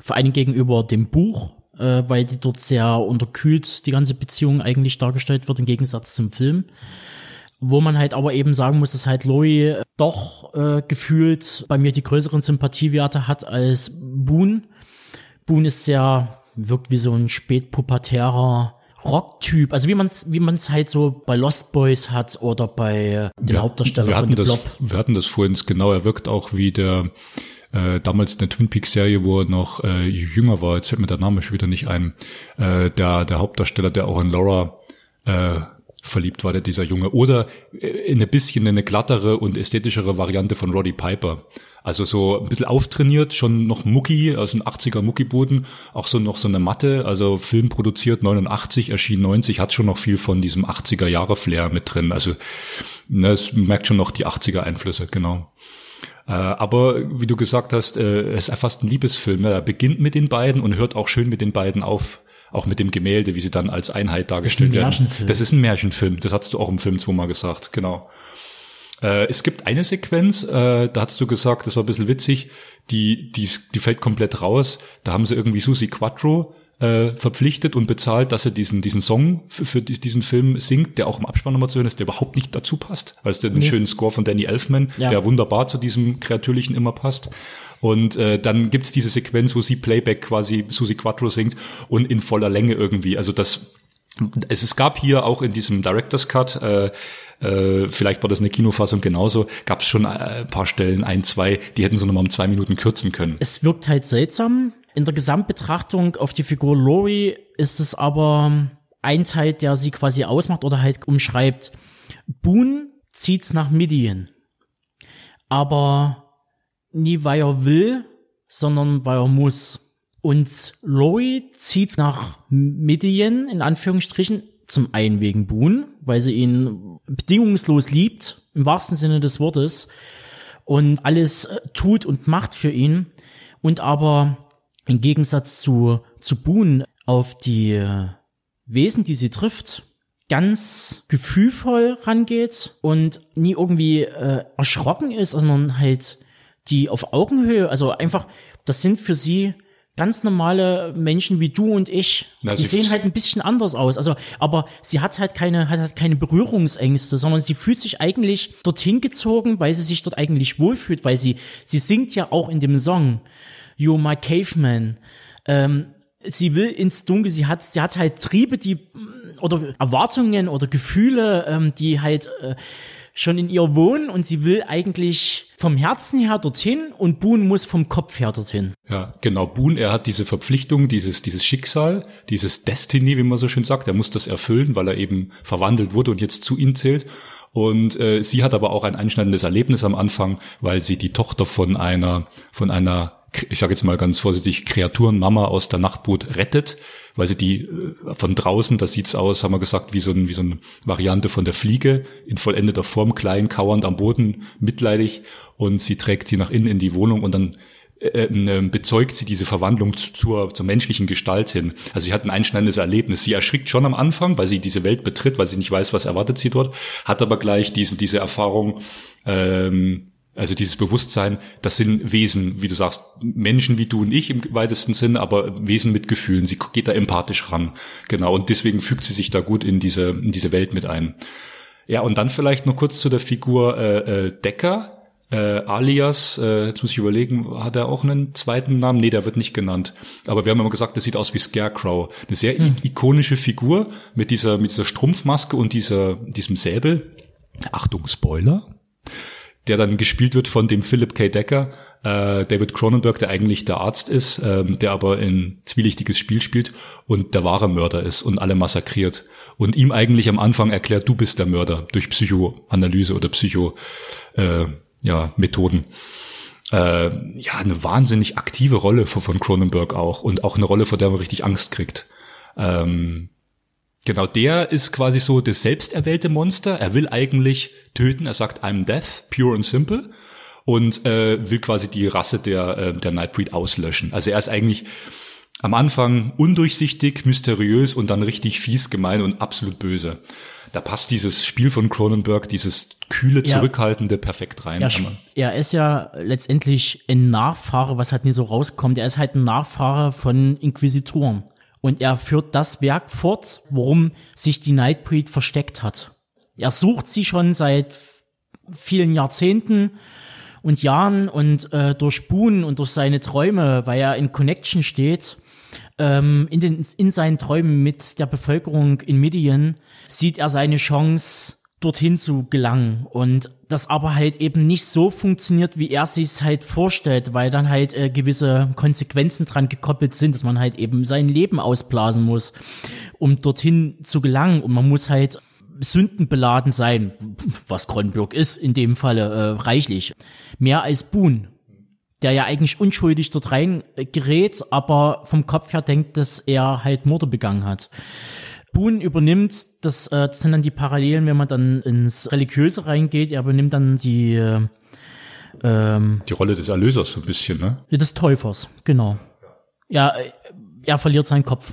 vor allem gegenüber dem Buch, äh, weil die dort sehr unterkühlt die ganze Beziehung eigentlich dargestellt wird im Gegensatz zum Film. Wo man halt aber eben sagen muss, dass halt Lori doch äh, gefühlt bei mir die größeren Sympathiewerte hat als Boone. Boone ist sehr, wirkt wie so ein spätpubertärer Rocktyp, also wie man es wie man's halt so bei Lost Boys hat oder bei dem wir, Hauptdarsteller wir von The Blob. Wir hatten das vorhin genau, er wirkt auch wie der äh, damals in der Twin Peaks Serie, wo er noch äh, jünger war, jetzt fällt mir der Name schon wieder nicht ein, äh, der, der Hauptdarsteller, der auch in Laura äh, verliebt war, der dieser Junge. Oder äh, in ein bisschen eine glattere und ästhetischere Variante von Roddy Piper. Also so ein bisschen auftrainiert, schon noch Mucki, also ein 80er Muckiboden, auch so noch so eine Matte, also Film produziert 89, erschien 90, hat schon noch viel von diesem 80er Jahre Flair mit drin. Also ne, es merkt schon noch die 80er Einflüsse, genau. Äh, aber wie du gesagt hast, äh, es ist fast ein Liebesfilm. Er beginnt mit den beiden und hört auch schön mit den beiden auf. Auch mit dem Gemälde, wie sie dann als Einheit dargestellt das werden. Das ist ein Märchenfilm. Das hast du auch im Film zweimal gesagt, genau. Äh, es gibt eine Sequenz, äh, da hast du gesagt, das war ein bisschen witzig, die, die, die fällt komplett raus. Da haben sie irgendwie Susi Quattro äh, verpflichtet und bezahlt, dass er diesen, diesen Song für, für diesen Film singt, der auch im Abspann nochmal zu hören ist, der überhaupt nicht dazu passt. Es den nee. schönen Score von Danny Elfman, ja. der wunderbar zu diesem Kreatürlichen immer passt. Und äh, dann gibt's diese Sequenz, wo sie Playback quasi Susi Quattro singt und in voller Länge irgendwie. Also das es, es gab hier auch in diesem Director's Cut äh, äh, vielleicht war das eine Kinofassung genauso, gab es schon äh, ein paar Stellen, ein, zwei, die hätten so nochmal um zwei Minuten kürzen können. Es wirkt halt seltsam, in der Gesamtbetrachtung auf die Figur Lori ist es aber ein Teil, der sie quasi ausmacht oder halt umschreibt. Boone zieht's nach Midian. Aber nie weil er will, sondern weil er muss. Und Lori zieht's nach Midian, in Anführungsstrichen, zum einen wegen Boone, weil sie ihn bedingungslos liebt, im wahrsten Sinne des Wortes, und alles tut und macht für ihn. Und aber im Gegensatz zu, zu Boone auf die Wesen, die sie trifft, ganz gefühlvoll rangeht und nie irgendwie äh, erschrocken ist, sondern halt die auf Augenhöhe, also einfach, das sind für sie ganz normale Menschen wie du und ich. Na, die sehen halt ein bisschen anders aus. Also, aber sie hat halt keine, hat halt keine Berührungsängste, sondern sie fühlt sich eigentlich dorthin gezogen, weil sie sich dort eigentlich wohlfühlt, weil sie, sie singt ja auch in dem Song. You're my caveman. Ähm, sie will ins Dunkel, sie hat, sie hat halt Triebe, die oder Erwartungen oder Gefühle, ähm, die halt äh, schon in ihr wohnen und sie will eigentlich vom Herzen her dorthin und Boone muss vom Kopf her dorthin. Ja, genau. Boone, er hat diese Verpflichtung, dieses, dieses Schicksal, dieses Destiny, wie man so schön sagt. Er muss das erfüllen, weil er eben verwandelt wurde und jetzt zu ihm zählt. Und äh, sie hat aber auch ein einschneidendes Erlebnis am Anfang, weil sie die Tochter von einer, von einer ich sage jetzt mal ganz vorsichtig, Kreaturenmama aus der Nachtboot rettet, weil sie die äh, von draußen, das sieht's aus, haben wir gesagt, wie so, ein, wie so eine Variante von der Fliege, in vollendeter Form, klein, kauernd am Boden, mitleidig, und sie trägt sie nach innen in die Wohnung und dann äh, äh, bezeugt sie diese Verwandlung zur, zur menschlichen Gestalt hin. Also sie hat ein einschneidendes Erlebnis. Sie erschrickt schon am Anfang, weil sie diese Welt betritt, weil sie nicht weiß, was erwartet sie dort, hat aber gleich diese, diese Erfahrung, ähm, also dieses Bewusstsein, das sind Wesen, wie du sagst, Menschen wie du und ich im weitesten Sinn, aber Wesen mit Gefühlen. Sie geht da empathisch ran. Genau. Und deswegen fügt sie sich da gut in diese, in diese Welt mit ein. Ja, und dann vielleicht noch kurz zu der Figur äh, äh, Decker. Äh, alias, äh, jetzt muss ich überlegen, hat er auch einen zweiten Namen? Nee, der wird nicht genannt. Aber wir haben immer gesagt, der sieht aus wie Scarecrow. Eine sehr hm. ikonische Figur mit dieser, mit dieser Strumpfmaske und dieser, diesem Säbel. Achtung, Spoiler der dann gespielt wird von dem Philip K. Decker, äh, David Cronenberg, der eigentlich der Arzt ist, ähm, der aber ein zwielichtiges Spiel spielt und der wahre Mörder ist und alle massakriert. Und ihm eigentlich am Anfang erklärt, du bist der Mörder durch Psychoanalyse oder Psycho, äh, ja, Methoden. Äh, ja, eine wahnsinnig aktive Rolle von Cronenberg auch und auch eine Rolle, vor der man richtig Angst kriegt. Ähm, Genau, der ist quasi so das selbsterwählte Monster. Er will eigentlich töten. Er sagt, I'm death, pure and simple. Und äh, will quasi die Rasse der, äh, der Nightbreed auslöschen. Also er ist eigentlich Am Anfang undurchsichtig, mysteriös und dann richtig fies, gemein und absolut böse. Da passt dieses Spiel von Cronenberg, dieses kühle, zurückhaltende, ja. perfekt rein. Er, er ist ja letztendlich ein Nachfahre, was halt nie so rauskommt. Er ist halt ein Nachfahre von Inquisitoren. Und er führt das Werk fort, worum sich die Nightbreed versteckt hat. Er sucht sie schon seit vielen Jahrzehnten und Jahren und äh, durch Boone und durch seine Träume, weil er in Connection steht, ähm, in, den, in seinen Träumen mit der Bevölkerung in Midian, sieht er seine Chance, dorthin zu gelangen und das aber halt eben nicht so funktioniert, wie er sich halt vorstellt, weil dann halt äh, gewisse Konsequenzen dran gekoppelt sind, dass man halt eben sein Leben ausblasen muss, um dorthin zu gelangen und man muss halt sündenbeladen sein, was Kronberg ist in dem Falle äh, reichlich. Mehr als Boone, der ja eigentlich unschuldig dort rein gerät, aber vom Kopf her denkt, dass er halt Morde begangen hat. Boone übernimmt, das, äh, das sind dann die Parallelen, wenn man dann ins Religiöse reingeht, er übernimmt dann die äh, ähm, die Rolle des Erlösers so ein bisschen, ne? Des Täufers, genau. Ja, er verliert seinen Kopf.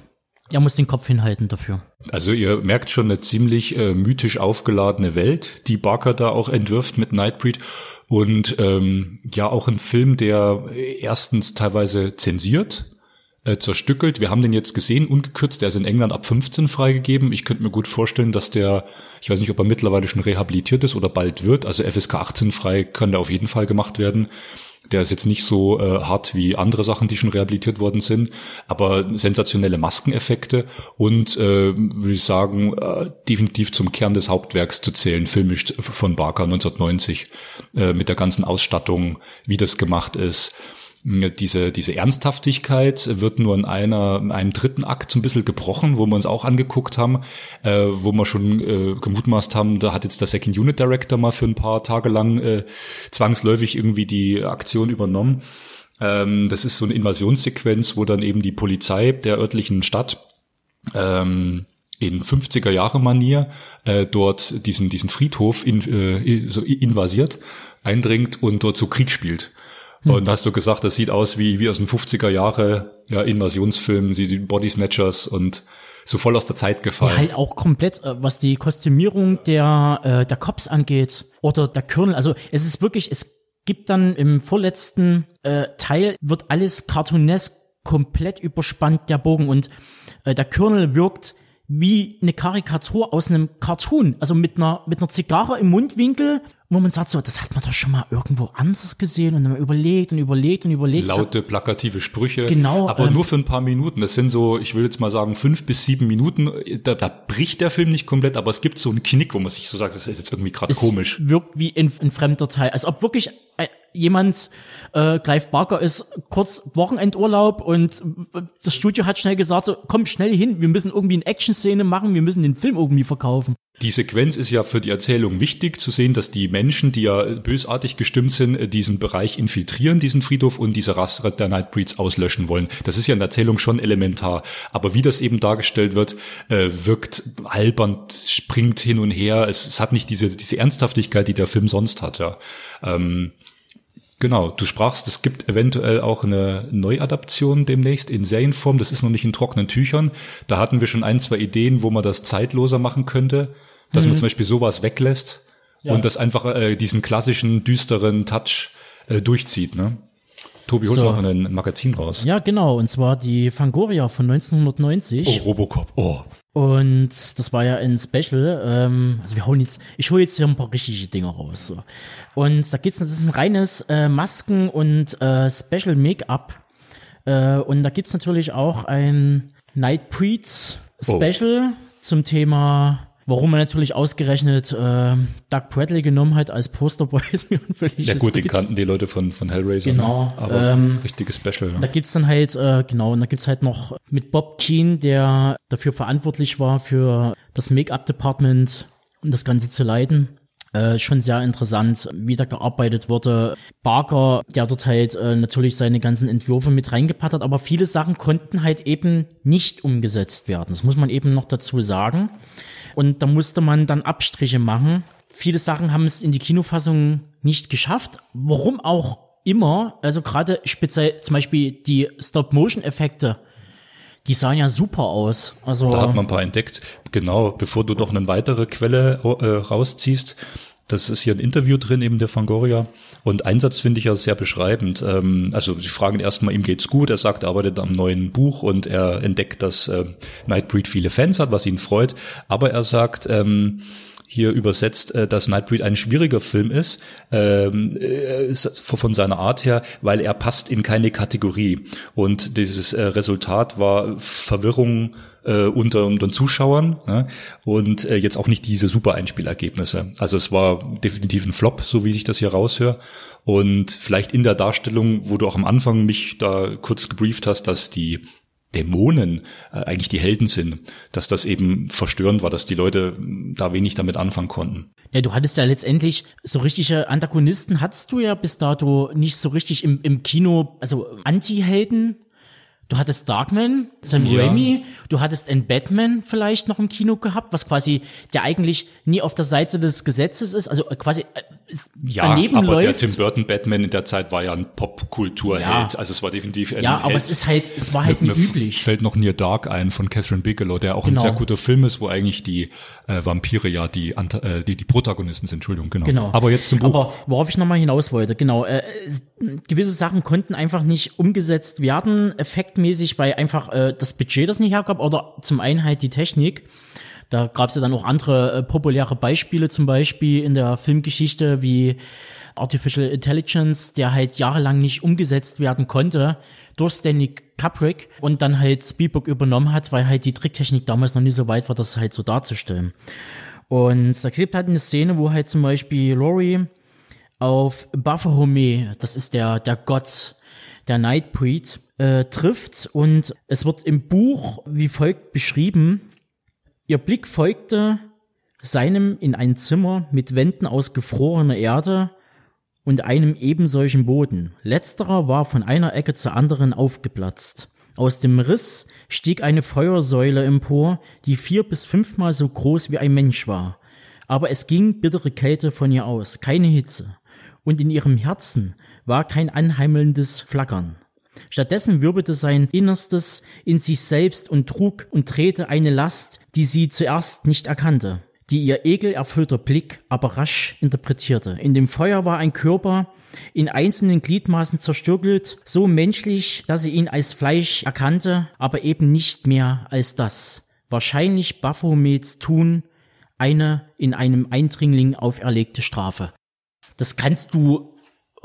Er muss den Kopf hinhalten dafür. Also ihr merkt schon eine ziemlich äh, mythisch aufgeladene Welt, die Barker da auch entwirft mit Nightbreed. Und ähm, ja, auch ein Film, der erstens teilweise zensiert, äh, zerstückelt. Wir haben den jetzt gesehen, ungekürzt, der ist in England ab 15 freigegeben. Ich könnte mir gut vorstellen, dass der, ich weiß nicht, ob er mittlerweile schon rehabilitiert ist oder bald wird, also FSK 18 frei kann der auf jeden Fall gemacht werden. Der ist jetzt nicht so äh, hart wie andere Sachen, die schon rehabilitiert worden sind, aber sensationelle Maskeneffekte und äh, würde ich sagen, äh, definitiv zum Kern des Hauptwerks zu zählen, filmisch von Barker 1990, äh, mit der ganzen Ausstattung, wie das gemacht ist diese, diese Ernsthaftigkeit wird nur in einer, in einem dritten Akt so ein bisschen gebrochen, wo wir uns auch angeguckt haben, äh, wo wir schon äh, gemutmaßt haben, da hat jetzt der Second Unit Director mal für ein paar Tage lang äh, zwangsläufig irgendwie die Aktion übernommen. Ähm, das ist so eine Invasionssequenz, wo dann eben die Polizei der örtlichen Stadt ähm, in 50er Jahre Manier äh, dort diesen diesen Friedhof in, äh, so invasiert, eindringt und dort so Krieg spielt. Hm. Und hast du gesagt, das sieht aus wie, wie aus den 50er Jahre ja, Invasionsfilmen, die Body Snatchers und so voll aus der Zeit gefallen. Ja, halt auch komplett, äh, was die Kostümierung der, äh, der Cops angeht oder der Colonel. Also es ist wirklich, es gibt dann im vorletzten äh, Teil, wird alles cartoonesk komplett überspannt, der Bogen. Und äh, der Colonel wirkt wie eine Karikatur aus einem Cartoon. Also mit einer, mit einer Zigarre im Mundwinkel wo man sagt so, das hat man doch schon mal irgendwo anders gesehen und dann überlegt und überlegt und überlegt. Laute, plakative Sprüche. Genau. Aber ähm, nur für ein paar Minuten. Das sind so, ich will jetzt mal sagen, fünf bis sieben Minuten. Da, da bricht der Film nicht komplett, aber es gibt so einen Knick, wo man sich so sagt, das ist jetzt irgendwie gerade komisch. wirkt wie ein, ein fremder Teil. Als ob wirklich jemand, äh, Clive Barker ist kurz Wochenendurlaub und das Studio hat schnell gesagt, so, komm schnell hin, wir müssen irgendwie eine Action-Szene machen, wir müssen den Film irgendwie verkaufen. Die Sequenz ist ja für die Erzählung wichtig, zu sehen, dass die Menschen, die ja bösartig gestimmt sind, diesen Bereich infiltrieren, diesen Friedhof und diese Rasse der Nightbreeds auslöschen wollen. Das ist ja in der Erzählung schon elementar. Aber wie das eben dargestellt wird, äh, wirkt albern, springt hin und her. Es, es, hat nicht diese, diese Ernsthaftigkeit, die der Film sonst hat, ja. Ähm, Genau, du sprachst, es gibt eventuell auch eine Neuadaption demnächst in Serienform. Das ist noch nicht in trockenen Tüchern. Da hatten wir schon ein, zwei Ideen, wo man das zeitloser machen könnte, dass mhm. man zum Beispiel sowas weglässt ja. und das einfach äh, diesen klassischen düsteren Touch äh, durchzieht. Ne? Tobi holt so. noch ein Magazin raus. Ja, genau, und zwar die Fangoria von 1990. Oh, Robocop, oh. Und das war ja ein Special. Ähm, also wir holen jetzt, ich hole jetzt hier ein paar richtige Dinge raus. So. Und da geht's, das ist ein reines äh, Masken- und äh, Special Make-up. Äh, und da gibt's natürlich auch ein Night Preets oh. Special oh. zum Thema Warum man natürlich ausgerechnet äh, Doug Bradley genommen hat als Posterboy ist mir unvöllig. Ja gut, den kannten die Leute von, von Hellraiser. Ne? Genau. Ne? Aber ähm, richtiges Special. Ne? Da gibt's dann halt, äh, genau, und da gibt's halt noch mit Bob Keen, der dafür verantwortlich war für das Make-up-Department und das Ganze zu leiten. Äh, schon sehr interessant, wie da gearbeitet wurde. Barker, der dort halt äh, natürlich seine ganzen Entwürfe mit reingepackt hat, aber viele Sachen konnten halt eben nicht umgesetzt werden. Das muss man eben noch dazu sagen. Und da musste man dann Abstriche machen. Viele Sachen haben es in die Kinofassung nicht geschafft. Warum auch immer. Also gerade speziell zum Beispiel die Stop-Motion-Effekte Die sahen ja super aus. Also da hat man ein paar entdeckt. Genau, bevor du doch eine weitere Quelle äh, rausziehst, das ist hier ein Interview drin, eben der Fangoria. Und Einsatz finde ich ja sehr beschreibend. Ähm, also sie fragen erstmal, ihm geht's gut. Er sagt, er arbeitet am neuen Buch und er entdeckt, dass äh, Nightbreed viele Fans hat, was ihn freut. Aber er sagt, ähm, hier übersetzt, äh, dass Nightbreed ein schwieriger Film ist, ähm, äh, von seiner Art her, weil er passt in keine Kategorie. Und dieses Resultat war Verwirrung äh, unter den Zuschauern ne? und äh, jetzt auch nicht diese super Einspielergebnisse. Also es war definitiv ein Flop, so wie ich das hier raushöre. Und vielleicht in der Darstellung, wo du auch am Anfang mich da kurz gebrieft hast, dass die Dämonen äh, eigentlich die Helden sind, dass das eben verstörend war, dass die Leute da wenig damit anfangen konnten. Ja, du hattest ja letztendlich so richtige Antagonisten hattest du ja bis dato nicht so richtig im, im Kino, also Anti-Helden Du hattest Darkman, Sam ja. Raimi, du hattest einen Batman vielleicht noch im Kino gehabt, was quasi der eigentlich nie auf der Seite des Gesetzes ist, also quasi äh, ja, daneben aber läuft. der Tim Burton Batman in der Zeit war ja ein Popkulturheld, ja. also es war definitiv ein Ja, aber Held. es ist halt, es war halt nicht üblich. Fällt noch Near Dark ein von Catherine Bigelow, der auch genau. ein sehr guter Film ist, wo eigentlich die äh, Vampire ja die, äh, die die Protagonisten sind, Entschuldigung, genau. genau. Aber jetzt zum Buch. Aber worauf ich nochmal hinaus wollte, genau, äh, gewisse Sachen konnten einfach nicht umgesetzt werden, effektmäßig, weil einfach äh, das Budget das nicht hergab oder zum einen halt die Technik. Da gab es ja dann auch andere äh, populäre Beispiele, zum Beispiel in der Filmgeschichte wie Artificial Intelligence, der halt jahrelang nicht umgesetzt werden konnte durch Stanley Kubrick und dann halt Spielberg übernommen hat, weil halt die Tricktechnik damals noch nicht so weit war, das halt so darzustellen. Und da gibt halt eine Szene, wo halt zum Beispiel Laurie auf Baphomet, das ist der, der Gott der Nightbreed, äh, trifft und es wird im Buch wie folgt beschrieben, Ihr Blick folgte seinem in ein Zimmer mit Wänden aus gefrorener Erde und einem ebensolchen Boden. Letzterer war von einer Ecke zur anderen aufgeplatzt. Aus dem Riss stieg eine Feuersäule empor, die vier bis fünfmal so groß wie ein Mensch war. Aber es ging bittere Kälte von ihr aus, keine Hitze. Und in ihrem Herzen war kein anheimelndes Flackern. Stattdessen wirbelte sein Innerstes in sich selbst und trug und drehte eine Last, die sie zuerst nicht erkannte, die ihr ekelerfüllter Blick aber rasch interpretierte. In dem Feuer war ein Körper, in einzelnen Gliedmaßen zerstückelt, so menschlich, dass sie ihn als Fleisch erkannte, aber eben nicht mehr als das. Wahrscheinlich Baphomets Tun, eine in einem Eindringling auferlegte Strafe. Das kannst du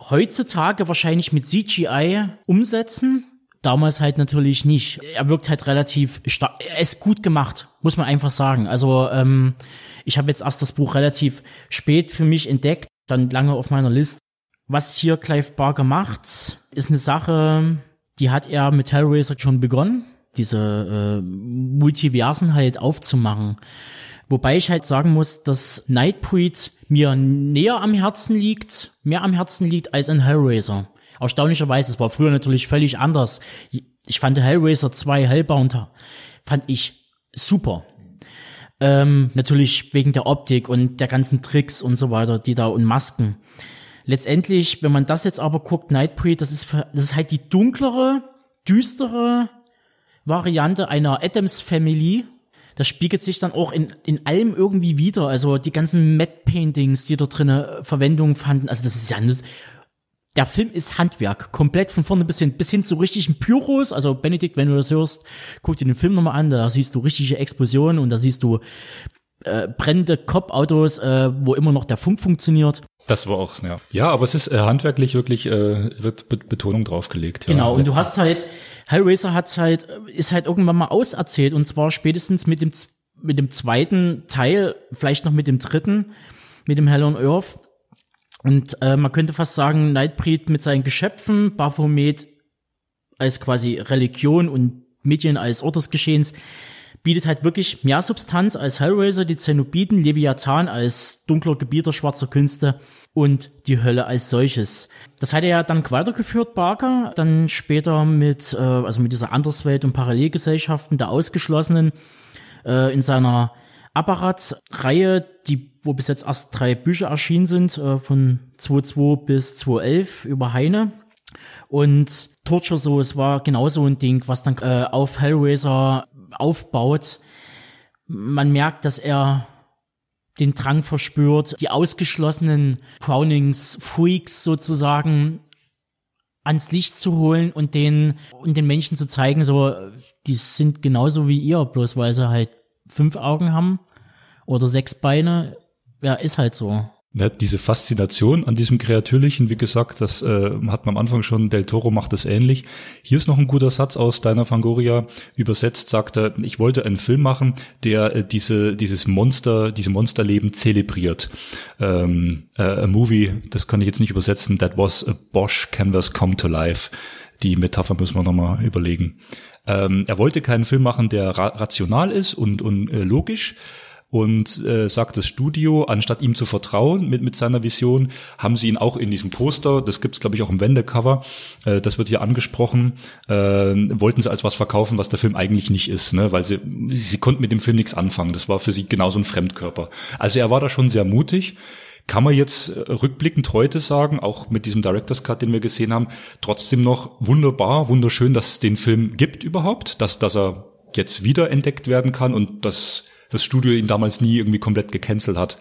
heutzutage wahrscheinlich mit CGI umsetzen. Damals halt natürlich nicht. Er wirkt halt relativ stark. Er ist gut gemacht, muss man einfach sagen. Also ähm, ich habe jetzt erst das Buch relativ spät für mich entdeckt, dann lange auf meiner Liste. Was hier Clive Barker macht, ist eine Sache, die hat er mit Hellraiser schon begonnen, diese äh, Multiversen halt aufzumachen. Wobei ich halt sagen muss, dass Nightbreed mir näher am Herzen liegt, mehr am Herzen liegt als ein Hellraiser. Erstaunlicherweise, es war früher natürlich völlig anders. Ich fand Hellraiser 2 Hellbound fand ich super. Ähm, natürlich wegen der Optik und der ganzen Tricks und so weiter, die da und Masken. Letztendlich, wenn man das jetzt aber guckt, Nightbreed, das ist, das ist halt die dunklere, düstere Variante einer Adams Family, das spiegelt sich dann auch in, in allem irgendwie wieder. Also die ganzen Matte Paintings, die da drinnen äh, Verwendung fanden. Also das ist ja nicht, der Film ist Handwerk, komplett von vorne bis hin, bis hin zu richtigen Pyros. Also Benedikt, wenn du das hörst, guck dir den Film nochmal an, da siehst du richtige Explosionen und da siehst du äh, brennende Cop-Autos, äh, wo immer noch der Funk funktioniert. Das war auch, ja. Ja, aber es ist äh, handwerklich wirklich, äh, wird Be Betonung draufgelegt. Ja. Genau, und du hast halt, Hellraiser hat halt, ist halt irgendwann mal auserzählt und zwar spätestens mit dem, mit dem zweiten Teil, vielleicht noch mit dem dritten, mit dem Hell on Earth. Und äh, man könnte fast sagen, Nightbreed mit seinen Geschöpfen, Baphomet als quasi Religion und Medien als Ort des Geschehens, bietet halt wirklich mehr Substanz als Hellraiser, die Zenobiten, Leviathan als dunkler Gebieter schwarzer Künste und die Hölle als solches. Das hat er ja dann weitergeführt, Barker, dann später mit, äh, also mit dieser Anderswelt und Parallelgesellschaften der Ausgeschlossenen äh, in seiner Apparat-Reihe, die, wo bis jetzt erst drei Bücher erschienen sind, äh, von 2.2 bis 2.11 über Heine. Und Torture so, es war genauso ein Ding, was dann äh, auf Hellraiser aufbaut. Man merkt, dass er den Drang verspürt, die ausgeschlossenen Brownings Freaks sozusagen ans Licht zu holen und den und den Menschen zu zeigen, so die sind genauso wie ihr, bloß weil sie halt fünf Augen haben oder sechs Beine. Ja, ist halt so. Ja, diese Faszination an diesem Kreatürlichen, wie gesagt, das äh, hat man am Anfang schon, Del Toro macht es ähnlich. Hier ist noch ein guter Satz aus Deiner Fangoria übersetzt, sagt er, ich wollte einen Film machen, der äh, diese, dieses Monster, diese Monsterleben zelebriert. Ähm, äh, a movie, das kann ich jetzt nicht übersetzen, that was a Bosch canvas come to life. Die Metapher müssen wir nochmal überlegen. Ähm, er wollte keinen Film machen, der ra rational ist und, und äh, logisch, und äh, sagt das Studio, anstatt ihm zu vertrauen mit, mit seiner Vision, haben sie ihn auch in diesem Poster, das gibt's glaube ich auch im Wendecover, äh, das wird hier angesprochen, äh, wollten sie als was verkaufen, was der Film eigentlich nicht ist, ne? weil sie, sie konnten mit dem Film nichts anfangen. Das war für sie genauso ein Fremdkörper. Also er war da schon sehr mutig. Kann man jetzt äh, rückblickend heute sagen, auch mit diesem Director's Cut, den wir gesehen haben, trotzdem noch wunderbar, wunderschön, dass es den Film gibt überhaupt, dass, dass er jetzt wieder entdeckt werden kann und dass das Studio ihn damals nie irgendwie komplett gecancelt hat.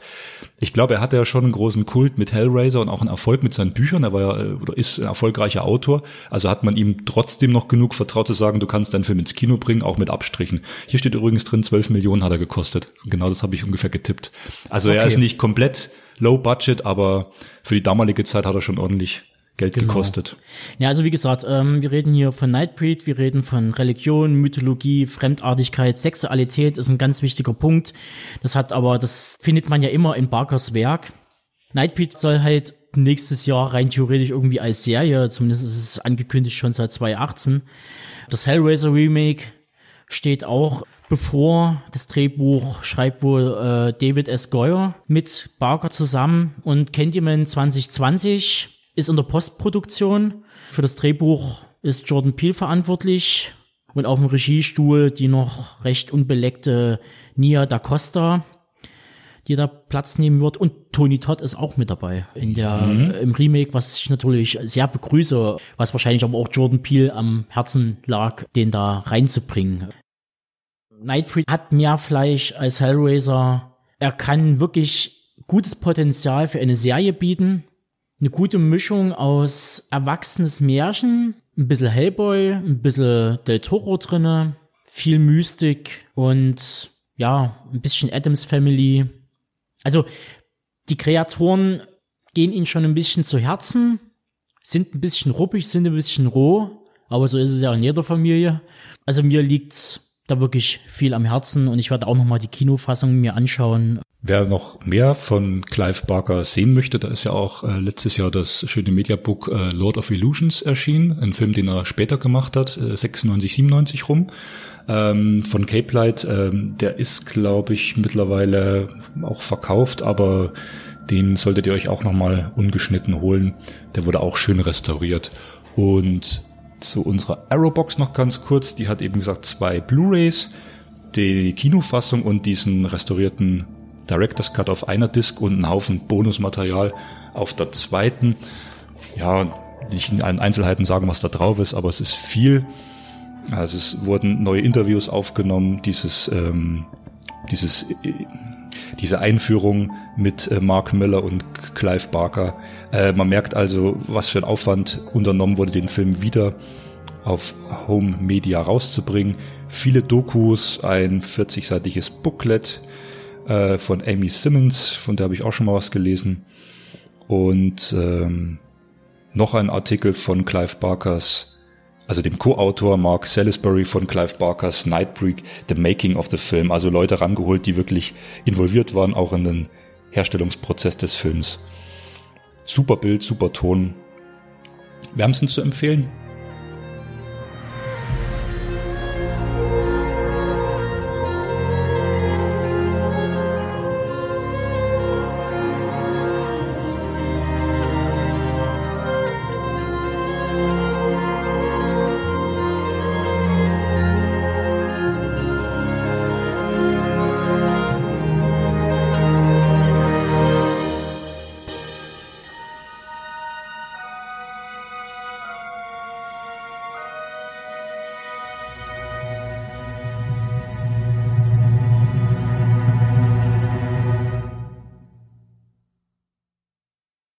Ich glaube, er hatte ja schon einen großen Kult mit Hellraiser und auch einen Erfolg mit seinen Büchern. Er war ja äh, oder ist ein erfolgreicher Autor. Also hat man ihm trotzdem noch genug vertraut zu sagen, du kannst deinen Film ins Kino bringen, auch mit Abstrichen. Hier steht übrigens drin, 12 Millionen hat er gekostet. Genau das habe ich ungefähr getippt. Also okay. er ist nicht komplett low budget, aber für die damalige Zeit hat er schon ordentlich Geld genau. gekostet. Ja, also wie gesagt, ähm, wir reden hier von Nightbreed, wir reden von Religion, Mythologie, Fremdartigkeit, Sexualität ist ein ganz wichtiger Punkt. Das hat aber, das findet man ja immer in Barkers Werk. Nightbreed soll halt nächstes Jahr rein theoretisch irgendwie als Serie, zumindest ist es angekündigt schon seit 2018. Das Hellraiser Remake steht auch bevor. Das Drehbuch schreibt wohl äh, David S. Goyer mit Barker zusammen und Candyman 2020 ist in der Postproduktion. Für das Drehbuch ist Jordan Peele verantwortlich und auf dem Regiestuhl die noch recht unbeleckte Nia da Costa, die da Platz nehmen wird. Und Tony Todd ist auch mit dabei in der, mhm. im Remake, was ich natürlich sehr begrüße, was wahrscheinlich aber auch Jordan Peele am Herzen lag, den da reinzubringen. Nightbreed hat mehr Fleisch als Hellraiser. Er kann wirklich gutes Potenzial für eine Serie bieten eine gute Mischung aus erwachsenes Märchen, ein bisschen Hellboy, ein bisschen Del Toro drinne, viel Mystik und ja, ein bisschen Adams Family. Also die Kreatoren gehen ihnen schon ein bisschen zu Herzen, sind ein bisschen ruppig, sind ein bisschen roh, aber so ist es ja in jeder Familie. Also mir liegt da wirklich viel am Herzen und ich werde auch nochmal die Kinofassung mir anschauen. Wer noch mehr von Clive Barker sehen möchte, da ist ja auch äh, letztes Jahr das schöne Mediabook äh, Lord of Illusions erschienen, ein Film, den er später gemacht hat, äh, 96, 97 rum, ähm, von Cape Light. Ähm, der ist, glaube ich, mittlerweile auch verkauft, aber den solltet ihr euch auch nochmal ungeschnitten holen. Der wurde auch schön restauriert. Und zu unserer Arrowbox noch ganz kurz. Die hat eben gesagt zwei Blu-rays, die Kinofassung und diesen restaurierten Director's Cut auf einer Disc und einen Haufen Bonusmaterial auf der zweiten. Ja, nicht in allen Einzelheiten sagen, was da drauf ist, aber es ist viel. Also es wurden neue Interviews aufgenommen, dieses, ähm, dieses, äh, diese Einführung mit äh, Mark Miller und Clive Barker. Äh, man merkt also, was für ein Aufwand unternommen wurde, den Film wieder auf Home Media rauszubringen. Viele Dokus, ein 40-seitiges Booklet, äh, von Amy Simmons, von der habe ich auch schon mal was gelesen. Und ähm, noch ein Artikel von Clive Barkers, also dem Co-Autor Mark Salisbury von Clive Barkers Nightbreak, The Making of the Film. Also Leute rangeholt, die wirklich involviert waren, auch in den Herstellungsprozess des Films. Super Bild, super Ton. Wärmstens zu empfehlen.